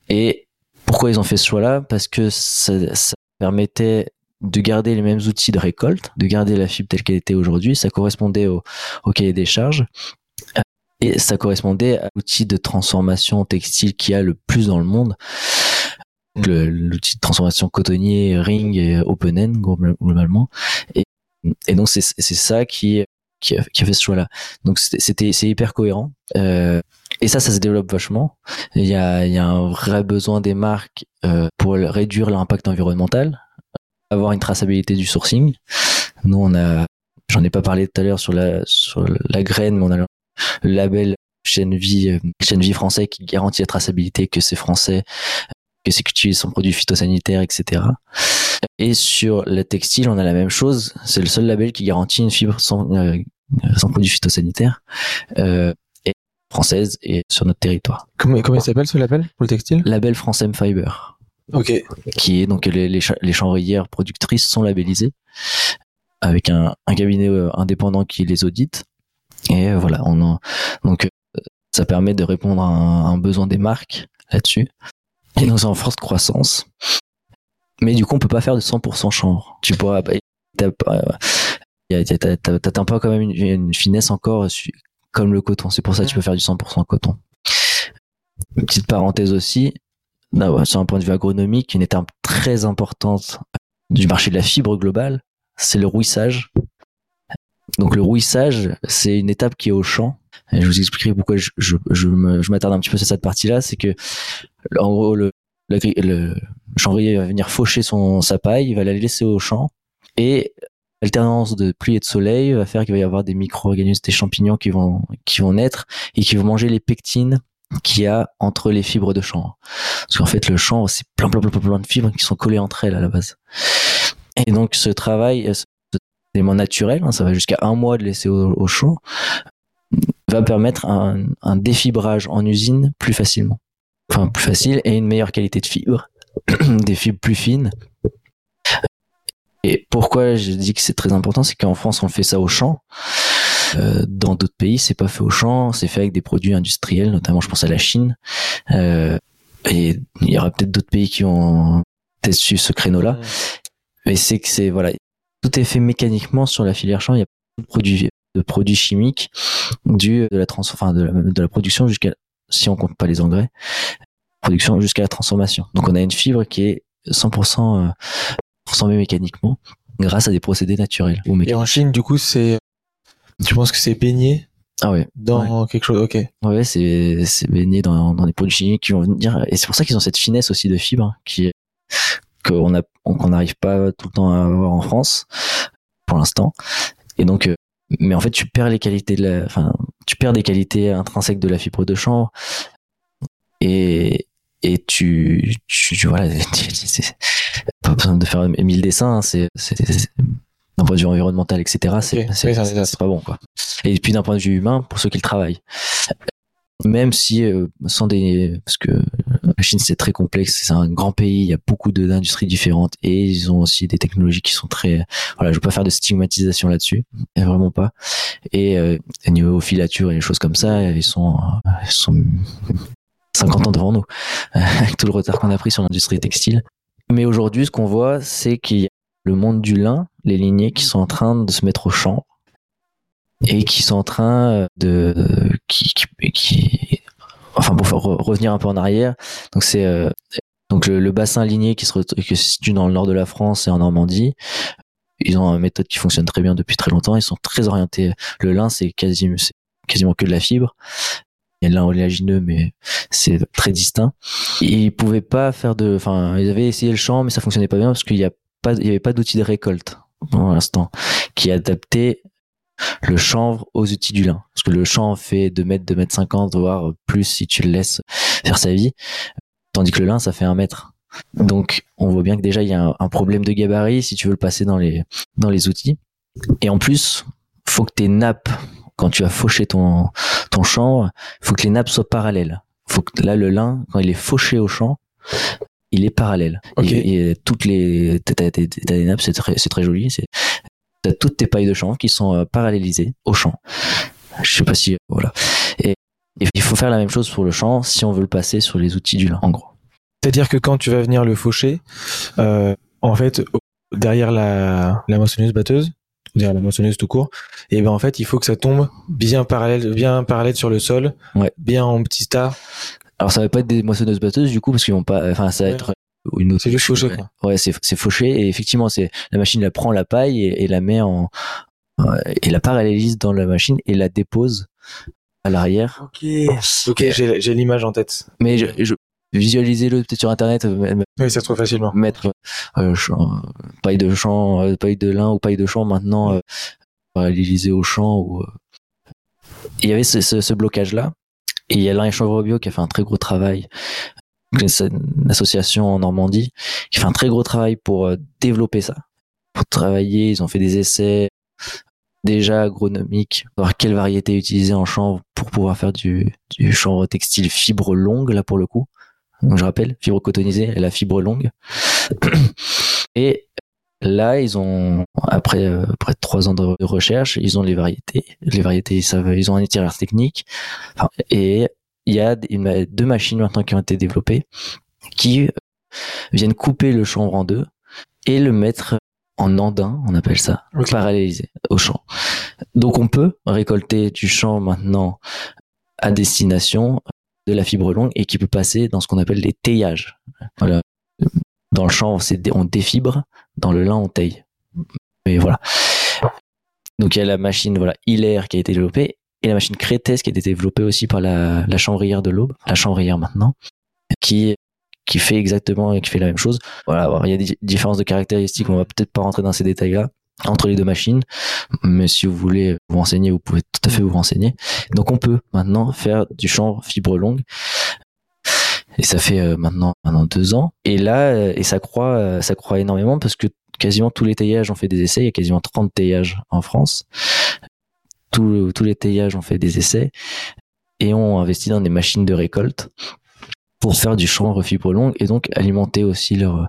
Et pourquoi ils ont fait ce choix-là? Parce que ça, ça permettait de garder les mêmes outils de récolte, de garder la fibre telle qu'elle était aujourd'hui. Ça correspondait au, au cahier des charges. Et ça correspondait à l'outil de transformation textile qu'il y a le plus dans le monde. L'outil de transformation cotonnier, ring et open end globalement. Et, et donc c'est ça qui, qui, a, qui a fait ce choix-là. Donc c'était- c'est hyper cohérent. Euh, et ça, ça se développe vachement. Il y a, il y a un vrai besoin des marques euh, pour réduire l'impact environnemental, avoir une traçabilité du sourcing. Nous, on a, j'en ai pas parlé tout à l'heure sur la sur la graine, mais on a le label chaîne vie euh, chaîne vie français qui garantit la traçabilité que c'est français, que c'est cultivé sans produits phytosanitaires, etc. Et sur le textile, on a la même chose. C'est le seul label qui garantit une fibre sans euh, sans. Euh, et française et sur notre territoire.
Comment, comment il s'appelle ce label pour le textile?
Label France M Fiber,
Ok.
qui est donc les, les, les chanvrières productrices sont labellisées avec un, un cabinet euh, indépendant qui les audite. Et euh, voilà, on en- donc euh, ça permet de répondre à un, à un besoin des marques là-dessus. Et nous sommes en forte croissance. Mais du coup, on peut pas faire de 100% chanvre. Tu pourras t'as- t'as- t'atteins pas quand même une, une finesse encore comme le coton. C'est pour ça que tu peux faire du 100% coton. Une petite parenthèse aussi, ouais, sur un point de vue agronomique, une étape très importante du marché de la fibre globale, c'est le rouissage. Donc le rouissage, c'est une étape qui est au champ. Je vous expliquerai pourquoi je, je, je m'attarde un petit peu sur cette partie-là. C'est que, en gros, le, l'agri- le chanvrier va venir faucher son, sa paille, il va la laisser au champ. Et l'alternance de pluie et de soleil va faire qu'il va y avoir des micro-organismes, des champignons qui vont, qui vont naître et qui vont manger les pectines qu'il y a entre les fibres de chanvre. Parce qu'en fait, le chanvre, c'est plein, plein, plein, plein de fibres qui sont collées entre elles à la base. Et donc, ce travail, euh, ce élément naturel, hein, ça va jusqu'à un mois de laisser au, au chaud, va permettre un, un défibrage en usine plus facilement. Enfin, plus facile et une meilleure qualité de fibres, des fibres plus fines. Et pourquoi je dis que c'est très important, c'est qu'en France, on fait ça au champ. Euh, dans d'autres pays, c'est pas fait au champ, c'est fait avec des produits industriels, notamment je pense à la Chine. Euh, et il y aura peut-être d'autres pays qui ont peut-être su ce créneau-là. Mais c'est que c'est voilà, tout est fait mécaniquement sur la filière champ. Il y a de produits de produits chimiques du de la trans, enfin de la, de la production jusqu'à si on compte pas les engrais, production jusqu'à la transformation. Donc on a une fibre qui est 100% euh, transformée mécaniquement grâce à des procédés naturels ou
Et en Chine, du coup, c'est. Tu penses que c'est baigné
Ah ouais.
dans quelque chose? Ok.
Ouais, c'est c'est baigné dans, dans des produits chimiques qui vont venir et c'est pour ça qu'ils ont cette finesse aussi de fibre hein, qui qu'on n'arrive pas tout le temps à avoir en France pour l'instant. Et donc euh, mais en fait tu perds les qualités de la enfin tu perds des qualités intrinsèques de la fibre de chanvre et et tu tu, tu- voilà c'est pas besoin de faire mille dessins hein, c'est d'un point de vue environnemental etc c'est
Ok,
c'est
oui,
pas bon quoi. Et puis d'un point de vue humain pour ceux qui le travaillent. Même si euh, sans des parce que la Chine c'est très complexe c'est un grand pays il y a beaucoup d'industries différentes et ils ont aussi des technologies qui sont très voilà je veux pas faire de stigmatisation là-dessus euh, vraiment pas. Et euh, au niveau filature et les choses comme ça ils sont euh, ils sont 50 ans devant nous avec tout le retard qu'on a pris sur l'industrie textile. Mais aujourd'hui ce qu'on voit c'est qu'il y a le monde du lin les lignées qui sont en train de se mettre au champ et qui sont en train de qui qui, qui- enfin pour revenir un peu en arrière donc c'est euh, donc le, bassin ligné qui se, situe dans le nord de la France et en Normandie. Ils ont une méthode qui fonctionne très bien depuis très longtemps. Ils sont très orientés. Le lin c'est quasiment que de la fibre. Il y a de lin oléagineux mais c'est très distinct. Ils pouvaient pas faire de enfin ils avaient essayé le champ mais ça fonctionnait pas bien parce qu'il y a pas il y avait pas d'outil de récolte pour l'instant qui adaptait le chanvre aux outils du lin. Parce que le chanvre fait 2 mètres, 2 mètres 50, voire plus si tu le laisses faire sa vie. Tandis que le lin, ça fait un mètre. Donc, on voit bien que déjà, il y a un, un problème de gabarit si tu veux le passer dans les, dans les outils. Et en plus, faut que tes nappes, quand tu vas faucher ton, ton chanvre, faut que les nappes soient parallèles. Faut que là, le lin, quand il est fauché au champ, il est parallèle.
Ok.
Et, et toutes les, t'as, des nappes, c'est très, c'est très joli. C'est, t'as toutes tes pailles de chanvre qui sont euh, parallélisées au champ. Je sais pas si, voilà. Et, il faut faire la même chose pour le champ si on veut le passer sur les outils du lin, en gros.
C'est-à-dire que quand tu vas venir le faucher, euh, en fait, derrière la, la moissonneuse batteuse, derrière la moissonneuse tout court, et ben en fait, il faut que ça tombe bien parallèle, bien parallèle sur le sol,
Ouais.
bien en petit star.
Alors ça va pas être des moissonneuses batteuses du coup parce qu'ils vont pas, enfin ça va
Ouais.
être une autre.
C'est juste fauché, quoi.
Ouais, c'est c'est fauché et effectivement c'est la machine la prend la paille et, et la met en et la parallélise dans la machine et la dépose à l'arrière.
Ok. Ok, j'ai j'ai l'image en tête.
Mais je, je visualisez-le peut-être sur internet, euh,
Oui, ça se trouve facilement.
mettre euh, champ- paille de champ, euh, paille de lin ou paille de champ maintenant euh, parallélisée au champ ou. euh. Il y avait ce, ce, ce blocage là et il y a l'un Chanvre Bio qui a fait un très gros travail. C'est une association en Normandie qui fait un très gros travail pour euh, développer ça, pour travailler. Ils ont fait des essais déjà agronomiques, voir quelle variété utiliser en chanvre pour pouvoir faire du, du chanvre textile fibre longue là pour le coup. Donc je rappelle, fibre cotonisée la fibre longue. Et là, ils ont après euh, après trois ans de de recherche, ils ont les variétés. Les variétés, ils savent, ils ont un itinéraire technique. Et il y a deux machines maintenant qui ont été développées qui euh, viennent couper le chanvre en deux et le mettre en andin, on appelle ça,
Ok.
parallélisé au champ. Donc on peut récolter du champ maintenant à destination de la fibre longue et qui peut passer dans ce qu'on appelle les teillages. Voilà. Dans le champ, on défibre, dans le lin, on taille. Mais voilà. Donc il y a la machine voilà Hilaire qui a été développée et la machine Crétès qui a été développée aussi par la, la chanvrière de l'Aube, la chanvrière maintenant, qui qui fait exactement et qui fait la même chose. Voilà, il y a des différences de caractéristiques, on va peut-être pas rentrer dans ces détails-là entre les deux machines, mais si vous voulez vous renseigner, vous pouvez tout à fait vous renseigner. Donc on peut maintenant faire du chanvre fibre longue. Et ça fait euh, maintenant, maintenant deux ans. Et là, euh, et ça croît, euh, ça croît énormément parce que quasiment tous les teillages ont fait des essais. Il y a quasiment 30 teillages en France. Tous, tous les teillages ont fait des essais et ont investi dans des machines de récolte pour faire du fibre longue et donc alimenter aussi leur.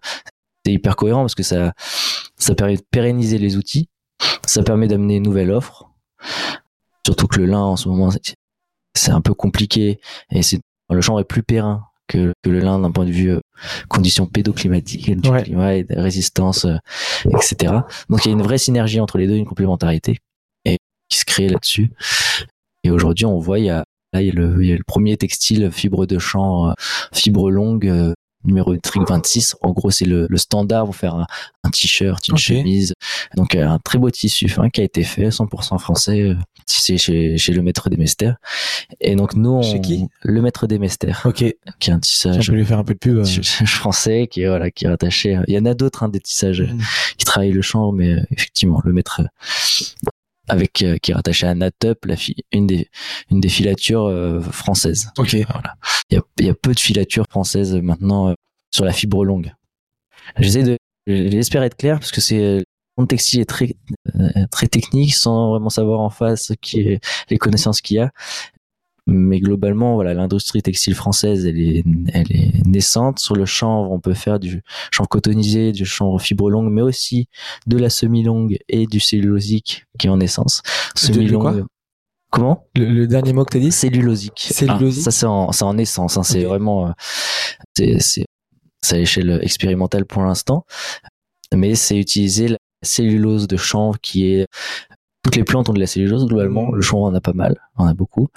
C'est hyper cohérent parce que ça, ça permet de pérenniser les outils. Ça permet d'amener une nouvelle offre. Surtout que le lin en ce moment, c'est- un peu compliqué et c'est le chanvre est plus périn que, que le lin d'un point de vue euh, conditions pédoclimatiques, du
Ouais.
climat et de résistance, euh, etc. Donc il y a une vraie synergie entre les deux, une complémentarité et qui se crée là-dessus. Et aujourd'hui, on voit il y a là il y a le, il y a le premier textile fibre de champ, euh, fibre longue. euh, numéro trick 26 en gros c'est le, le standard pour faire un, un t-shirt une chemise donc euh, un très beau tissu fin qui a été fait 100% français tissé chez, chez le maître des Mesters et donc nous on,
Chez qui?
Le maître des Mesters
Ok.
qui est un tissage
peut lui faire un peu de pub. euh.
français qui est voilà qui est rattaché il y en a d'autres hein, des tissages
Mm.
qui travaillent le champ mais effectivement le maître avec euh, qui est rattaché à Natup la fi- une des une des filatures euh, françaises.
Ok.
voilà. Il y a, il y a peu de filatures françaises maintenant euh, sur la fibre longue. J'essaie de j'espère être clair parce que c'est euh, le textile est très euh, très technique sans vraiment savoir en face qui est les connaissances qu'il y a mais globalement voilà l'industrie textile française elle est elle est naissante. Sur le chanvre on peut faire du chanvre cotonisé du chanvre fibre longue mais aussi de la semi longue et du cellulosique qui est en naissance
De- de
semi
quoi
longue comment?
Le, le dernier mot que t'as dit?
Cellulosique.
Cellulosique.
Ah, ça c'est en c'est en essence hein, c'est vraiment euh, c'est c'est c'est à l'échelle expérimentale pour l'instant. Mais c'est utiliser la cellulose de chanvre qui est toutes les plantes ont de la cellulose globalement.
Mhm.
le chanvre en a pas mal on en a beaucoup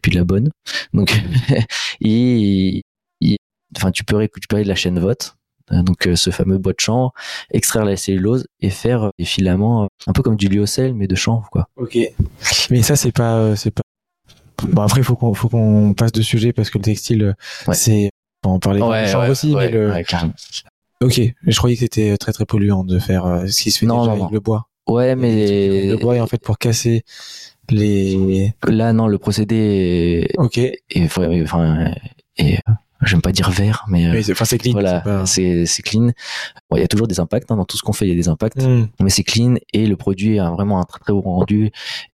et puis de la bonne donc et, et- enfin tu peux récupérer de la chaîne vote euh, donc euh, ce fameux bois de chanvre extraire la cellulose et faire euh, des filaments euh, un peu comme du lyocell mais de chanvre quoi
Ok. Mais ça, c'est pas, c'est pas. Bon, après, faut qu'on, faut qu'on passe de sujet parce que le textile,
Ouais.
c'est, on en parlait du chanvre aussi, mais le,
ouais, carrément.
ok. Je croyais que c'était très très polluant de faire ce qui se fait
Non,
déjà
non,
avec
non.
le bois.
ouais mais
Le bois est en fait pour casser les.
Là, non, le procédé est,
Ok.
est- enfin, euh, j'aime pas dire vert, mais euh,
Mais c'est, enfin, c'est clean.
voilà,
c'est pas-
c'est c'est clean. Bon, il y a toujours des impacts hein, dans tout ce qu'on fait, il y a des impacts,
Hmm.
mais c'est clean et le produit a vraiment un très très bon rendu,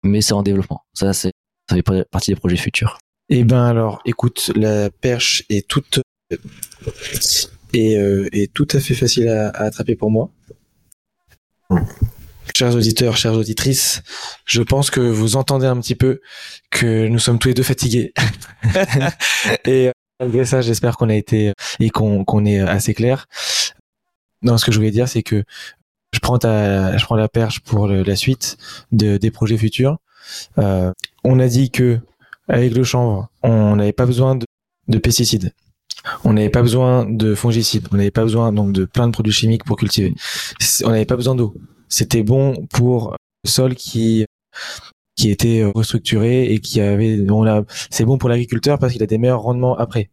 mais c'est en développement. Ça, c'est ça fait partie des projets futurs.
Eh ben alors, écoute, la perche est toute est, euh, est tout à fait facile à, à attraper pour moi. Chers auditeurs, chères auditrices, je pense que vous entendez un petit peu que nous sommes tous les deux fatigués. et malgré ça, j'espère qu'on a été et qu'on est assez clair. Non, ce que je voulais dire, c'est que je prends ta, je prends la perche pour le- la suite de, des projets futurs. Euh, on a dit que avec le chanvre, on n'avait pas besoin de, de pesticides. On n'avait pas besoin de fongicides. On n'avait pas besoin donc de plein de produits chimiques pour cultiver. On n'avait pas besoin d'eau. C'était bon pour le sol qui qui était restructuré et qui avait on a c'est bon pour l'agriculteur parce qu'il a des meilleurs rendements après.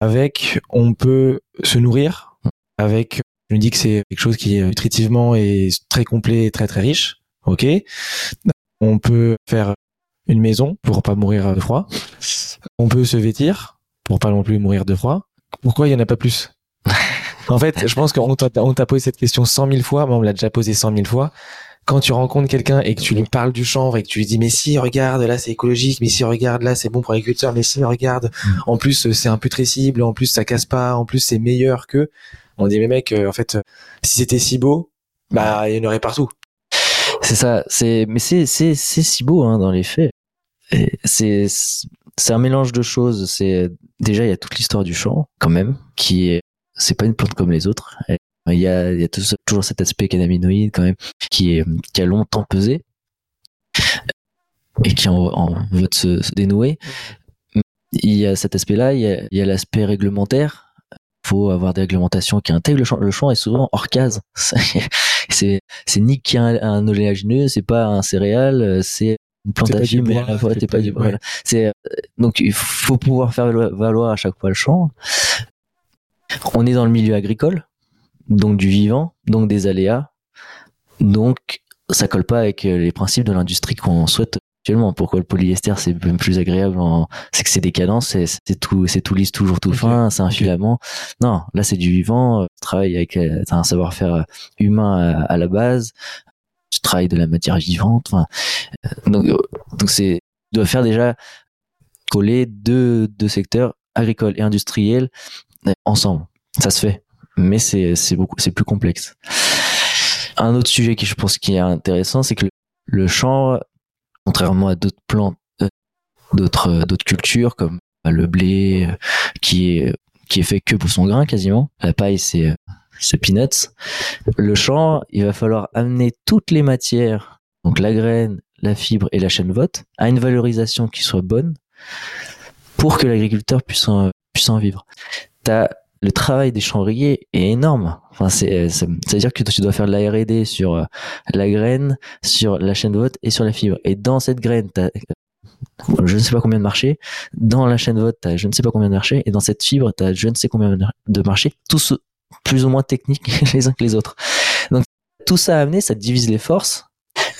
Avec on peut se nourrir avec je me dis que c'est quelque chose qui est nutritivement et très complet et très très riche. OK On peut faire une maison pour pas mourir de froid. On peut se vêtir pour pas non plus mourir de froid. Pourquoi il y en a pas plus? En fait, je pense qu'on t'a posé cette question cent mille fois, moi on l'a déjà posé cent mille fois. Quand tu rencontres quelqu'un et que tu lui parles du chanvre et que tu lui dis mais si regarde là c'est écologique, mais si regarde là c'est bon pour l'agriculteur, mais si regarde en plus euh, c'est imputrescible, en plus ça casse pas, en plus c'est meilleur que. On dit mais mec euh, en fait euh, si c'était si beau, bah il y en aurait partout.
C'est ça. C'est mais c'est c'est c'est si beau hein, dans les faits. C'est c'est un mélange de choses. C'est déjà il y a toute l'histoire du champ quand même qui est c'est pas une plante comme les autres. Et Il y a il y a tout ce- toujours cet aspect cannabinoïde quand même qui est qui a longtemps pesé et qui en, en de se, se dénouer. Il y a cet aspect-là. Il y a il l'aspect réglementaire. Faut avoir des réglementations qui intègrent le champ. Le champ est souvent hors case. C'est ni qui un, un oléagineux, c'est pas un céréal, euh, c'est une plante à fibres, mais à la fois t'es
pas du-
voilà. C'est euh, donc il faut pouvoir faire valo- valoir à chaque fois le champ. On est dans le milieu agricole, donc du vivant, donc des aléas, donc ça colle pas avec euh, les principes de l'industrie qu'on souhaite actuellement. Pourquoi le polyester c'est même plus agréable en... C'est que c'est des cadences, c'est tout, c'est tout lisse, toujours tout fin, c'est un filament. Non, là c'est du vivant. euh, Tu travailles avec euh, t'as un savoir-faire euh, humain à, à la base. Tu travailles de la matière vivante. Enfin, euh, donc euh, donc c'est tu dois faire déjà coller deux deux secteurs agricole et industriel euh, ensemble. Ça se fait, mais c'est beaucoup c'est plus complexe. Un autre sujet qui je pense qui est intéressant, c'est que le, le champ, contrairement à d'autres plantes, euh, d'autres euh, d'autres cultures comme bah, le blé, euh, qui est qui est fait que pour son grain quasiment. La paille c'est c'est peanuts. Le champ, il va falloir amener toutes les matières, donc la graine, la fibre et la chaîne vote, à une valorisation qui soit bonne pour que l'agriculteur puisse en, puisse en vivre. Le travail des chanvriers est énorme. C'est- c'est-à-dire que tu dois faire de la R&D sur euh, la graine, sur la chaîne de vote et sur la fibre. Et dans cette graine, t'as euh, je ne sais pas combien de marchés. Dans la chaîne de vote, t'as je ne sais pas combien de marchés. Et dans cette fibre, t'as je ne sais combien de marchés. Tous plus ou moins techniques les uns que les autres. Donc, tout ça à amener, ça divise les forces.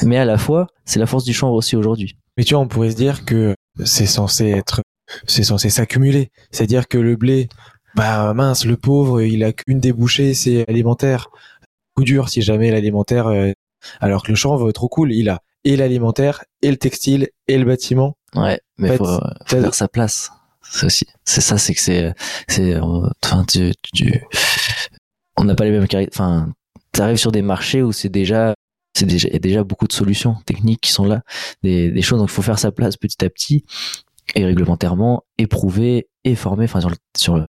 Mais à la fois, c'est la force du chanvre aussi aujourd'hui.
Mais tu vois, on pourrait se dire que c'est censé être, c'est censé s'accumuler. C'est-à-dire que le blé, bah mince, le pauvre, il a qu'une débouchée, c'est alimentaire. Coup dur si jamais l'alimentaire, euh, alors que le chanvre, trop cool, il a et l'alimentaire, et le textile, et le bâtiment.
Ouais, mais
En fait,
faut, faut
t'as-
faire sa place. C'est aussi, c'est ça, c'est que c'est, c'est, euh, enfin, tu, tu, on n'a pas les mêmes. Enfin, t'arrives sur des marchés où c'est déjà, c'est déjà, il y a déjà beaucoup de solutions techniques qui sont là, des, des choses. Donc, il faut faire sa place petit à petit et réglementairement, éprouver et former. Enfin, sur le, sur le,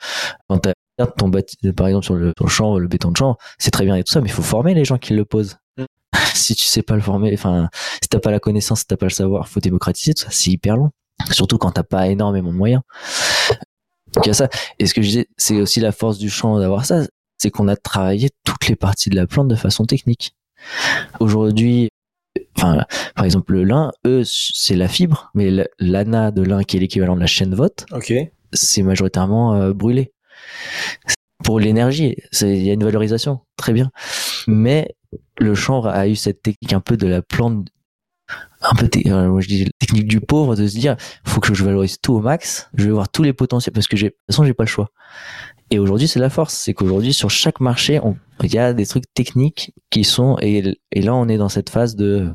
quand t'as ton bâti, par exemple sur le, sur le champ, le béton de champ, c'est très bien et tout ça, mais il faut former les gens qui le posent.
Mm.
si tu sais pas le former, enfin, si t'as pas la connaissance, si t'as pas le savoir, faut démocratiser tout ça. C'est hyper long. Surtout quand t'as pas énormément de moyens. Donc, il y a ça. Et ce que je disais, c'est aussi la force du champ d'avoir ça, c'est qu'on a travaillé toutes les parties de la plante de façon technique. Aujourd'hui, enfin, par exemple, le lin, eux, c'est la fibre, mais l'ana de lin, qui est l'équivalent de la chaîne vote,
Ok.
C'est majoritairement euh, brûlé. Pour l'énergie, il y a une valorisation, très bien. Mais le chanvre a eu cette technique un peu de la plante, un peu, euh, moi je dis technique du pauvre, de se dire, faut que je valorise tout au max, je vais voir tous les potentiels, parce que j'ai, de toute façon, j'ai pas le choix. Et aujourd'hui, c'est la force, c'est qu'aujourd'hui, sur chaque marché, il y a des trucs techniques qui sont, et, et là, on est dans cette phase de,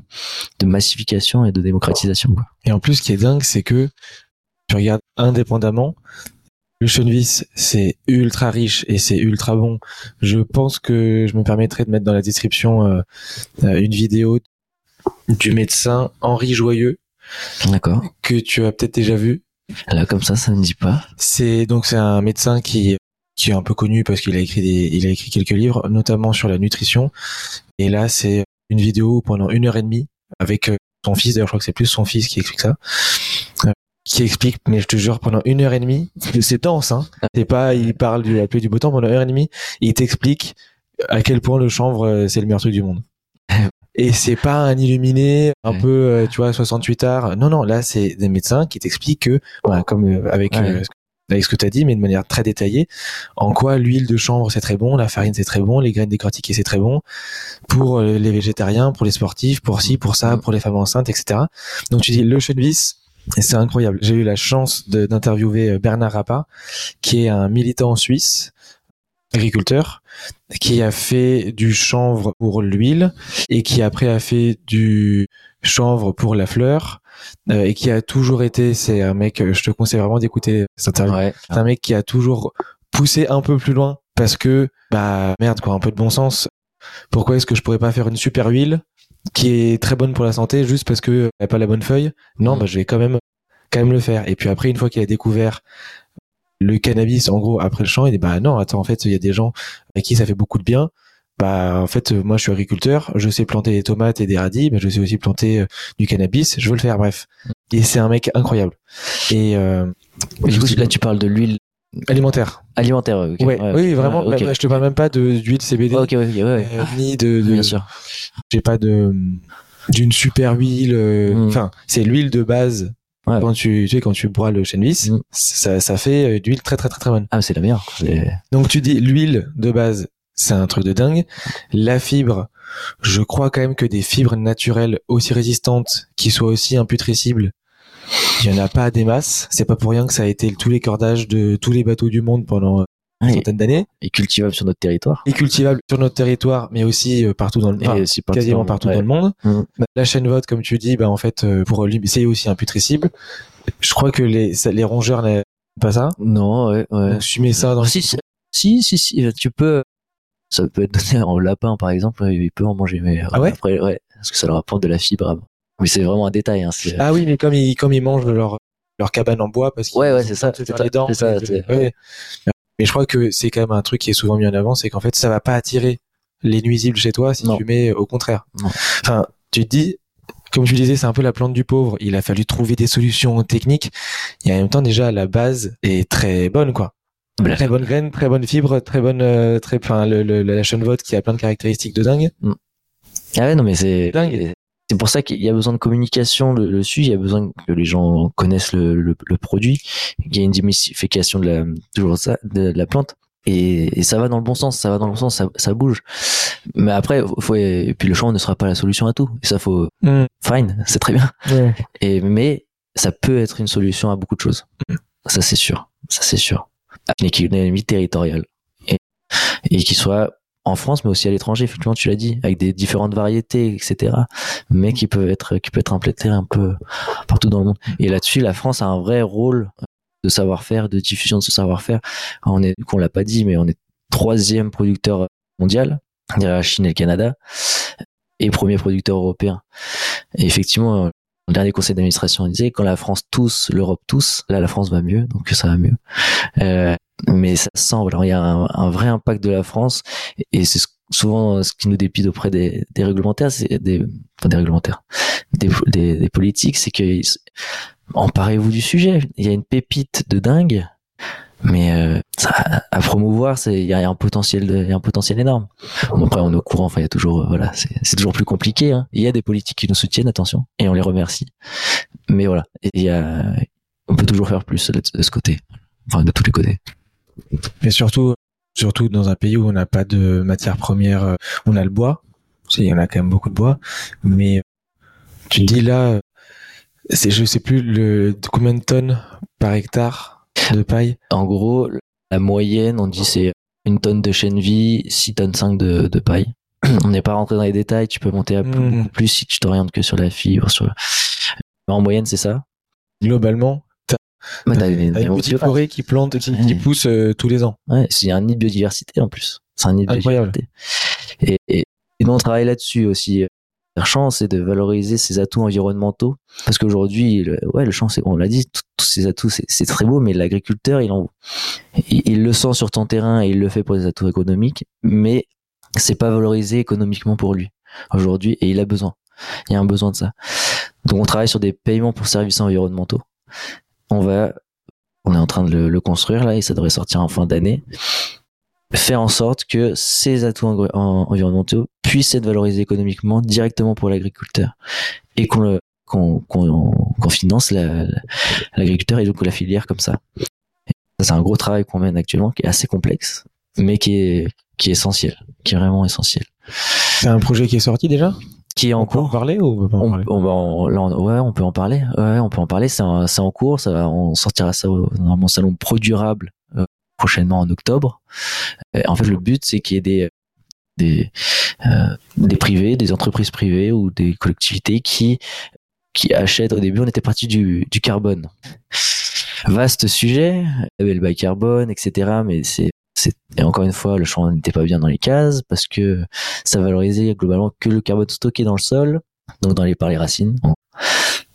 de massification et de démocratisation. quoi.
Et en plus, ce qui est dingue, c'est que tu regardes indépendamment, Le Chunvis, c'est ultra riche et c'est ultra bon. Je pense que je me permettrai de mettre dans la description euh, euh, une vidéo du médecin Henri Joyeux
D'accord.
que tu as peut-être déjà vu.
Là, comme ça, ça me dit pas.
C'est donc c'est un médecin qui qui est un peu connu parce qu'il a écrit des il a écrit quelques livres, notamment sur la nutrition. Et là, c'est une vidéo pendant une heure et demie avec euh, son fils. D'ailleurs, je crois que c'est plus son fils qui explique ça. Qui explique, mais je te jure, pendant une heure et demie, c'est dense, hein. C'est pas, il parle du, la pluie du beau temps pendant une heure et demie, et il t'explique à quel point le chanvre, euh, c'est le meilleur truc du monde. Et c'est pas un illuminé, un
Ouais.
peu, euh, tu vois, 68 arts. Non, non, là, c'est des médecins qui t'expliquent que, voilà, comme euh, avec,
Ouais.
euh, avec ce que tu as dit, mais de manière très détaillée, en quoi l'huile de chanvre c'est très bon, la farine c'est très bon, les graines décortiquées c'est très bon, pour les végétariens, pour les sportifs, pour ci, pour ça,
Mm.
pour les femmes enceintes, etc. Donc tu dis le Chunvis, et c'est incroyable. J'ai eu la chance d'interviewer euh, Bernard Rappa, qui est un militant suisse, agriculteur, qui a fait du chanvre pour l'huile et qui après a fait du chanvre pour la fleur euh, et qui a toujours été, c'est un mec, euh, je te conseille vraiment d'écouter cette interview.
Ouais.
C'est un mec qui a toujours poussé un peu plus loin parce que, bah merde quoi, un peu de bon sens. Pourquoi est-ce que je pourrais pas faire une super huile qui est très bonne pour la santé juste parce que elle a pas la bonne feuille Non,
Mm.
bah je vais quand même quand même le faire. Et puis après, une fois qu'il a découvert le cannabis, en gros, après le champ, il dit bah non, attends, en fait, il y a des gens avec qui ça fait beaucoup de bien. Bah en fait, euh, moi je suis agriculteur, je sais planter des tomates et des radis, mais je sais aussi planter euh, du cannabis. Je veux le faire, bref. Et c'est un mec incroyable. Et euh,
du coup, là, tu parles de l'huile
alimentaire.
alimentaire. ok.
Ouais, oui, vraiment.
Ouais, ok.
bah, je te parle même pas d'huile CBD,
Ok, ouais, ouais, ouais.
euh, ni de, de
Bien sûr.
j'ai pas de d'une super huile. euh,
Mm.
Enfin, c'est l'huile de base.
Ouais.
Quand tu, tu sais, quand tu broies le chènevis,
Mm.
ça, ça fait euh, d'huile très très très très bonne.
Ah, c'est la meilleure.
Donc tu dis l'huile de base, c'est un truc de dingue. La fibre, je crois quand même que des fibres naturelles aussi résistantes, qui soient aussi imputrescibles, il y en a pas des masses. C'est pas pour rien que ça a été tous les cordages de tous les bateaux du monde pendant euh, une
Ouais,
centaine d'années.
et cultivable sur notre territoire.
Et cultivable sur notre territoire, mais aussi euh, partout dans le enfin,
partout
quasiment
le-
partout
ouais.
dans le monde.
Mm.
Bah, La chaîne vote, comme tu dis, bah en fait, euh, pour lui, c'est aussi imputrescible. Je crois que les, rongeurs n'aiment pas ça.
Non, ouais, ouais.
Donc tu mets ça dans.
Si, si, si, si, si, tu peux. Ça peut être donné en lapin, par exemple, il peut en manger. Mais
Ah ouais?
après, ouais, parce que ça leur apporte de la fibre. Mais c'est vraiment un détail. Hein,
Ah oui, mais comme ils comme ils mangent leur leur cabane en bois parce qu'ils
Ouais, ouais, c'est ça, c'est
les dents.
ça,
ouais. Mais je crois que c'est quand même un truc qui est souvent mis en avant, c'est qu'en fait ça va pas attirer les nuisibles chez toi si
Non.
tu mets au contraire.
Non.
Enfin, tu te dis, comme tu disais, c'est un peu la plante du pauvre. Il a fallu trouver des solutions techniques. Et en même temps, déjà, la base est très bonne, quoi. Très bonne graine, très bonne fibre, très bonne, euh, très, enfin, le, le, la Vote qui a plein de caractéristiques de dingue.
Ah ouais, non, mais c'est
Dingue.
C'est pour ça qu'il y a besoin de communication dessus. Il y a besoin que les gens connaissent le, le, le produit. Il y a une démystification de la toujours ça de la plante. Et, et ça va dans le bon sens, ça va dans le bon sens, ça, ça bouge. Mais après, faut, et puis le champ ne sera pas la solution à tout. Et ça, faut,
Mm.
fine, c'est très bien. Et mais ça peut être une solution à beaucoup de choses. Ça c'est sûr, ça c'est sûr. Une économie territoriale et, et qui soit en France, mais aussi à l'étranger. Effectivement, tu l'as dit, avec des différentes variétés, etc. Mais qui peuvent être, qui peut être un peu partout dans le monde. Et là-dessus, la France a un vrai rôle de savoir-faire, de diffusion de ce savoir-faire. On est, qu'on l'a pas dit, mais on est troisième producteur mondial derrière la Chine et le Canada et premier producteur européen. Et effectivement, le dernier conseil d'administration disait quand la France tousse, l'Europe tousse, là la France va mieux, donc ça va mieux. Euh, mais ça semble, alors il y a un, vrai impact de la France et c'est ce- souvent ce qui nous dépite auprès des, des réglementaires, c'est des, enfin des réglementaires, des, des, des politiques, c'est que emparez-vous du sujet. Il y a une pépite de dingue, mais euh, ça, à promouvoir, c'est il y a un potentiel, de, il y a un potentiel énorme. Bon, après, on est au courant. Enfin, il y a toujours, euh, voilà, c'est c'est toujours plus compliqué. Hein. Il y a des politiques qui nous soutiennent, attention, et on les remercie. Mais voilà, il y a, on peut toujours faire plus de, de ce côté, enfin de tous les côtés.
Mais surtout, surtout dans un pays où on n'a pas de matière première, euh, on a le bois. Tu sais, Il y en a quand même beaucoup de bois, mais tu dis là, c'est je sais plus le combien de tonnes par hectare de paille.
En gros, la moyenne, on dit c'est une tonne de chêne vie, 6 tonnes 5 de, de paille. On n'est pas rentré dans les détails, tu peux monter à plus, plus si tu t'orientes que sur la fibre. Sur... Mais en moyenne, c'est ça.
Globalement, t'as
Bah, t'as
une petite forêt qui plante, qui, qui
Ouais.
pousse euh, tous les ans.
Ouais, c'est un nid de biodiversité en plus. C'est un nid de
Incroyable.
biodiversité. Et, et, et nous, on travaille là-dessus aussi. Faire champ, c'est de valoriser ses atouts environnementaux. Parce qu'aujourd'hui, le, ouais, le champ, c'est, on l'a dit, tous ces atouts, c'est, très beau, mais l'agriculteur, il, en, il, le sent sur ton terrain et il le fait pour des atouts économiques, mais c'est pas valorisé économiquement pour lui aujourd'hui et il a besoin. Il y a un besoin de ça. Donc, on travaille sur des paiements pour services environnementaux. On va, on est en train de le, le construire là et ça devrait sortir en fin d'année faire en sorte que ces atouts environnementaux puissent être valorisés économiquement directement pour l'agriculteur et qu'on le qu'on qu'on qu'on finance la- la- l'agriculteur et donc la filière comme ça. Ça, c'est un gros travail qu'on mène actuellement qui est assez complexe mais qui est qui est essentiel, qui est vraiment essentiel,
C'est un projet qui est sorti déjà?
Qui est en
On peut en
cours.
parler ou on peut pas en
On,
parler?
on en- là, on- ouais, on peut en parler. Ouais, on peut en parler. C'est en, cours. Ça on sortira ça au, dans mon salon Pro Durable euh, prochainement en octobre. Et en fait, le but, c'est qu'il y ait des des euh, des privés, des entreprises privées ou des collectivités qui qui achètent. Au début, on était parti du du carbone. Vaste sujet, label by carbone, etc. Mais c'est et encore une fois, le champ n'était pas bien dans les cases parce que ça valorisait globalement que le carbone stocké dans le sol, donc dans les par les racines,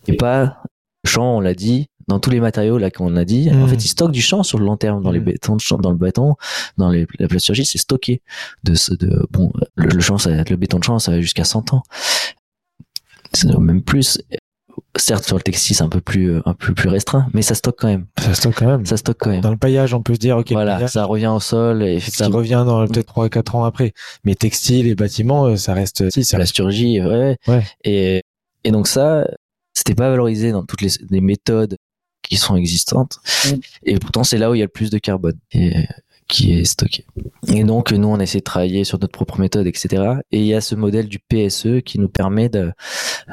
et pas le champ, on l'a dit, dans tous les matériaux là qu'on a dit. En fait, ils stockent du champ sur le long terme dans les
Mhm.
bétons, dans le béton, dans les, la plasturgie, c'est stocké. De, ce- de bon, le, le champ, ça, le béton de champ, ça va jusqu'à 100 ans, même plus. Certes, sur le textile, c'est un peu plus, un peu plus restreint, mais ça stocke quand même.
Ça stocke quand même.
Ça stocke quand même.
Dans le paillage, on peut se dire, ok,
voilà,
paillage,
ça revient au sol et
ça revient dans peut-être 3 4 ans après. Mais textile et bâtiment, euh, ça reste si ça
plasturgie, ouais.
Ouais.
Et, et donc ça, c'était pas valorisé dans toutes les, les méthodes qui sont existantes. Et pourtant, c'est là où il y a le plus de carbone et, qui est stocké. Et donc, nous, on essaie de travailler sur notre propre méthode, etc. Et il y a ce modèle du PSE qui nous permet de,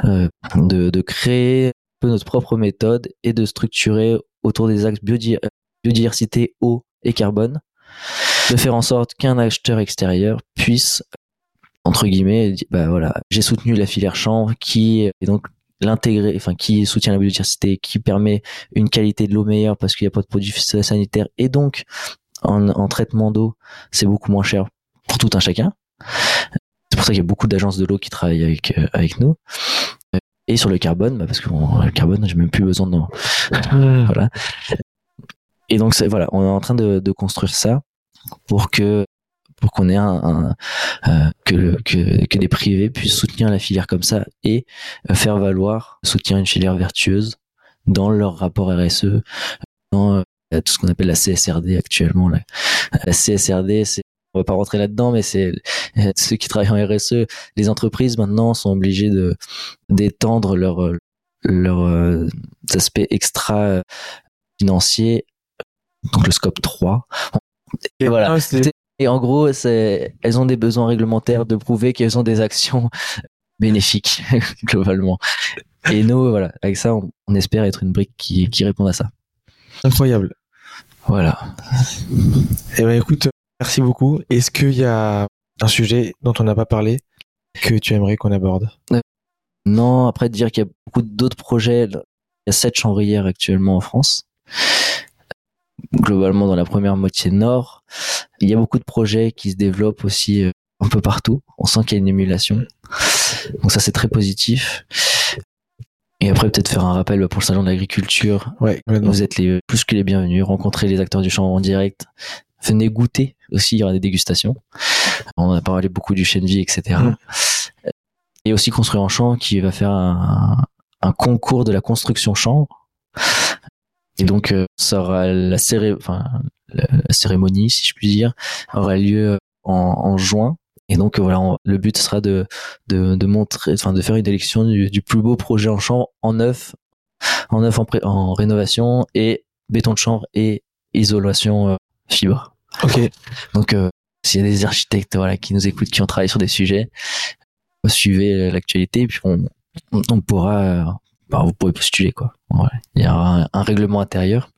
euh, de, de créer un peu notre propre méthode et de structurer autour des axes biodi- biodiversité, eau et carbone, de faire en sorte qu'un acheteur extérieur puisse entre guillemets, bah voilà, j'ai soutenu la filière champ qui est donc l'intégrer, enfin qui soutient la biodiversité, qui permet une qualité de l'eau meilleure parce qu'il n'y a pas de produits sanitaires et donc en, en traitement d'eau, c'est beaucoup moins cher pour tout un chacun. C'est pour ça qu'il y a beaucoup d'agences de l'eau qui travaillent avec euh, avec nous. Et sur le carbone, bah parce que bon, le carbone, j'ai même plus besoin de voilà. Et donc c'est voilà, on est en train de, de construire ça pour que pour qu'on ait un, un euh, que, que que des privés puissent soutenir la filière comme ça et euh, faire valoir soutenir une filière vertueuse dans leur rapport RSE dans euh, tout ce qu'on appelle la CSRD actuellement là. la CSRD c'est on va pas rentrer là-dedans mais c'est ceux qui travaillent en RSE les entreprises maintenant sont obligées de d'étendre leur euh, leur euh, aspect extra euh, financier donc le scope 3 et voilà
Ah,
et en gros, c'est, elles ont des besoins réglementaires de prouver qu'elles ont des actions bénéfiques, globalement. Et nous, voilà, avec ça, on, on espère être une brique qui, qui répond à ça.
incroyable.
Voilà.
Eh ben écoute, merci beaucoup. Est-ce qu'il y a un sujet dont on n'a pas parlé que tu aimerais qu'on aborde?
Non, après dire qu'il y a beaucoup d'autres projets. Il y a sept chambrières actuellement en France. Globalement, dans la première moitié nord. Il y a beaucoup de projets qui se développent aussi euh, un peu partout. On sent qu'il y a une émulation. Donc ça, c'est très positif. Et après, peut-être faire un rappel pour le salon de l'agriculture.
Ouais.
Vous êtes les plus que les bienvenus. Rencontrez les acteurs du champ en direct. Venez goûter aussi. Il y aura des dégustations. On a parlé beaucoup du chêne vie, etc.
Mm.
Et aussi construire en champ qui va faire un, un concours de la construction champ. Et donc, euh, ça aura la, céré- enfin, la, cérémonie, si je puis dire, aura lieu en, en juin. Et donc, euh, voilà, on- le but sera de, de, de montrer, enfin, de faire une élection du, du plus beau projet en champ en neuf, en neuf en, pré- en rénovation et béton de chanvre et isolation euh, fibre.
Ok.
Donc, euh, s'il y a des architectes voilà, qui nous écoutent, qui ont travaillé sur des sujets, euh, suivez euh, l'actualité et puis on, on, on pourra, euh, bah, vous pourrez postuler quoi. Voilà. Il y aura un, un règlement intérieur.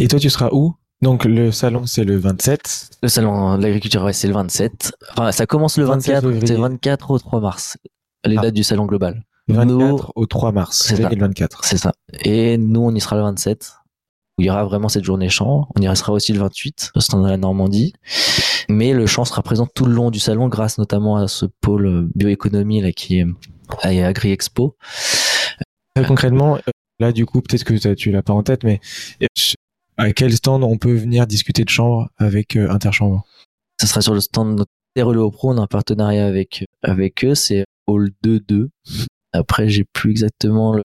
Et toi, tu seras où? Donc le salon, c'est le 27.
Le salon de l'agriculture, ouais, c'est le 27. Enfin, ça commence le
27
24,
février.
c'est 24 au 3 mars. Les
Ah.
dates du salon global.
24 au 3 mars 2024.
C'est ça. Et nous, on y sera le 27 où il y aura vraiment cette journée champ. On y restera aussi le 28 au stand de la Normandie. Mais le champ sera présent tout le long du salon grâce notamment à ce pôle bioéconomie là qui est à Agri Expo.
Très concrètement, là du coup peut-être que tu l'as pas en tête, mais à quel stand on peut venir discuter de chambre avec euh, Interchambre?
Ça sera sur le stand de Releo Pro, on a un partenariat avec avec eux, c'est Hall 2-2. Après, j'ai plus exactement le,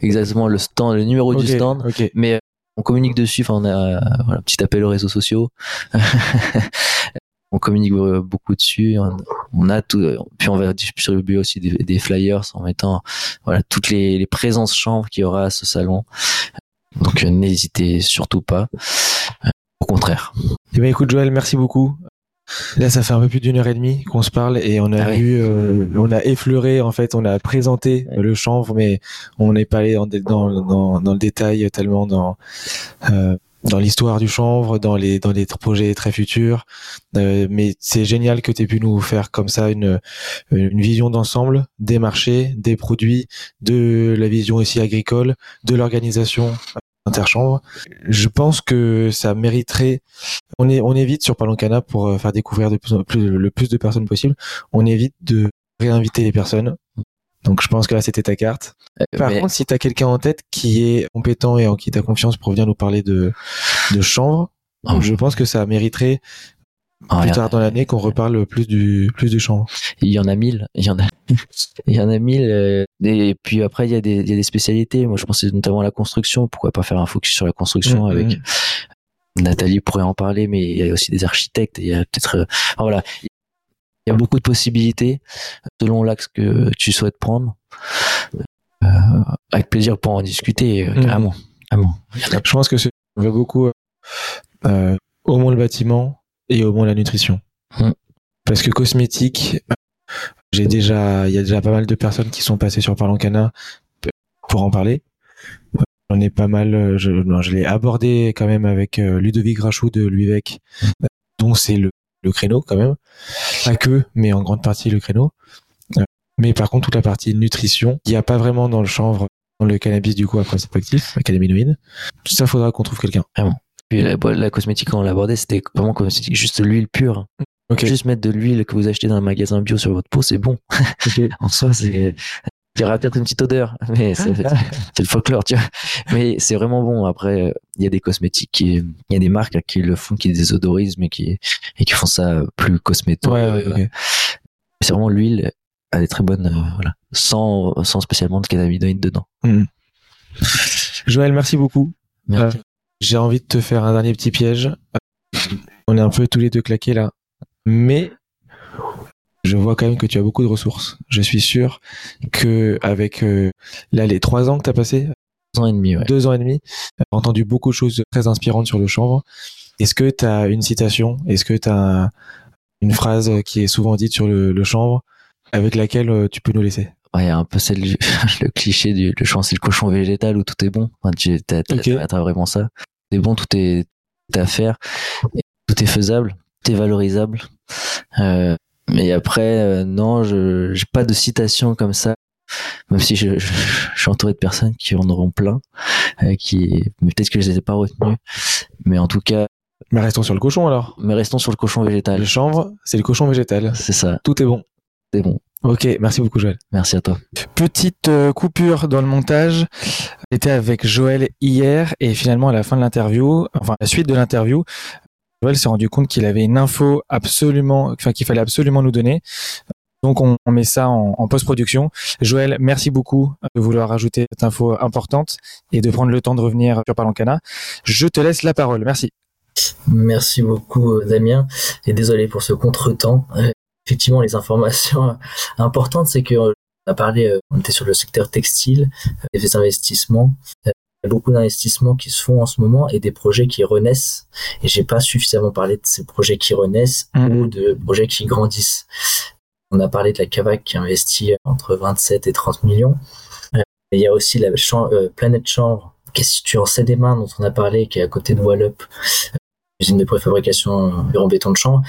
exactement le stand, le numéro du stand, mais on communique dessus. Enfin, on a voilà, petit appel aux réseaux sociaux. on communique beaucoup dessus. On, a tout. Puis on va distribuer aussi des, des, flyers en mettant voilà toutes les, les présences chambres qu'il y aura à ce salon. Donc euh, n'hésitez surtout pas. Euh, au contraire.
Eh bien, écoute Joël, merci beaucoup. Là, ça fait un peu plus d'une heure et demie qu'on se parle et on a ah euh, on a effleuré, en fait, on a présenté le chanvre, mais on n'est pas allé dans, dans, dans, le détail tellement dans euh, dans l'histoire du chanvre, dans les dans les projets très futurs. Euh, mais c'est génial que tu aies pu nous faire comme ça une une vision d'ensemble des marchés, des produits, de la vision aussi agricole, de l'organisation interchambre. Je pense que ça mériterait. On est on évite sur Palancana pour euh, faire découvrir de plus, le plus de personnes possible. On évite de réinviter les personnes. Donc je pense que là c'était ta carte. Euh, Par contre, si tu as quelqu'un en tête qui est compétent et en qui tu as confiance pour venir nous parler de de chanvre, ah. je pense que ça mériterait ah, plus tard dans l'année qu'on reparle plus du plus du champ.
Il y en a mille, il y en a, il y en a mille. Euh, et puis après il y a des, il y a des spécialités. Moi je pensais notamment à la construction. Pourquoi pas faire un focus sur la construction mm, avec mm. Nathalie pourrait en parler, mais il y a aussi des architectes. Il y a peut-être, euh, voilà, il y a beaucoup de possibilités selon l'axe que tu souhaites prendre. Euh, avec plaisir pour en discuter, mm. carrément,
Je pense que c'est beaucoup euh, au moins le bâtiment et au moins la nutrition. Mm. Parce que cosmétique, j'ai déjà, il y a déjà pas mal de personnes qui sont passées sur Parlancana pour en parler. J'en ai pas mal, je, je l'ai abordé quand même avec euh, Ludovic Rachou de l'UVEC, dont c'est le, le créneau quand même. Pas que, mais en grande partie le créneau. Euh, mais par contre, toute la partie nutrition, il n'y a pas vraiment dans le chanvre, dans le cannabis du coup après c'est actif, la cannabinoïde. Tout ça, faudra qu'on trouve quelqu'un.
Vraiment la, cosmétique, quand on l'abordait, c'était vraiment cosmétique, juste l'huile pure. Juste mettre de l'huile que vous achetez dans un magasin bio sur votre peau, c'est bon. en soi, c'est, il y aura peut-être une petite odeur, mais c'est, le folklore, tu vois. Mais c'est vraiment bon. Après, il y a des cosmétiques qui, il y a des marques qui le font, qui désodorisent, mais qui, et qui font ça plus cosmétique. C'est vraiment l'huile, elle est très bonne, euh, voilà. Sans, sans spécialement de cannabinoïdes dedans.
Hmm. Joël, merci beaucoup. Euh, j'ai envie de te faire un dernier petit piège. On est un peu tous les deux claqués là. Mais je vois quand même que tu as beaucoup de ressources. Je suis sûr que avec euh, là les trois ans que tu as passé,
deux ans et demi, ouais.
deux ans et demi, as entendu beaucoup de choses très inspirantes sur le chanvre. Est-ce que tu as une citation? Est-ce que tu as une phrase qui est souvent dite sur le, le chanvre avec laquelle euh, tu peux nous laisser?
Il y a un peu celle, le cliché du le champ c'est le cochon végétal où tout est bon. Enfin, tu as, vraiment ça. C'est bon, tout est, à faire, tout est faisable, tout est valorisable. Euh, mais après, euh, non, je j'ai pas de citation comme ça. Même si je, je, suis entouré de personnes qui en auront plein, euh, qui, peut-être que je les ai pas retenues. Mais en tout cas,
mais restons sur le cochon alors.
Mais restons sur le cochon végétal.
Le chanvre, c'est le cochon végétal.
C'est ça.
Tout est bon.
C'est bon.
Ok, merci beaucoup Joël.
Merci à toi.
Petite euh, coupure dans le montage. J'étais avec Joël hier et finalement à la fin de l'interview, enfin la suite de l'interview, Joël s'est rendu compte qu'il avait une info absolument, enfin qu'il fallait absolument nous donner. Donc on, met ça en, post-production. Joël, merci beaucoup de vouloir rajouter cette info importante et de prendre le temps de revenir sur Palancana. Je te laisse la parole. Merci.
Merci beaucoup Damien et désolé pour ce contretemps effectivement les informations importantes, c'est que on a parlé, euh, on était sur le secteur textile, euh, des investissements. Y a beaucoup d'investissements qui se font en ce moment et des projets qui renaissent. Et j'ai pas suffisamment parlé de ces projets qui renaissent mmh. ou de projets qui grandissent. On a parlé de la Cavac qui investit entre 27 et 30 millions. Euh, il y a aussi la Planète Chambre qui est située en Seine-et-Marne dont on a parlé, qui est à côté de Wallup, usine de préfabrication en béton de chambre,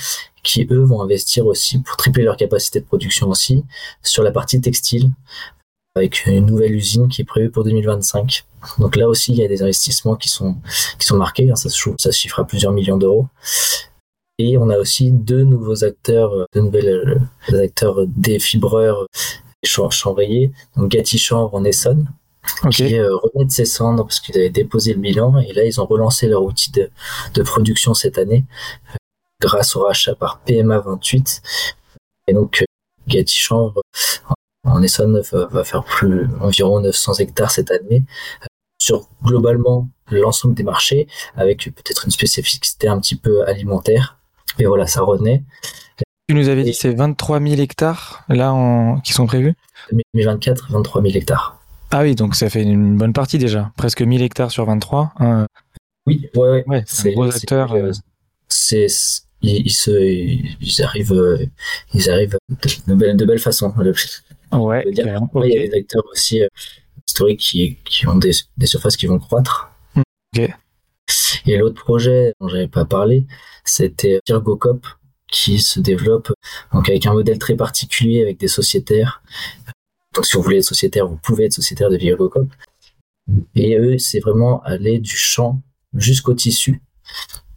qui eux vont investir aussi pour tripler leur capacité de production aussi sur la partie textile. Avec une nouvelle usine qui est prévue pour 2025. Donc là aussi, il y a des investissements qui sont, qui sont marqués. Hein, ça, se, ça se chiffre à plusieurs millions d'euros. Et on a aussi deux nouveaux acteurs, deux nouvelles acteurs des fibreurs chambriers, donc Gatti Chambre en Essonne, qui euh, remet de ses cendres parce qu'ils avaient déposé le bilan et là ils ont relancé leur outil de, de production cette année euh, grâce au rachat par PMA 28 et donc euh, Gatti Chambre en Essonne va, faire plus environ 900 hectares cette année sur globalement l'ensemble des marchés avec peut-être une spécificité un petit peu alimentaire et voilà ça renaît
tu nous avais dit c'est 23 000 hectares là en... qui sont prévus?
2024 23 000 hectares
ah oui, donc ça fait une bonne partie déjà. Presque 1000 hectares sur 23. Hein.
Oui, ouais, ouais.
c'est un gros acteur.
Euh, c'est, ils, se, ils arrivent, euh, ils arrivent de, belles, de belles façons.
Ouais,
Il y a des acteurs aussi euh, historiques qui, qui ont des, des, surfaces qui vont croître.
Hmm.
Et l'autre projet dont j'avais pas parlé, c'était Virgocop qui se développe donc avec un modèle très particulier avec des sociétaires donc, si vous voulez être sociétaire, vous pouvez être sociétaire de Virgocop. Et eux, c'est vraiment aller du champ jusqu'au tissu.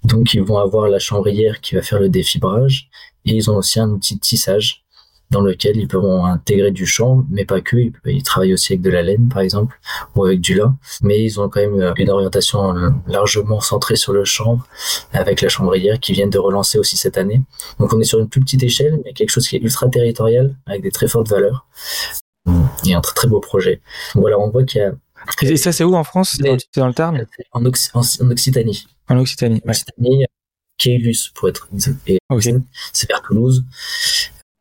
Donc, ils vont avoir la chambrière qui va faire le défibrage. Et ils ont aussi un outil de tissage dans lequel ils pourront intégrer du champ, mais pas que. Ils, travaillent aussi avec de la laine, par exemple, ou avec du lin. Mais ils ont quand même une orientation largement centrée sur le champ, avec la chambrière qui vient de relancer aussi cette année. Donc on est sur une plus petite échelle, mais quelque chose qui est ultra territorial, avec des très fortes valeurs et un très très beau projet. voilà, on voit qu'il y a.
Et ça, c'est où en France? C'est dans, le Tarn?
En, Occitanie.
En Occitanie.
En Occitanie, Keylus, pour être exact. C'est vers Toulouse.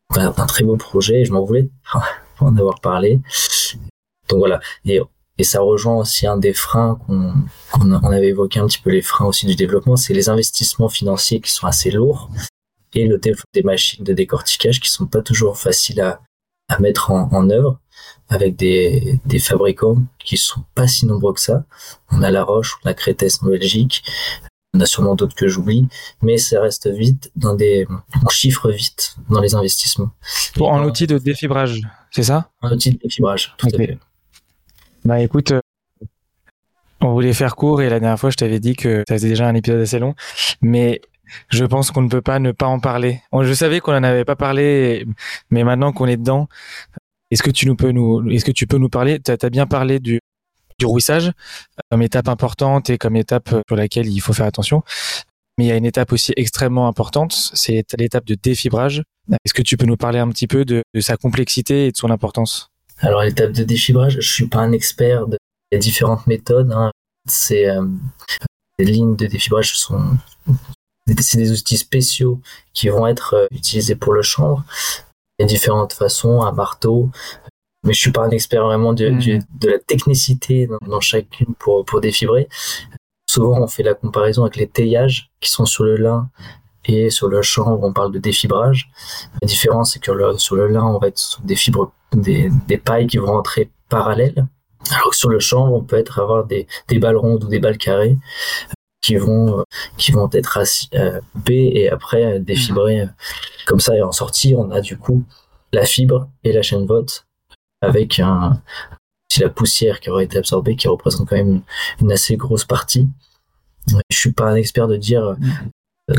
Voilà, un très beau projet. Je m'en voulais en avoir parlé. Donc voilà. Et, ça rejoint aussi un des freins qu'on on avait évoqué un petit peu les freins aussi du développement, c'est les investissements financiers qui sont assez lourds et le développement des machines de décortiquage qui sont pas toujours faciles à, mettre en, œuvre avec des, des, fabricants qui sont pas si nombreux que ça. On a La Roche, on a Crétès en Belgique, on a sûrement d'autres que j'oublie, mais ça reste vite dans des, on chiffre vite dans les investissements.
Pour un outil de défibrage, c'est ça?
Un outil de défibrage, tout à fait.
Bah écoute, euh, on voulait faire court et la dernière fois je t'avais dit que ça faisait déjà un épisode assez long, mais je pense qu'on ne peut pas ne pas en parler. Je savais qu'on en avait pas parlé, mais maintenant qu'on est dedans, est-ce que tu nous peux nous, est-ce que tu peux nous parler? Tu as, bien parlé du, du rouissage comme étape importante et comme étape sur laquelle il faut faire attention. Mais il y a une étape aussi extrêmement importante, c'est l'étape de défibrage. Est-ce que tu peux nous parler un petit peu de, sa complexité et de son importance?
Alors l'étape de défibrage, je suis pas un expert des différentes méthodes. Hein. C'est euh, les lignes de défibrage sont c'est des outils spéciaux qui vont être euh, utilisés pour le chanvre. Il y a différentes façons, un marteau, mais je suis pas un expert vraiment de, mm. de la technicité dans, chacune pour, pour défibrer. Souvent, on fait la comparaison avec les teillages qui sont sur le lin et sur le chanvre, on parle de défibrage. La différence, c'est que sur le lin, on va être sur des fibres, des, des pailles qui vont rentrer parallèles. Alors que sur le chanvre, on peut être avoir des, des balles rondes ou des balles carrées qui vont qui vont être assis, euh, et après défibrés mmh. comme ça et en sortie on a du coup la fibre et la chaîne vote avec un la poussière qui aurait été absorbée qui représente quand même une, assez grosse partie. Je suis pas un expert de dire euh,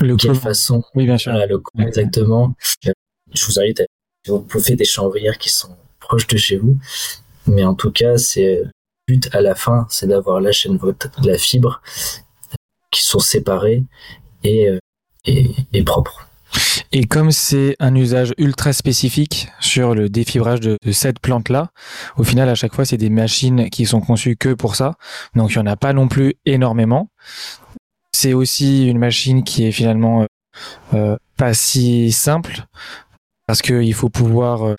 le
quelle façon
oui bien sûr.
le exactement. Je vous invite à vous pouvez des chambrières qui sont proches de chez vous. Mais en tout cas c'est but à la fin, c'est d'avoir la chaîne vote, la fibre, qui sont séparées et, euh, et, et propres.
Et comme c'est un usage ultra spécifique sur le défibrage de, cette plante-là, au final, à chaque fois, c'est des machines qui sont conçues que pour ça. Donc, il n'y en a pas non plus énormément. C'est aussi une machine qui est finalement euh, euh pas si simple parce qu'il faut pouvoir euh,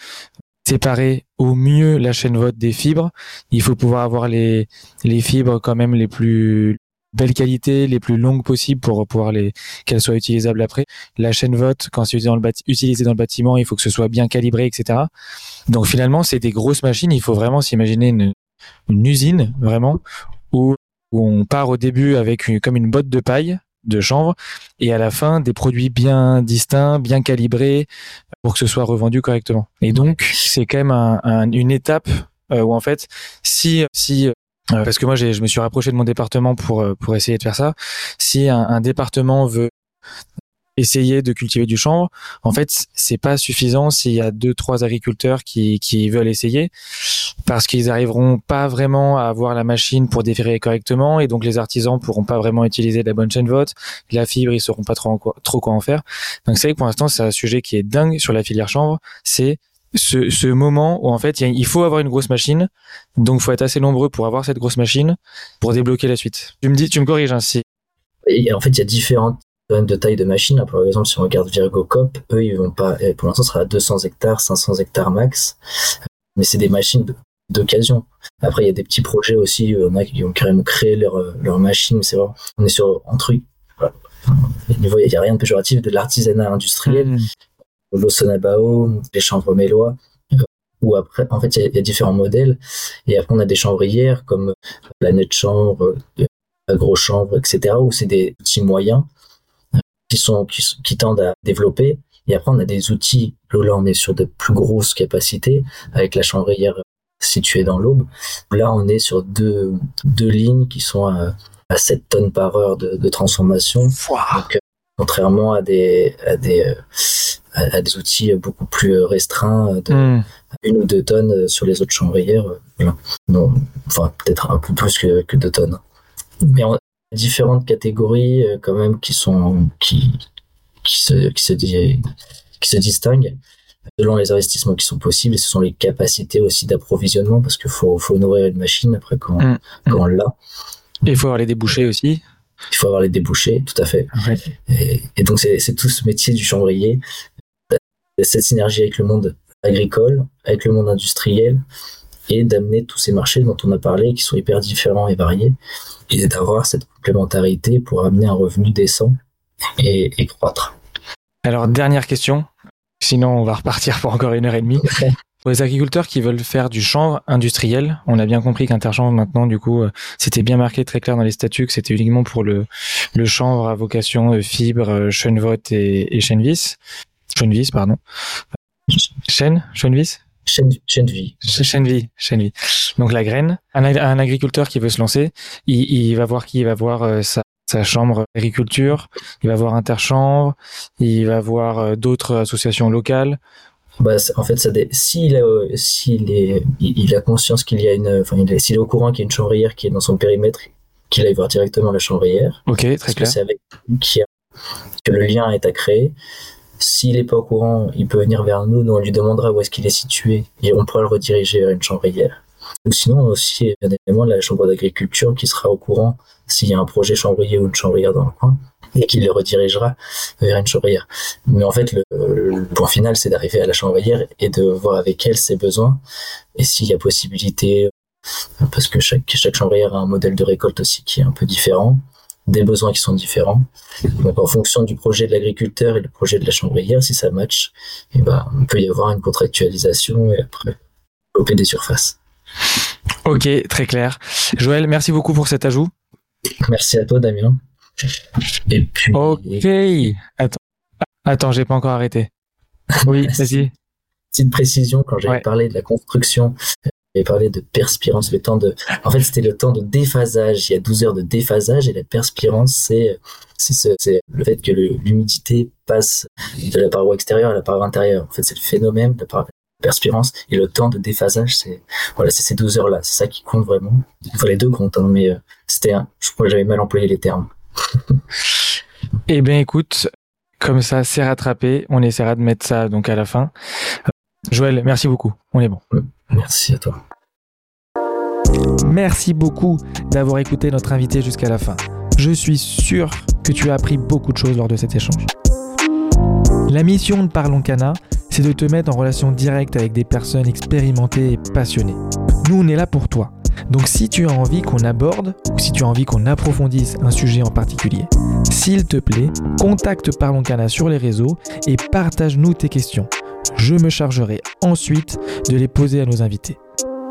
séparer au mieux la chaîne vote des fibres. Il faut pouvoir avoir les, les fibres quand même les plus belles qualités, les plus longues possibles pour pouvoir les qu'elles soient utilisables après. La chaîne vote, quand c'est utilisé dans le, bâtiment, il faut que ce soit bien calibré, etc. Donc finalement, c'est des grosses machines. Il faut vraiment s'imaginer une, une usine vraiment où, où on part au début avec une, comme une botte de paille de chanvre et à la fin des produits bien distincts, bien calibrés pour que ce soit revendu correctement. Et donc c'est quand même un, une étape euh, où en fait si si parce que moi je me suis rapproché de mon département pour pour essayer de faire ça, si un, un département veut essayer de cultiver du chanvre. En fait, c'est pas suffisant s'il y a deux, trois agriculteurs qui, qui veulent essayer parce qu'ils arriveront pas vraiment à avoir la machine pour déférer correctement et donc les artisans pourront pas vraiment utiliser la bonne chaîne de vote. La fibre, ils sauront pas trop, quoi, trop quoi en faire. Donc c'est vrai que pour l'instant, c'est un sujet qui est dingue sur la filière chanvre. C'est ce, ce moment où en fait il faut avoir une grosse machine, donc faut être assez nombreux pour avoir cette grosse machine pour débloquer la suite. Tu me dis, tu me corriges ainsi.
Hein, en fait, il y a différentes de taille de machine. Par exemple, si on regarde Virgo Cop, eux, ils vont pas, pour l'instant, sera à 200 hectares, 500 hectares max. Mais c'est des machines d'occasion. Après, il y a des petits projets aussi. On a qui ont carrément créé leur, leur machine. C'est vrai. On est sur un truc. Voilà. il n'y a rien de péjoratif de l'artisanat industriel. Mmh. L'Osonabao, les chambres mélois. Ou après, en fait, il y, a, différents modèles. Et après, on a des chambrières comme la net chambre, la gros chambre, etc. où c'est des petits moyens qui sont qui, tendent à développer. Et après, on a des outils. Là, on est sur de plus grosses capacités avec la chambrière située dans l'aube. Là, on est sur deux, deux lignes qui sont à, à 7 tonnes par heure de, de transformation. Donc, euh, contrairement à des, à des, euh, à, des outils beaucoup plus restreints de hmm. une ou deux tonnes sur les autres chambrières. Voilà. Non, enfin, peut-être un peu plus que, que deux tonnes. Mais on, différentes catégories euh, quand même qui sont qui qui se qui se qui se distinguent selon les investissements qui sont possibles et ce sont les capacités aussi d'approvisionnement parce qu'il faut faut nourrir une machine après quand mm. quand on l'a
et il faut avoir les débouchés aussi
il faut avoir les débouchés tout à fait et, et, donc c'est tout ce métier du chambrier cette synergie avec le monde agricole avec le monde industriel et d'amener tous ces marchés dont on a parlé qui sont hyper différents et variés et d'avoir cette complémentarité pour amener un revenu décent et, croître.
Alors, dernière question, sinon on va repartir pour encore une heure et demie. Pour les agriculteurs qui veulent faire du chanvre industriel, on a bien compris qu'Interchanvre maintenant, du coup, euh, c'était bien marqué très clair dans les statuts que c'était uniquement pour le, le chanvre à vocation euh, fibre, euh, chêne-vote et, et Chêne-vis, pardon.
De vie,
chaîne de vie. Donc la graine, un, un, agriculteur qui veut se lancer, il, il va voir qui Il va voir euh, sa, sa, chambre d'agriculture, il va voir Interchambre, il va voir euh, d'autres associations locales.
Bah, en fait, ça s'il a, est, il a conscience qu'il y a une, enfin, s'il est au courant qu'il y a une chambrière qui est dans son périmètre, qu'il aille voir directement la chambrière.
Ok, très clair.
Que c'est avec qui que le lien est à créer. S'il n'est pas au courant, il peut venir vers nous, nous on lui demandera où est-ce qu'il est situé et on pourra le rediriger vers une chambrière. Ou sinon aussi, bien évidemment, la chambre d'agriculture qui sera au courant s'il y a un projet chambrier ou une chambrière dans le coin et qui le redirigera vers une chambrière. Mais en fait, le, point final, c'est d'arriver à la chambrière et de voir avec elle ses besoins et s'il y a possibilité, parce que chaque, chaque chambrière a un modèle de récolte aussi qui est un peu différent, des besoins qui sont différents. Donc, en fonction du projet de l'agriculteur et le projet de la chambrière, si ça match, eh ben, on peut y avoir une contractualisation et après, développer des surfaces.
Ok, très clair. Joël, merci beaucoup pour cet ajout.
Merci à toi, Damien.
Et puis. Ok. Attends, attends, j'ai pas encore arrêté. Oui, vas-y.
Petite précision quand j'avais parlé de la construction parlé de perspirance, le temps de, en fait, c'était le temps de déphasage. Il y a 12 heures de déphasage et la perspirance, c'est, c'est le fait que l'humidité passe de la paroi extérieure à la paroi intérieure. En fait, c'est le phénomène de la perspirance et le temps de déphasage, c'est, voilà, c'est ces 12 heures-là. C'est ça qui compte vraiment. Enfin, les deux comptent, hein, mais euh, c'était je crois que j'avais mal employé les termes.
eh bien, écoute, comme ça, c'est rattrapé. On essaiera de mettre ça donc à la fin. Joël, merci beaucoup. On est bon.
Merci à toi.
Merci beaucoup d'avoir écouté notre invité jusqu'à la fin. Je suis sûr que tu as appris beaucoup de choses lors de cet échange. La mission de Parlons Cana, c'est de te mettre en relation directe avec des personnes expérimentées et passionnées. Nous, on est là pour toi. Donc si tu as envie qu'on aborde ou si tu as envie qu'on approfondisse un sujet en particulier, s'il te plaît, contacte Parlons Cana sur les réseaux et partage-nous tes questions. Je me chargerai ensuite de les poser à nos invités.